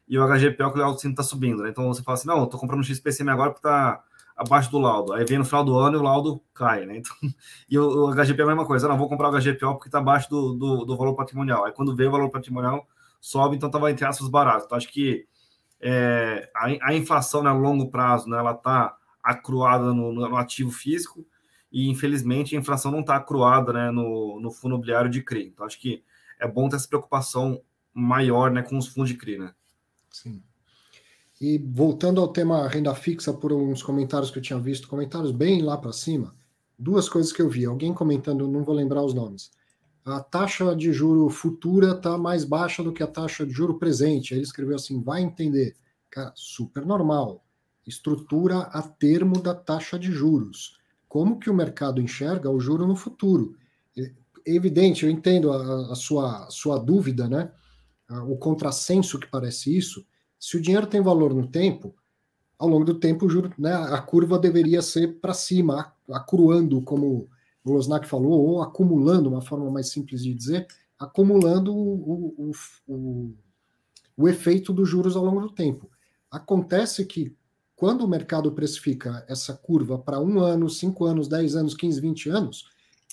e o HGPO, que o laudo sempre está subindo, né? Então você fala assim, não, tô comprando o XPCM agora porque está abaixo do laudo. Aí vem no final do ano e o laudo cai, né? Então, [laughs] e o, o HGPO é a mesma coisa, não, vou comprar o HGPO porque está abaixo do, do, do, valor patrimonial. Aí quando vê o valor patrimonial, sobe, então estava entre aspas barato. Então acho que é, a, a, inflação né, a longo prazo, né, ela está acruada no, no, ativo físico e infelizmente a inflação não está acruada né, no, no fundo imobiliário de CRI. Então acho que é bom ter essa preocupação maior né, com os fundos de CRI. Né? Sim. E voltando ao tema renda fixa, por uns comentários que eu tinha visto, comentários bem lá para cima, duas coisas que eu vi. Alguém comentando, não vou lembrar os nomes. A taxa de juro futura está mais baixa do que a taxa de juro presente. Aí ele escreveu assim: vai entender. Cara, super normal. Estrutura a termo da taxa de juros. Como que o mercado enxerga o juro no futuro? É evidente, eu entendo a, a sua, sua dúvida, né? O contrassenso que parece isso se o dinheiro tem valor no tempo, ao longo do tempo, o juro, né, a curva deveria ser para cima, acruando, como o Losnak falou, ou acumulando, uma forma mais simples de dizer, acumulando o, o, o, o efeito dos juros ao longo do tempo. Acontece que quando o mercado precifica essa curva para um ano, cinco anos, dez anos, quinze, vinte anos,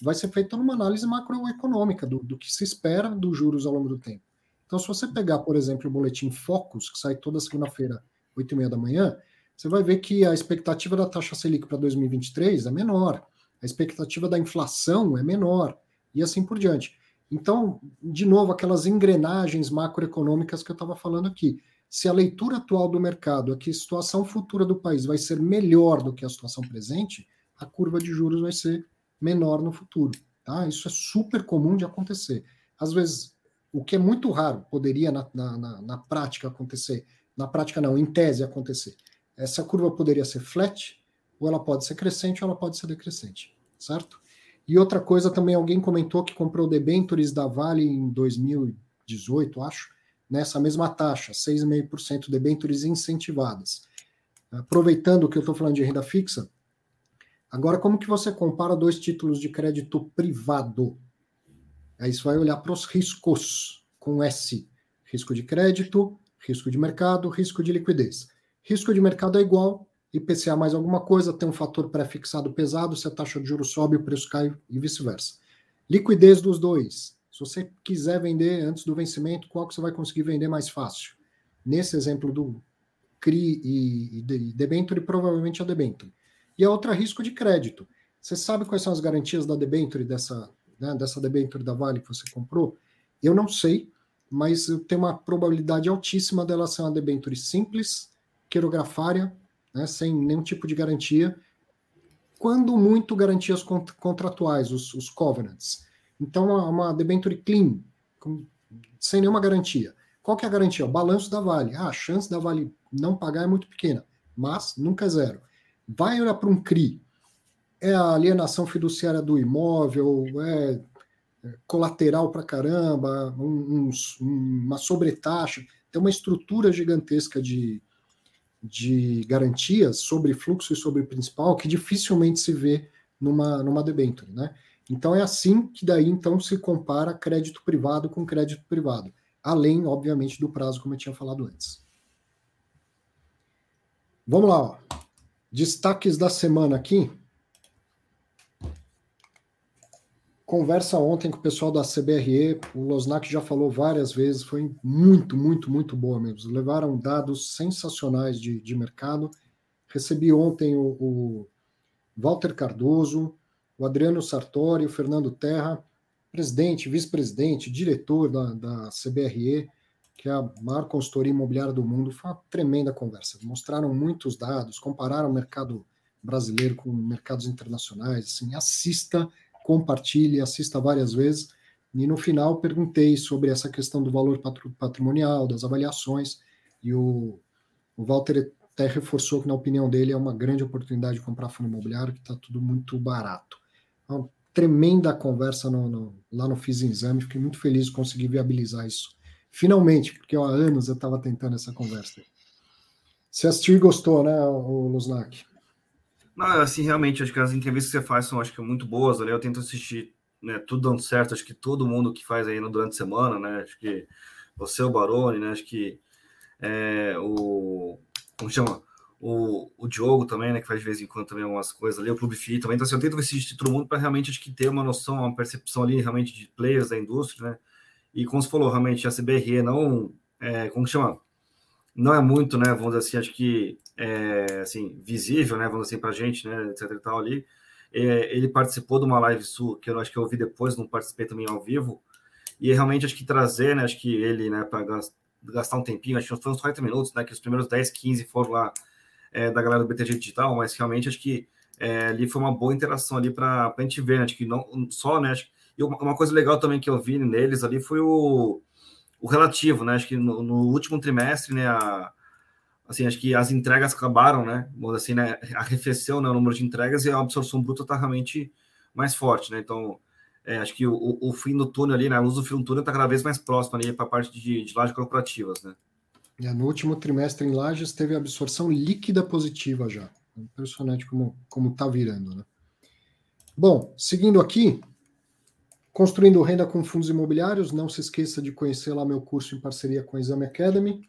vai ser feita uma análise macroeconômica do, do que se espera dos juros ao longo do tempo. Então, se você pegar, por exemplo, o boletim Focus, que sai toda segunda-feira, 8 e meia da manhã, você vai ver que a expectativa da taxa Selic para 2023 é menor, a expectativa da inflação é menor, e assim por diante. Então, de novo, aquelas engrenagens macroeconômicas que eu estava falando aqui. Se a leitura atual do mercado é que a situação futura do país vai ser melhor do que a situação presente, a curva de juros vai ser menor no futuro. Tá? Isso é super comum de acontecer. Às vezes, o que é muito raro, poderia na, na, na, prática acontecer, na prática não, em tese acontecer. Essa curva poderia ser flat, ou ela pode ser crescente, ou ela pode ser decrescente, certo? E outra coisa também, alguém comentou que comprou debentures da Vale em 2018, acho, nessa mesma taxa, 6,5% debentures incentivadas. Aproveitando que eu estou falando de renda fixa, agora como que você compara dois títulos de crédito privado? Aí você vai olhar para os riscos com S: risco de crédito, risco de mercado, risco de liquidez. Risco de mercado é igual, IPCA mais alguma coisa, tem um fator pré-fixado pesado, se a taxa de juros sobe, o preço cai e vice-versa. Liquidez dos dois. Se você quiser vender antes do vencimento, qual que você vai conseguir vender mais fácil? Nesse exemplo do CRI e, e debenture, provavelmente a debenture. E a outra, risco de crédito. Você sabe quais são as garantias da debenture dessa, né, dessa debênture da Vale que você comprou? Eu não sei, mas tenho uma probabilidade altíssima dela ser uma debênture simples, quirografária, né, sem nenhum tipo de garantia, quando muito garantias contratuais, os, os covenants. Então, uma, uma debenture clean, com, sem nenhuma garantia. Qual que é a garantia? O balanço da Vale. Ah, a chance da Vale não pagar é muito pequena, mas nunca é zero. Vai olhar para um CRI, é a alienação fiduciária do imóvel, é, é colateral para caramba, um, um, uma sobretaxa, tem uma estrutura gigantesca de, de garantias sobre fluxo e sobre principal que dificilmente se vê numa, numa debenture, né? Então é assim que daí então se compara crédito privado com crédito privado, além, obviamente, do prazo, como eu tinha falado antes. Vamos lá, ó. destaques da semana aqui. conversa ontem com o pessoal da CBRE, o Losnak já falou várias vezes, foi muito, muito, muito boa mesmo. Levaram dados sensacionais de, de mercado. Recebi ontem o, o Walter Cardoso, o Adriano Sartori, o Fernando Terra, presidente, vice-presidente, diretor da, da CBRE, que é a maior consultoria imobiliária do mundo. Foi uma tremenda conversa. Mostraram muitos dados, compararam o mercado brasileiro com mercados internacionais. Assim, assista compartilhe, assista várias vezes. E no final perguntei sobre essa questão do valor patrimonial, das avaliações, e o, o Walter até reforçou que, na opinião dele, é uma grande oportunidade de comprar fundo imobiliário, que está tudo muito barato. Uma tremenda conversa no, no, lá no Fiz Exame, fiquei muito feliz de conseguir viabilizar isso. Finalmente, porque há anos eu estava tentando essa conversa. Você assistiu e gostou, né, o Luznak? Não, assim, realmente, acho que as entrevistas que você faz são, acho que, muito boas ali. Eu tento assistir né, tudo dando certo, acho que todo mundo que faz aí durante a semana, né? Acho que você, o Baroni, né? Acho que é, o. Como chama? O, o Diogo também, né? Que faz de vez em quando também algumas coisas ali, o Clube FI também. Então, assim, eu tento assistir todo mundo para realmente acho que ter uma noção, uma percepção ali realmente de players da indústria, né? E como você falou, realmente a CBRE não. É, como chama? Não é muito, né? Vamos dizer assim, acho que é, assim, visível, né? Vamos dizer assim, para a gente, né? Etc e tal ali é, ele participou de uma live sua, que eu acho que eu vi depois, não participei também ao vivo, e realmente acho que trazer, né, acho que ele, né, para gastar um tempinho, acho que foi uns 40 minutos, né, que os primeiros 10, 15 foram lá é, da galera do BTG Digital, mas realmente acho que é, ali foi uma boa interação ali para a gente ver, né, acho que não só, né, acho, e uma, coisa legal também que eu vi neles ali foi o, o relativo, né, acho que no, no último trimestre, né, a, assim, acho que as entregas acabaram, né? Assim, né? Arrefeceu né, o número de entregas e a absorção bruta está realmente mais forte, né? Então, é, acho que o, o, fim do túnel ali, né? A luz do fim do túnel está cada vez mais próxima ali para a parte de, de lajes corporativas, né? No último trimestre em lajes teve absorção líquida positiva já. Impressionante como como está virando, né? Bom, seguindo aqui, construindo renda com fundos imobiliários, não se esqueça de conhecer lá meu curso em parceria com a Exame Academy.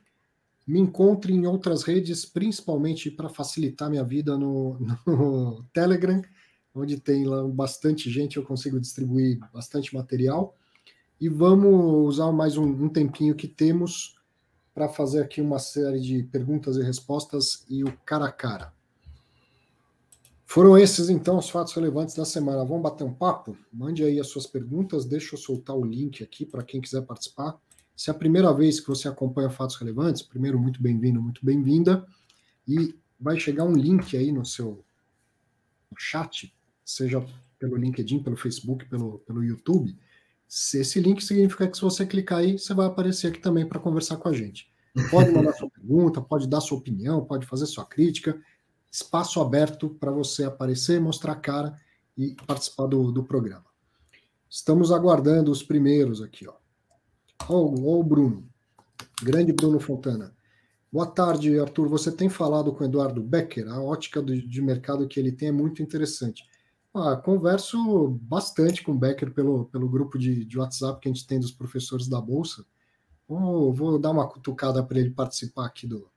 Me encontre em outras redes, principalmente para facilitar minha vida no, [laughs] no Telegram, onde tem lá bastante gente, eu consigo distribuir bastante material. E vamos usar mais um, um tempinho que temos para fazer aqui uma série de perguntas e respostas e o cara a cara. Foram esses, então, os fatos relevantes da semana. Vamos bater um papo? Mande aí as suas perguntas, deixa eu soltar o link aqui para quem quiser participar. Se é a primeira vez que você acompanha Fatos Relevantes, primeiro, muito bem-vindo, muito bem-vinda. E vai chegar um link aí no seu chat, seja pelo LinkedIn, pelo Facebook, pelo, pelo YouTube. Se esse link significa que se você clicar aí, você vai aparecer aqui também para conversar com a gente. Pode mandar sua [laughs] pergunta, pode dar sua opinião, pode fazer sua crítica. Espaço aberto para você aparecer, mostrar a cara e participar do, do programa. Estamos aguardando os primeiros aqui, ó. Ó, o Bruno. Grande Bruno Fontana. Boa tarde, Arthur. Você tem falado com o Eduardo Becker? A ótica do, de mercado que ele tem é muito interessante. Ah, converso bastante com o Becker pelo, pelo grupo de, de WhatsApp que a gente tem dos professores da Bolsa. Oh, vou dar uma cutucada para ele participar aqui do,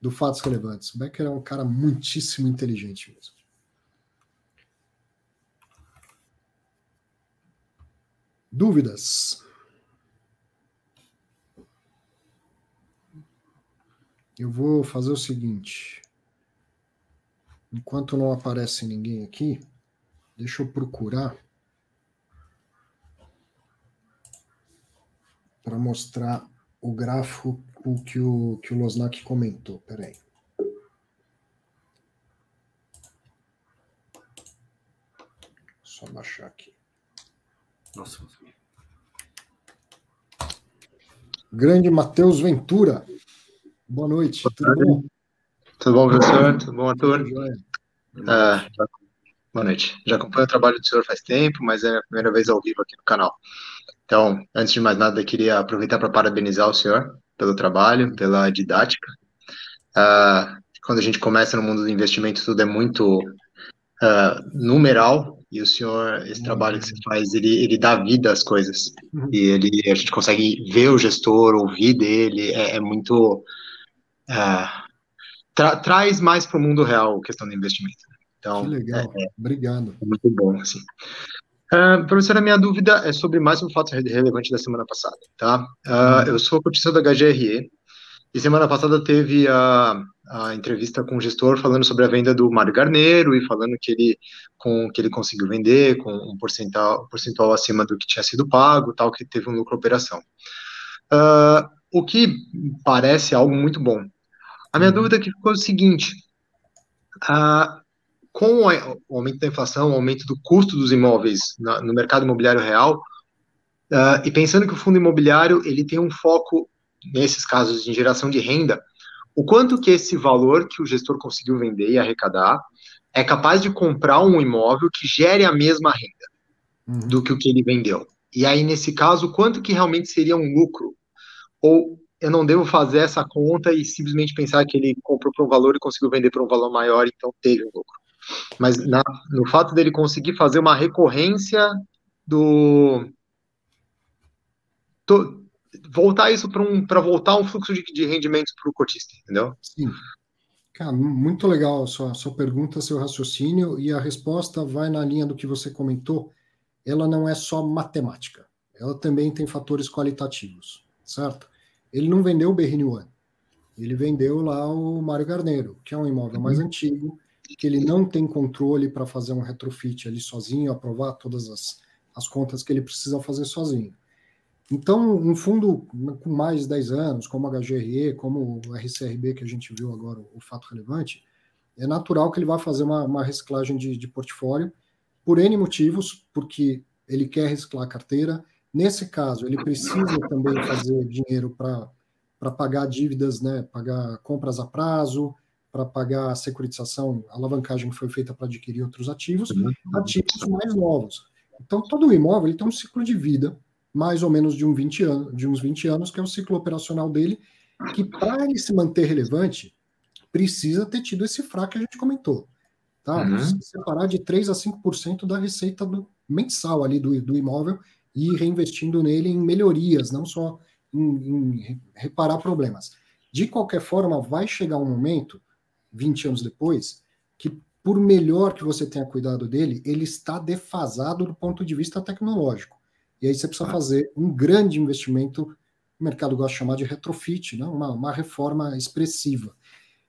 do Fatos Relevantes. O Becker é um cara muitíssimo inteligente mesmo. Dúvidas? Eu vou fazer o seguinte. Enquanto não aparece ninguém aqui, deixa eu procurar para mostrar o gráfico que o que o Losnak comentou. Peraí. Só baixar aqui. Nossa. Grande Matheus Ventura. Boa noite, Boa tudo bom? Tudo bom, professor? Tudo bom, Arthur? É, boa noite. Já acompanho o trabalho do senhor faz tempo, mas é a primeira vez ao vivo aqui no canal. Então, antes de mais nada, queria aproveitar para parabenizar o senhor pelo trabalho, pela didática. Uh, quando a gente começa no mundo do investimento, tudo é muito uh, numeral, e o senhor, esse trabalho que você faz, ele, ele dá vida às coisas. Uhum. E ele, a gente consegue ver o gestor, ouvir dele, é, é muito é, tra traz mais para o mundo real a questão do investimento. Então, que legal, é, é, obrigado. É muito bom, assim. Uh, professora, minha dúvida é sobre mais um fato relevante da semana passada, tá? Uh, eu sou cotista da HGRE e semana passada teve a, a entrevista com o gestor falando sobre a venda do Mário Garneiro e falando que ele, com, que ele conseguiu vender com um percentual, percentual acima do que tinha sido pago, tal, que teve um lucro operação. Uh, o que parece algo muito bom, a minha uhum. dúvida aqui ficou o seguinte: ah, com o aumento da inflação, o aumento do custo dos imóveis na, no mercado imobiliário real, ah, e pensando que o fundo imobiliário ele tem um foco nesses casos de geração de renda, o quanto que esse valor que o gestor conseguiu vender e arrecadar é capaz de comprar um imóvel que gere a mesma renda uhum. do que o que ele vendeu. E aí, nesse caso, quanto que realmente seria um lucro? Ou eu não devo fazer essa conta e simplesmente pensar que ele comprou por um valor e conseguiu vender por um valor maior, então teve um lucro. Mas na, no fato dele conseguir fazer uma recorrência do to, voltar isso para um para voltar um fluxo de, de rendimentos para o cotista, entendeu? Sim. Cara, muito legal a sua, sua pergunta, seu raciocínio, e a resposta vai na linha do que você comentou. Ela não é só matemática, ela também tem fatores qualitativos, certo? Ele não vendeu o Berrini One, ele vendeu lá o Mário Garneiro, que é um imóvel mais uhum. antigo, que ele não tem controle para fazer um retrofit ali sozinho, aprovar todas as, as contas que ele precisa fazer sozinho. Então, um fundo com mais de 10 anos, como a HGRE, como o RCRB, que a gente viu agora, o fato relevante, é natural que ele vá fazer uma, uma reciclagem de, de portfólio por N motivos, porque ele quer reciclar a carteira. Nesse caso, ele precisa também fazer dinheiro para pagar dívidas, né, pagar compras a prazo, para pagar a securitização, a alavancagem que foi feita para adquirir outros ativos, ativos mais novos. Então, todo imóvel ele tem um ciclo de vida mais ou menos de, um 20 anos, de uns 20 anos, que é o ciclo operacional dele, que para ele se manter relevante, precisa ter tido esse fraco que a gente comentou. Tá? Uhum. Separar de 3 a 5% da receita do, mensal ali do, do imóvel e ir reinvestindo nele em melhorias, não só em, em reparar problemas. De qualquer forma, vai chegar um momento, 20 anos depois, que por melhor que você tenha cuidado dele, ele está defasado do ponto de vista tecnológico. E aí você precisa fazer um grande investimento, o mercado gosta de chamar de retrofit, né? uma, uma reforma expressiva.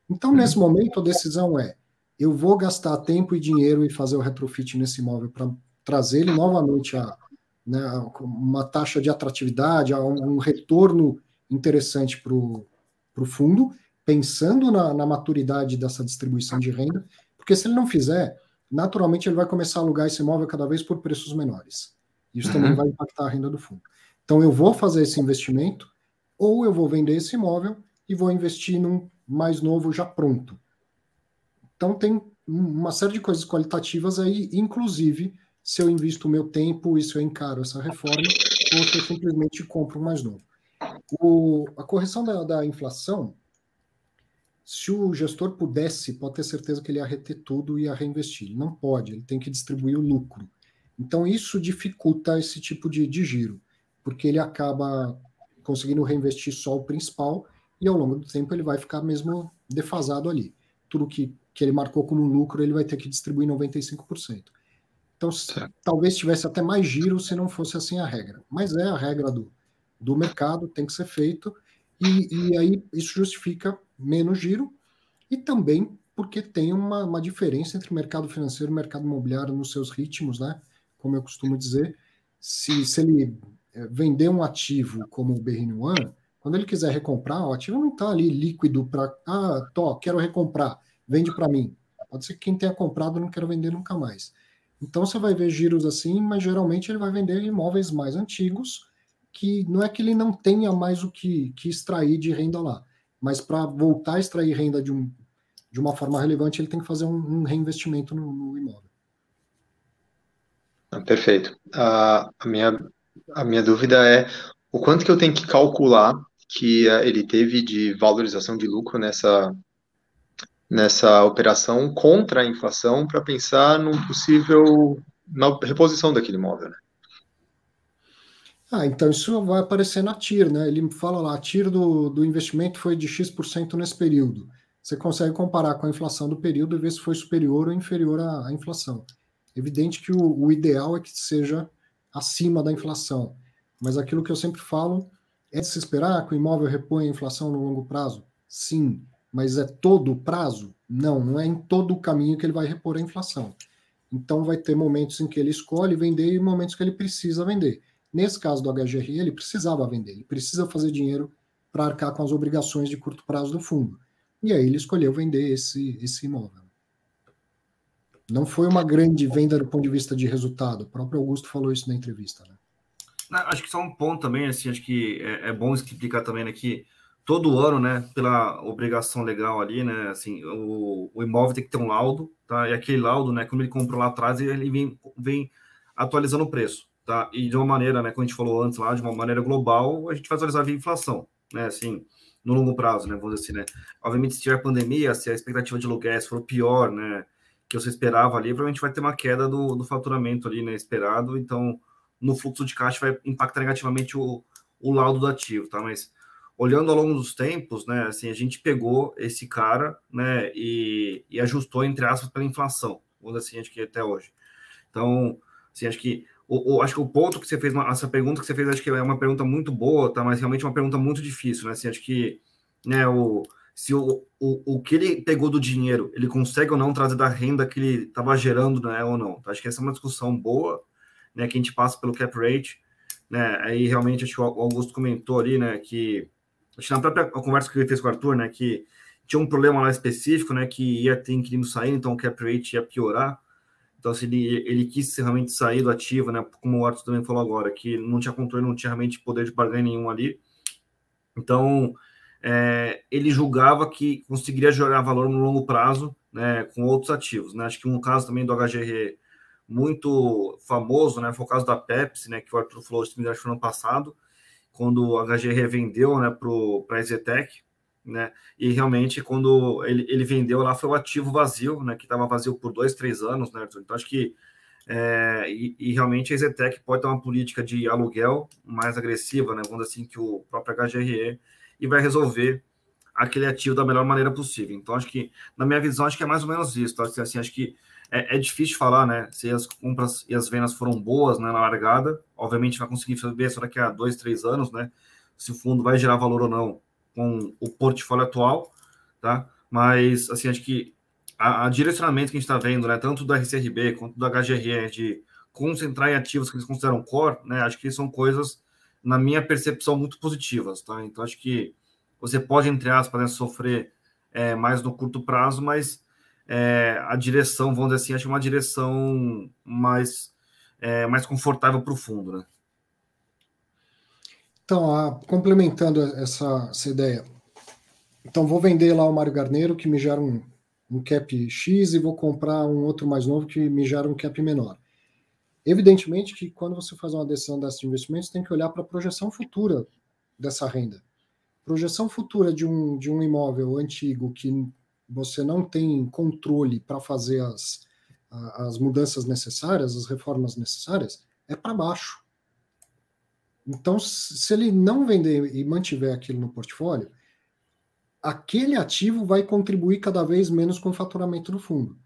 Então, uhum. nesse momento, a decisão é: eu vou gastar tempo e dinheiro e fazer o retrofit nesse imóvel para trazer ele novamente a né, uma taxa de atratividade, a um, retorno interessante para o fundo, pensando na, na maturidade dessa distribuição de renda, porque se ele não fizer, naturalmente ele vai começar a alugar esse imóvel cada vez por preços menores. Isso uhum. também vai impactar a renda do fundo. Então, eu vou fazer esse investimento, ou eu vou vender esse imóvel e vou investir num mais novo já pronto. Então, tem uma série de coisas qualitativas aí, inclusive se eu invisto o meu tempo e se eu encaro essa reforma, ou se eu simplesmente compro um mais novo. O, a correção da, da inflação, se o gestor pudesse, pode ter certeza que ele ia reter tudo e ia reinvestir. Ele não pode, ele tem que distribuir o lucro. Então, isso dificulta esse tipo de, de giro, porque ele acaba conseguindo reinvestir só o principal e ao longo do tempo ele vai ficar mesmo defasado ali. Tudo que, que ele marcou como lucro, ele vai ter que distribuir 95%. Então, certo. talvez tivesse até mais giro se não fosse assim a regra. Mas é a regra do, do mercado, tem que ser feito, e, e aí isso justifica menos giro, e também porque tem uma, uma diferença entre o mercado financeiro e o mercado imobiliário nos seus ritmos, né? como eu costumo dizer, se, se ele é, vender um ativo como o Berrini One, quando ele quiser recomprar, o ativo não está ali líquido para, ah, tô, quero recomprar, vende para mim. Pode ser que quem tenha comprado não quer vender nunca mais. Então você vai ver giros assim, mas geralmente ele vai vender imóveis mais antigos, que não é que ele não tenha mais o que, que extrair de renda lá, mas para voltar a extrair renda de, um, de uma forma relevante, ele tem que fazer um, um reinvestimento no, no imóvel. Perfeito. A, a, minha, a minha dúvida é o quanto que eu tenho que calcular que uh, ele teve de valorização de lucro nessa, nessa operação contra a inflação para pensar num possível na reposição daquele imóvel, né? Ah, então isso vai aparecer na TIR, né? Ele fala lá, a TIR do, do investimento foi de X% nesse período. Você consegue comparar com a inflação do período e ver se foi superior ou inferior à, à inflação. Evidente que o, o ideal é que seja acima da inflação, mas aquilo que eu sempre falo é de se esperar que o imóvel reponha a inflação no longo prazo? Sim, mas é todo o prazo? Não, não é em todo o caminho que ele vai repor a inflação. Então vai ter momentos em que ele escolhe vender e momentos que ele precisa vender. Nesse caso do HGRI, ele precisava vender, ele precisa fazer dinheiro para arcar com as obrigações de curto prazo do fundo. E aí ele escolheu vender esse, esse imóvel. Não foi uma grande venda do ponto de vista de resultado. O próprio Augusto falou isso na entrevista. Né? Acho que só um ponto também, assim, acho que é, é bom explicar também né, que todo ano, né, pela obrigação legal ali, né, assim, o, o, imóvel tem que ter um laudo, tá? E aquele laudo, né, quando ele comprou lá atrás, ele vem, vem atualizando o preço, tá? E de uma maneira, né, como a gente falou antes lá, de uma maneira global, a gente vai atualizar a inflação, né, assim, no longo prazo, né, vamos dizer assim, né. Obviamente, se tiver pandemia, se a expectativa de aluguéis for pior, né, que você esperava ali, provavelmente vai ter uma queda do, do faturamento ali, né, esperado, então no fluxo de caixa vai impactar negativamente o, o laudo do ativo, tá? Mas olhando ao longo dos tempos, né, assim, a gente pegou esse cara, né, e, e ajustou, entre aspas, pela inflação, vamos assim, acho que até hoje. Então, assim, acho que o, o, acho que o ponto que você fez, essa pergunta que você fez, acho que é uma pergunta muito boa, tá? Mas realmente é uma pergunta muito difícil, né? Assim, acho que, né, o, se o, o, o que ele pegou do dinheiro, ele consegue ou não trazer da renda que ele estava gerando, né, ou não. Então, acho que essa é uma discussão boa, né, que a gente passa pelo cap rate, né, aí realmente acho que o Augusto comentou ali, né, que acho que na própria conversa que ele fez com o Arthur, né, que tinha um problema lá específico, né, que ia ter inquilino saindo, então o cap rate ia piorar, então, se ele, ele quis realmente sair do ativo, né, como o Arthur também falou agora, que não tinha controle, não tinha realmente poder de barganha nenhum ali, então é, ele julgava que conseguiria gerar valor no longo prazo né, com outros ativos. Né? Acho que um caso também do HGR muito famoso né, foi o caso da Pepsi, né, que o Arthur falou isso no ano passado, quando o HGR vendeu né, para a Ezetec, né, e realmente quando ele, ele vendeu lá foi o ativo vazio, né, que estava vazio por dois, três anos, né? Então acho que é, e, e, realmente a Ezetec pode ter uma política de aluguel mais agressiva, né, vamos assim, que o próprio HGRE e vai resolver aquele ativo da melhor maneira possível. Então, acho que, na minha visão, acho que é mais ou menos isso. Tá? Assim, acho que é, é, difícil falar, né? Se as compras e as vendas foram boas né, na largada, obviamente vai conseguir saber só daqui a dois, três anos, né? Se o fundo vai gerar valor ou não com o portfólio atual, tá? Mas, assim, acho que a, a direcionamento que a gente está vendo, né? Tanto da RCRB quanto da HGRE, de concentrar em ativos que eles consideram core, né? Acho que são coisas na minha percepção, muito positivas, tá? Então, acho que você pode, entre aspas, né, sofrer é, mais no curto prazo, mas é, a direção, vamos dizer assim, acho uma direção mais, é, mais confortável para o fundo, né? Então, a, complementando essa, essa ideia, então vou vender lá o Mário Garneiro, que me gera um, um cap X, e vou comprar um outro mais novo que me gera um cap menor. Evidentemente que quando você faz uma decisão desses investimentos, tem que olhar para a projeção futura dessa renda. Projeção futura de um, de um imóvel antigo que você não tem controle para fazer as, as mudanças necessárias, as reformas necessárias, é para baixo. Então, se ele não vender e mantiver aquilo no portfólio, aquele ativo vai contribuir cada vez menos com o faturamento do fundo.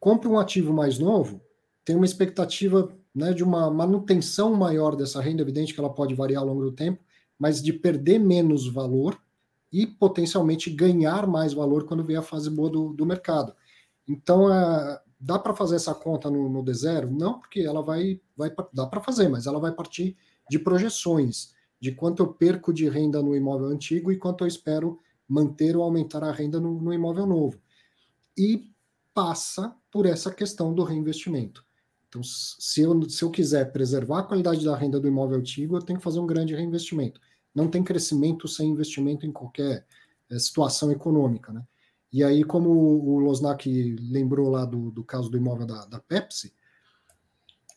Compre um ativo mais novo, tem uma expectativa né, de uma manutenção maior dessa renda, evidente que ela pode variar ao longo do tempo, mas de perder menos valor e potencialmente ganhar mais valor quando vier a fase boa do, do mercado. Então, é, dá para fazer essa conta no, no D0? Não, porque ela vai, vai dá para fazer, mas ela vai partir de projeções, de quanto eu perco de renda no imóvel antigo e quanto eu espero manter ou aumentar a renda no, no imóvel novo. E passa por essa questão do reinvestimento. Então, se eu, se eu quiser preservar a qualidade da renda do imóvel antigo, eu tenho que fazer um grande reinvestimento. Não tem crescimento sem investimento em qualquer é, situação econômica. Né? E aí, como o Losnak lembrou lá do, do caso do imóvel da, da Pepsi,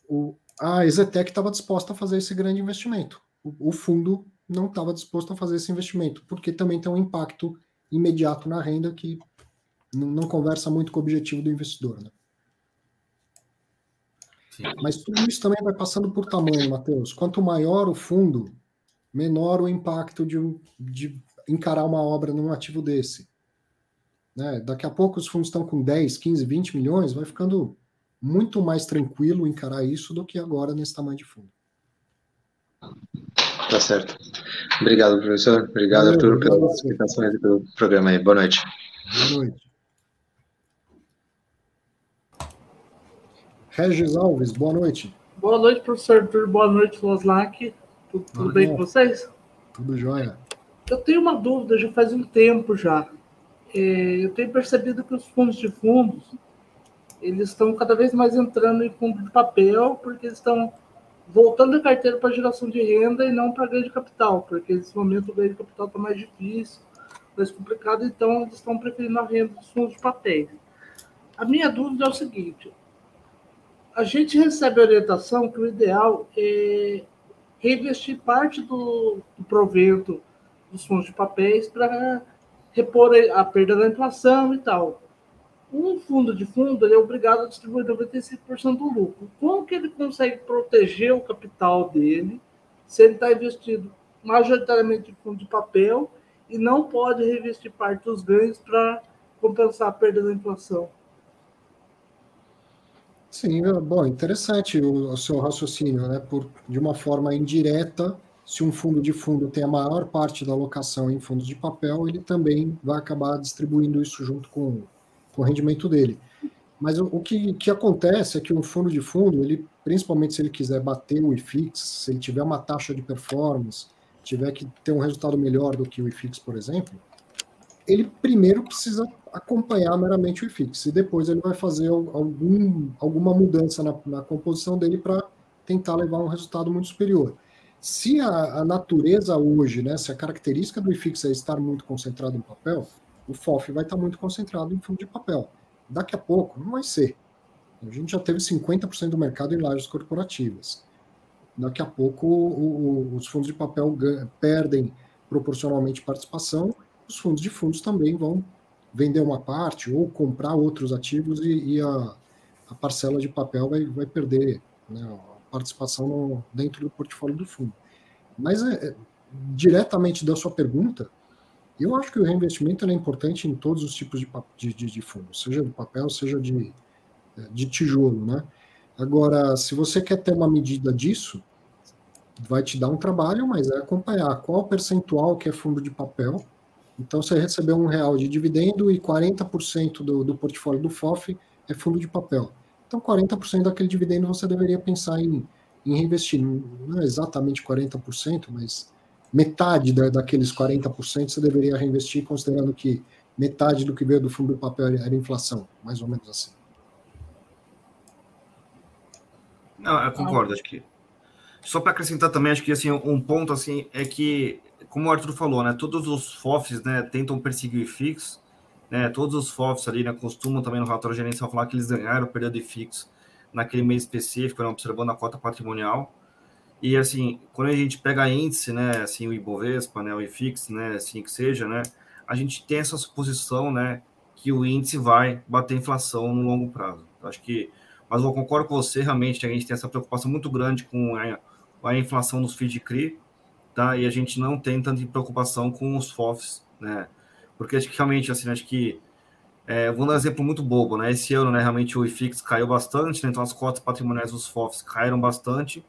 o, a Exetec estava disposta a fazer esse grande investimento. O, o fundo não estava disposto a fazer esse investimento, porque também tem um impacto imediato na renda que não, não conversa muito com o objetivo do investidor. Né? Mas tudo isso também vai passando por tamanho, Matheus. Quanto maior o fundo, menor o impacto de, de encarar uma obra num ativo desse. Né? Daqui a pouco os fundos estão com 10, 15, 20 milhões, vai ficando muito mais tranquilo encarar isso do que agora nesse tamanho de fundo. Tá certo. Obrigado, professor. Obrigado, Valeu, Arthur, pelas explicações e pelo programa aí. Boa noite. Boa noite. Regis Alves, boa noite. Boa noite, professor Arthur. Boa noite, Loslac. Tudo, tudo bem com vocês? Tudo jóia. Eu tenho uma dúvida, já faz um tempo já. É, eu tenho percebido que os fundos de fundos eles estão cada vez mais entrando em fundo de papel, porque eles estão voltando a carteira para geração de renda e não para ganho de capital, porque nesse momento o de capital está mais difícil, mais complicado, então eles estão preferindo a renda dos fundos de papel. A minha dúvida é o seguinte: a gente recebe orientação que o ideal é reinvestir parte do, do provento dos fundos de papéis para repor a perda da inflação e tal. Um fundo de fundo é obrigado a distribuir 95% do lucro. Como que ele consegue proteger o capital dele se ele está investido majoritariamente em fundo de papel e não pode revestir parte dos ganhos para compensar a perda da inflação? Sim, é, bom, interessante o, o, seu raciocínio, né? Por, de uma forma indireta, se um fundo de fundo tem a maior parte da alocação em fundos de papel, ele também vai acabar distribuindo isso junto com, com o rendimento dele. Mas o, o que, que acontece é que um fundo de fundo, ele, principalmente se ele quiser bater o IFIX, se ele tiver uma taxa de performance, tiver que ter um resultado melhor do que o IFIX, por exemplo, ele primeiro precisa acompanhar meramente o IFIX e depois ele vai fazer algum, alguma mudança na, na composição dele para tentar levar um resultado muito superior. Se a, a, natureza hoje, né, se a característica do IFIX é estar muito concentrado em papel, o FOF vai estar muito concentrado em fundo de papel. Daqui a pouco, não vai ser. A gente já teve 50% do mercado em lajes corporativas. Daqui a pouco, o, o, os fundos de papel perdem proporcionalmente participação, os fundos de fundos também vão vender uma parte ou comprar outros ativos e, e a, a, parcela de papel vai, vai perder né, a participação no, dentro do portfólio do fundo. Mas é, é, diretamente da sua pergunta, eu acho que o reinvestimento é importante em todos os tipos de, de, de fundos, seja de papel, seja de, de tijolo, né? Agora, se você quer ter uma medida disso, vai te dar um trabalho, mas é acompanhar qual percentual que é fundo de papel então, você recebeu um real de dividendo e 40% do, do portfólio do FOF é fundo de papel. Então, 40% daquele dividendo você deveria pensar em, em reinvestir. Não é exatamente 40%, mas metade da, daqueles 40% você deveria reinvestir, considerando que metade do que veio do fundo do papel era inflação, mais ou menos assim. Não, eu concordo, acho que. Só para acrescentar também, acho que assim, um ponto assim é que como o Arthur falou, né, todos os FOFs né, tentam perseguir o né, todos os FOFs ali né, costumam também no relatório gerencial falar que eles ganharam o período IFIX naquele mês específico, né, observando a cota patrimonial. E assim, quando a gente pega índice, né, assim, o Ibovespa, né, o IFIX, né, assim que seja, né, a gente tem essa suposição, né, que o índice vai bater inflação no longo prazo. Acho que, mas eu concordo com você, realmente, a gente tem essa preocupação muito grande com a, a inflação dos FII de CRI, tá? E a gente não tem tanta preocupação com os FOFs, né? Porque acho que realmente, assim, acho que é, vou dar um exemplo muito bobo, né? Esse ano, né, realmente o IFIX caiu bastante, né? então as cotas patrimoniais dos FOFs caíram bastante.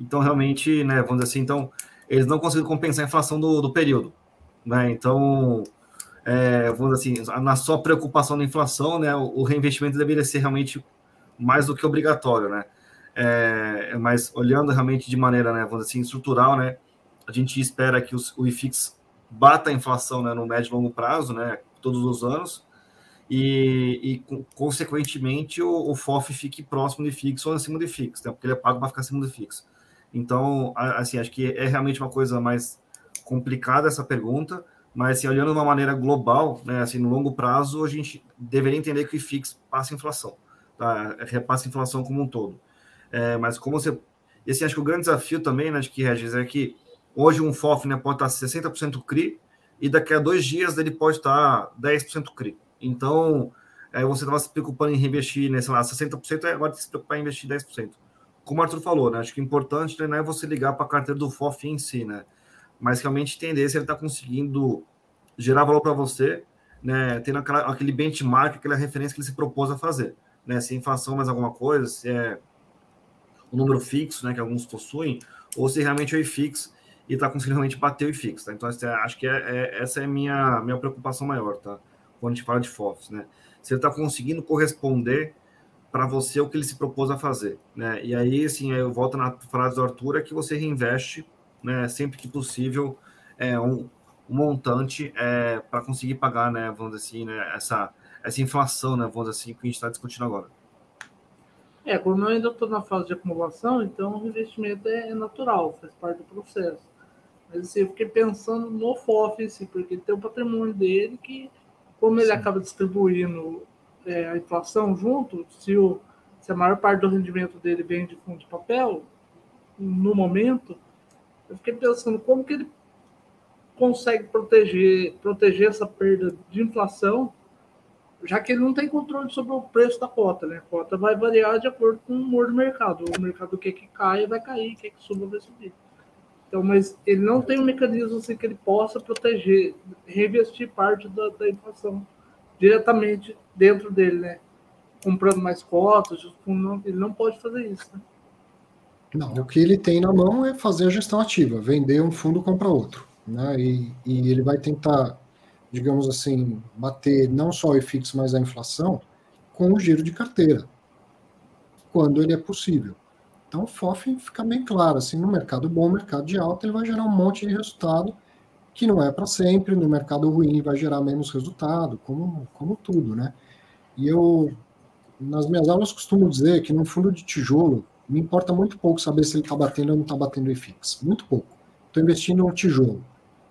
Então, realmente, né, vamos dizer assim, então, eles não conseguiram compensar a inflação do, do período, né? Então, é, vamos dizer assim, na sua preocupação da inflação, né, o, o reinvestimento deveria ser realmente mais do que obrigatório, né? É, mas olhando realmente de maneira, né, vamos dizer assim, estrutural, né, a gente espera que os, o IFIX bata a inflação né, no médio e longo prazo, né, todos os anos, e, e consequentemente o, o, FOF fique próximo de IFIX ou acima de IFIX, né, porque ele é pago para ficar acima do IFIX. Então, assim, acho que é realmente uma coisa mais complicada essa pergunta, mas assim, olhando de uma maneira global, né, assim, no longo prazo, a gente deveria entender que o IFIX passa inflação, tá? repassa inflação como um todo. É, mas como você... E assim, acho que o grande desafio também, né, de que, Regis, é que Hoje um FOF né, pode estar 60% CRI e daqui a dois dias ele pode estar 10% CRI. Então, é, você estava se preocupando em reinvestir, né, sei lá, 60%, agora tem que se preocupar em investir 10%. Como o Arthur falou, né, acho que o importante não é você ligar para a carteira do FOF em si, né, mas realmente entender se ele está conseguindo gerar valor para você, né, tendo aquela, aquele benchmark, aquela referência que ele se propôs a fazer. Né, se é inflação mais alguma coisa, se é o número fixo, né, que alguns possuem, ou se realmente é o IFIX, e está conseguindo realmente bater o IFIX, tá? Então, acho que é, é, essa é a minha, minha preocupação maior, tá? Quando a gente fala de FOFs, né? Se ele está conseguindo corresponder para você o que ele se propôs a fazer, né? E aí, assim, eu volto na frase do Arthur, é que você reinveste, né, sempre que possível, é, um, um montante é, para conseguir pagar, né, vamos dizer assim, né, essa, essa inflação, né, vamos dizer assim, que a gente está discutindo agora. É, como eu ainda estou na fase de acumulação, então o investimento é natural, faz parte do processo. Mas assim, eu fiquei pensando no FOF, assim, porque tem o patrimônio dele que, como ele Sim. acaba distribuindo é, a inflação junto, se, o, se a maior parte do rendimento dele vem de fundo de papel, no momento, eu fiquei pensando como que ele consegue proteger, proteger essa perda de inflação já que ele não tem controle sobre o preço da cota, né? A cota vai variar de acordo com o humor do mercado. O mercado quer que caia, vai cair, quer que suba, vai subir. Então, mas ele não tem um mecanismo assim que ele possa proteger, revestir parte da, da inflação diretamente dentro dele, né? Comprando mais cotas, ele não pode fazer isso, né? Não, o que ele tem na mão é fazer a gestão ativa, vender um fundo, comprar outro. Né? E, e ele vai tentar, digamos assim, bater não só o IFIX, mas a inflação com o giro de carteira, quando ele é possível. Então, o FOF fica bem claro, assim, no mercado bom, mercado de alta, ele vai gerar um monte de resultado que não é para sempre, no mercado ruim vai gerar menos resultado, como, como tudo, né? E eu, nas minhas aulas, costumo dizer que no fundo de tijolo, me importa muito pouco saber se ele está batendo ou não está batendo IFIX. Muito pouco. Estou investindo no tijolo,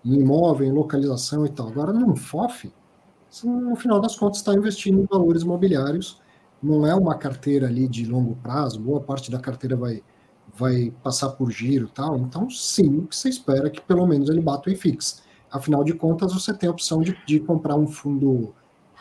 em imóvel, em localização e tal. Agora, num FOF, no final das contas, está investindo em valores imobiliários. Não é uma carteira ali de longo prazo, boa parte da carteira vai, vai passar por giro e tal. Então, sim, o que você espera é que pelo menos ele bata o IFIX. Afinal de contas, você tem a opção de, de comprar um fundo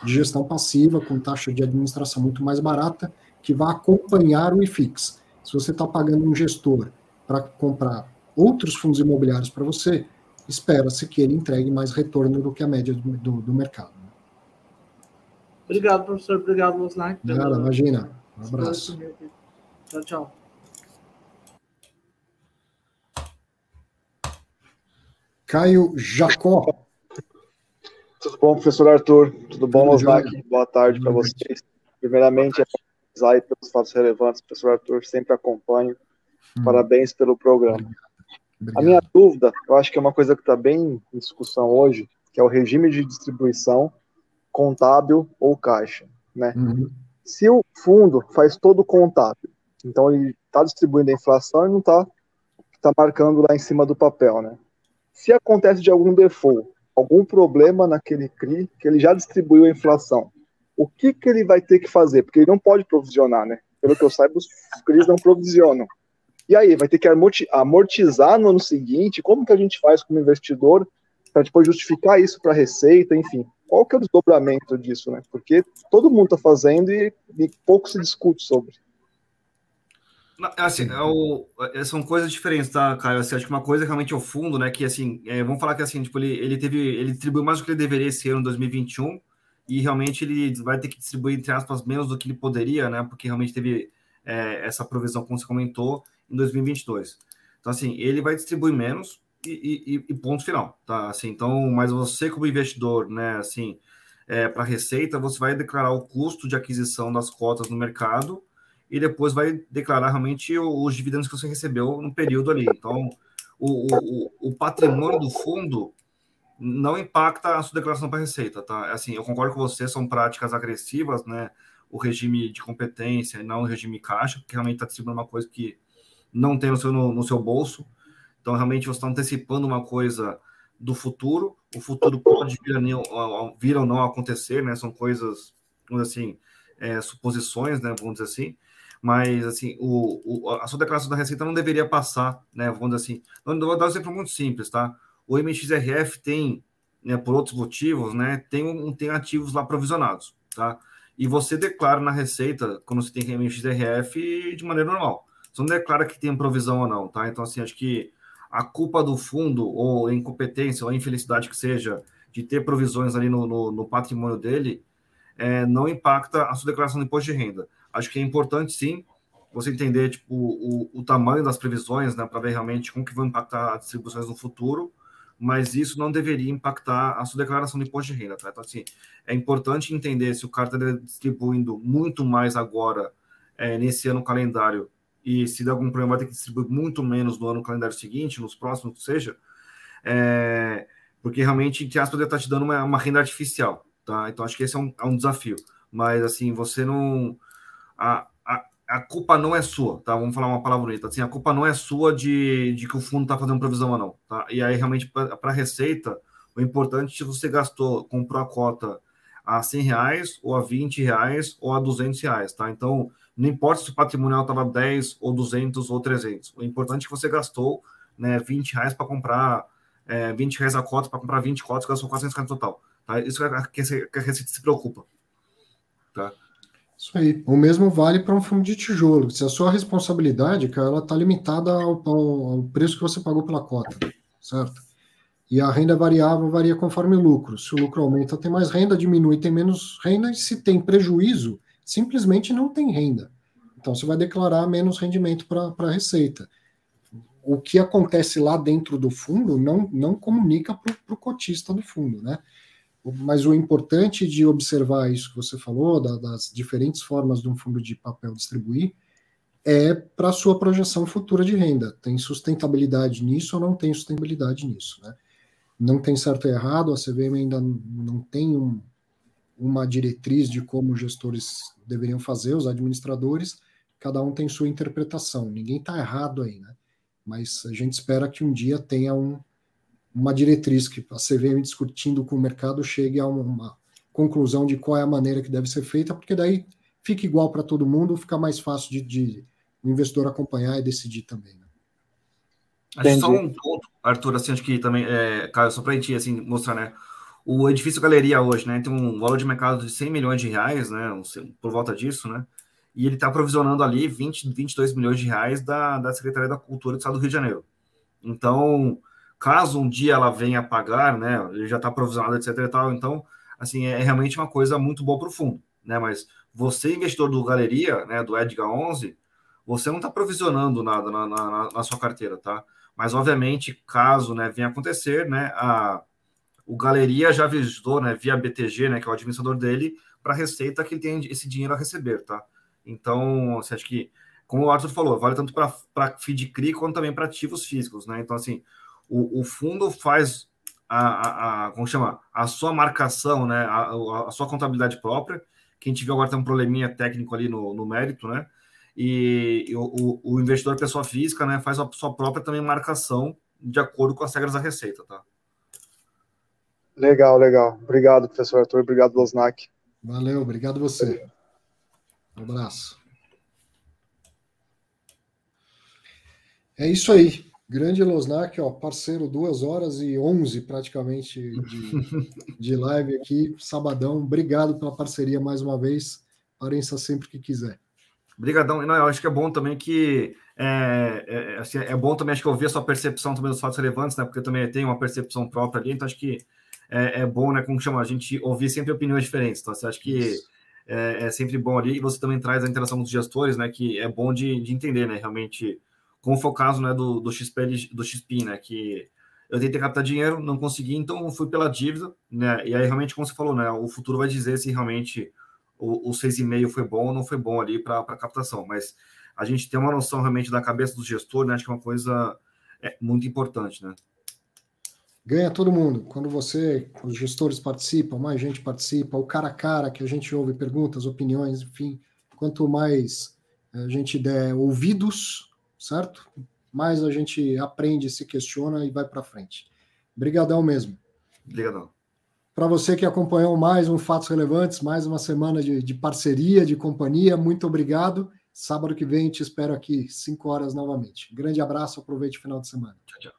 de gestão passiva com taxa de administração muito mais barata, que vai acompanhar o IFIX. Se você está pagando um gestor para comprar outros fundos imobiliários para você, espera-se que ele entregue mais retorno do que a média do, do, do mercado. Obrigado, professor. Obrigado, Losnak. Nada, imagina. Um abraço. Tchau, tchau. Caio Jacó. Tudo bom, professor Arthur? Tudo bom, Losnak? Boa tarde para vocês. Primeiramente, aí pelos fatos relevantes, professor Arthur, sempre acompanho. Hum. Parabéns pelo programa. Obrigado. A minha dúvida, eu acho que é uma coisa que está bem em discussão hoje, que é o regime de distribuição contábil ou caixa, né? Uhum. Se o fundo faz todo contábil, então ele está distribuindo a inflação e não está tá marcando lá em cima do papel, né? Se acontece de algum default, algum problema naquele CRI, que ele já distribuiu a inflação, o que, que ele vai ter que fazer? Porque ele não pode provisionar, né? Pelo que eu saiba, os CRIs não provisionam. E aí, vai ter que amortizar no ano seguinte? Como que a gente faz como investidor para depois justificar isso para a receita? Enfim, qual que é o desdobramento disso, né? Porque todo mundo está fazendo e, e, pouco se discute sobre. Assim, é o, é, são coisas diferentes, tá, Caio? Assim, acho que uma coisa é realmente é o fundo, né? Que assim, é, vamos falar que assim, tipo, ele, ele teve, ele distribuiu mais do que ele deveria esse ano, 2021, e realmente ele vai ter que distribuir, entre aspas, menos do que ele poderia, né? Porque realmente teve é, essa provisão, como você comentou, em 2022. Então, assim, ele vai distribuir menos e, e, e ponto final, tá? Assim, então, mas você, como investidor, né, assim, é, para receita, você vai declarar o custo de aquisição das cotas no mercado e depois vai declarar realmente os dividendos que você recebeu no período ali. Então, o, o, o patrimônio do fundo não impacta a sua declaração para receita, tá? Assim, eu concordo com você, são práticas agressivas, né? O regime de competência e não o regime caixa, porque realmente está distribuindo uma coisa que não tem no seu, no, no seu bolso. Então, realmente, você está antecipando uma coisa do futuro. O futuro pode vir, vir ou não acontecer, né? São coisas, vamos assim, é, suposições, né? Vamos dizer assim. Mas, assim, o, o, a sua declaração da receita não deveria passar, né? Vamos dizer assim. Vou dar um exemplo muito simples, tá? O MXRF tem, né, por outros motivos, né, tem, um, tem ativos lá provisionados, tá? E você declara na receita, quando você tem MXRF, de maneira normal. Você não declara que tem provisão ou não, tá? Então, assim, acho que a culpa do fundo, ou incompetência, ou infelicidade que seja, de ter provisões ali no, no, no patrimônio dele, é, não impacta a sua declaração de imposto de renda. Acho que é importante, sim, você entender tipo, o, o tamanho das previsões, né, para ver realmente como que vão impactar as distribuições no futuro, mas isso não deveria impactar a sua declaração de imposto de renda, tá? Então, assim, é importante entender se o cara está distribuindo muito mais agora, é, nesse ano calendário, e se der algum problema vai ter que distribuir muito menos no ano calendário seguinte, nos próximos, seja, é, porque realmente, entre aspas, ele está te dando uma, uma, renda artificial, tá? Então, acho que esse é um, é um desafio. Mas, assim, você não... A, a culpa não é sua, tá? Vamos falar uma palavra bonita. Assim, a culpa não é sua de, de que o fundo está fazendo provisão ou não, tá? E aí, realmente, para a receita, o importante é se você gastou, comprou a cota a 100 reais, ou a 20 reais, ou a 200 reais, tá? Então, não importa se o patrimonial estava 10, ou 200, ou 300. O importante é que você gastou né, 20 reais para comprar, é, 20 reais a cota para comprar 20 cotas, gastou 450 total. Tá? Isso é a, que a Receita se preocupa. tá? Isso aí. O mesmo vale para um fundo de tijolo. Se a sua responsabilidade, cara, ela está limitada ao, ao, ao, preço que você pagou pela cota, certo? E a renda variável varia conforme o lucro. Se o lucro aumenta, tem mais renda, diminui, tem menos renda, e se tem prejuízo, simplesmente não tem renda. Então você vai declarar menos rendimento para a receita. O que acontece lá dentro do fundo não, não comunica para o cotista do fundo, né? Mas o importante de observar isso que você falou, da, das diferentes formas de um fundo de papel distribuir, é para a sua projeção futura de renda. Tem sustentabilidade nisso ou não tem sustentabilidade nisso, né? Não tem certo e errado, a CVM ainda não tem um, uma diretriz de como os gestores deveriam fazer, os administradores, cada um tem sua interpretação. Ninguém está errado aí, né? Mas a gente espera que um dia tenha um, uma diretriz que a CVM discutindo com o mercado chegue a uma conclusão de qual é a maneira que deve ser feita, porque daí fica igual para todo mundo, fica mais fácil de, de, o investidor acompanhar e decidir também. Né? Acho só um ponto, Arthur, assim, acho que também, é, Caio, só para a gente assim, mostrar, né? O edifício Galeria hoje, né, tem um valor de mercado de 100 milhões de reais, né, por volta disso, né, e ele está provisionando ali 20, 22 milhões de reais da, da Secretaria da Cultura do Estado do Rio de Janeiro. Então, Caso um dia ela venha pagar, né, ele já está provisionado, etc e tal, então, assim, é realmente uma coisa muito boa para o fundo, né, mas você, investidor do Galeria, né, do Edgar 11, você não está provisionando nada na, na, na, sua carteira, tá? Mas, obviamente, caso, né, venha acontecer, né, a, o Galeria já avisou, né, via BTG, né, que é o administrador dele, para a Receita que ele tem esse dinheiro a receber, tá? Então, você acha que, como o Arthur falou, vale tanto para FID CRI quanto também para ativos físicos, né? Então, assim, o, o fundo faz a, a, a, como chama? A sua marcação, né? A, a, sua contabilidade própria. Quem tiver agora tem um probleminha técnico ali no, no mérito, né? E, e o, o, investidor pessoa física, né, faz a sua própria também marcação de acordo com as regras da receita, tá? Legal, legal. Obrigado, professor Arthur. Obrigado, Losnak. Valeu, obrigado você. Um abraço. É isso aí. Grande Losnak, ó, parceiro, duas horas e onze praticamente de, [laughs] de live aqui, sabadão. Obrigado pela parceria mais uma vez. Apareça sempre que quiser. Obrigadão. Não, eu acho que é bom também que é, é, assim, é bom também acho que ouvir a sua percepção também dos fatos relevantes, né? Porque eu também tenho uma percepção própria ali, então acho que é, é bom, né? Como chama a gente ouvir sempre opiniões diferentes. Então, você acha que é, é, sempre bom ali e você também traz a interação dos gestores, né? Que é bom de, de entender, né? Realmente como foi o caso né, do, do, XP, do XP, né, que eu tentei captar dinheiro, não consegui, então fui pela dívida, né, e aí realmente, como você falou, né, o futuro vai dizer se realmente o, o 6,5 foi bom ou não foi bom ali para captação, mas a gente tem uma noção realmente da cabeça do gestor, né, acho que é uma coisa é, muito importante, né. Ganha todo mundo. Quando você, os gestores participam, mais gente participa, o cara a cara que a gente ouve perguntas, opiniões, enfim, quanto mais a gente der ouvidos, certo? Mais a gente aprende, se questiona e vai para frente. Obrigadão mesmo. Obrigadão. Para você que acompanhou mais um Fatos Relevantes, mais uma semana de, de parceria, de companhia, muito obrigado. Sábado que vem te espero aqui, 5 horas novamente. Grande abraço, aproveite o final de semana. Tchau, tchau.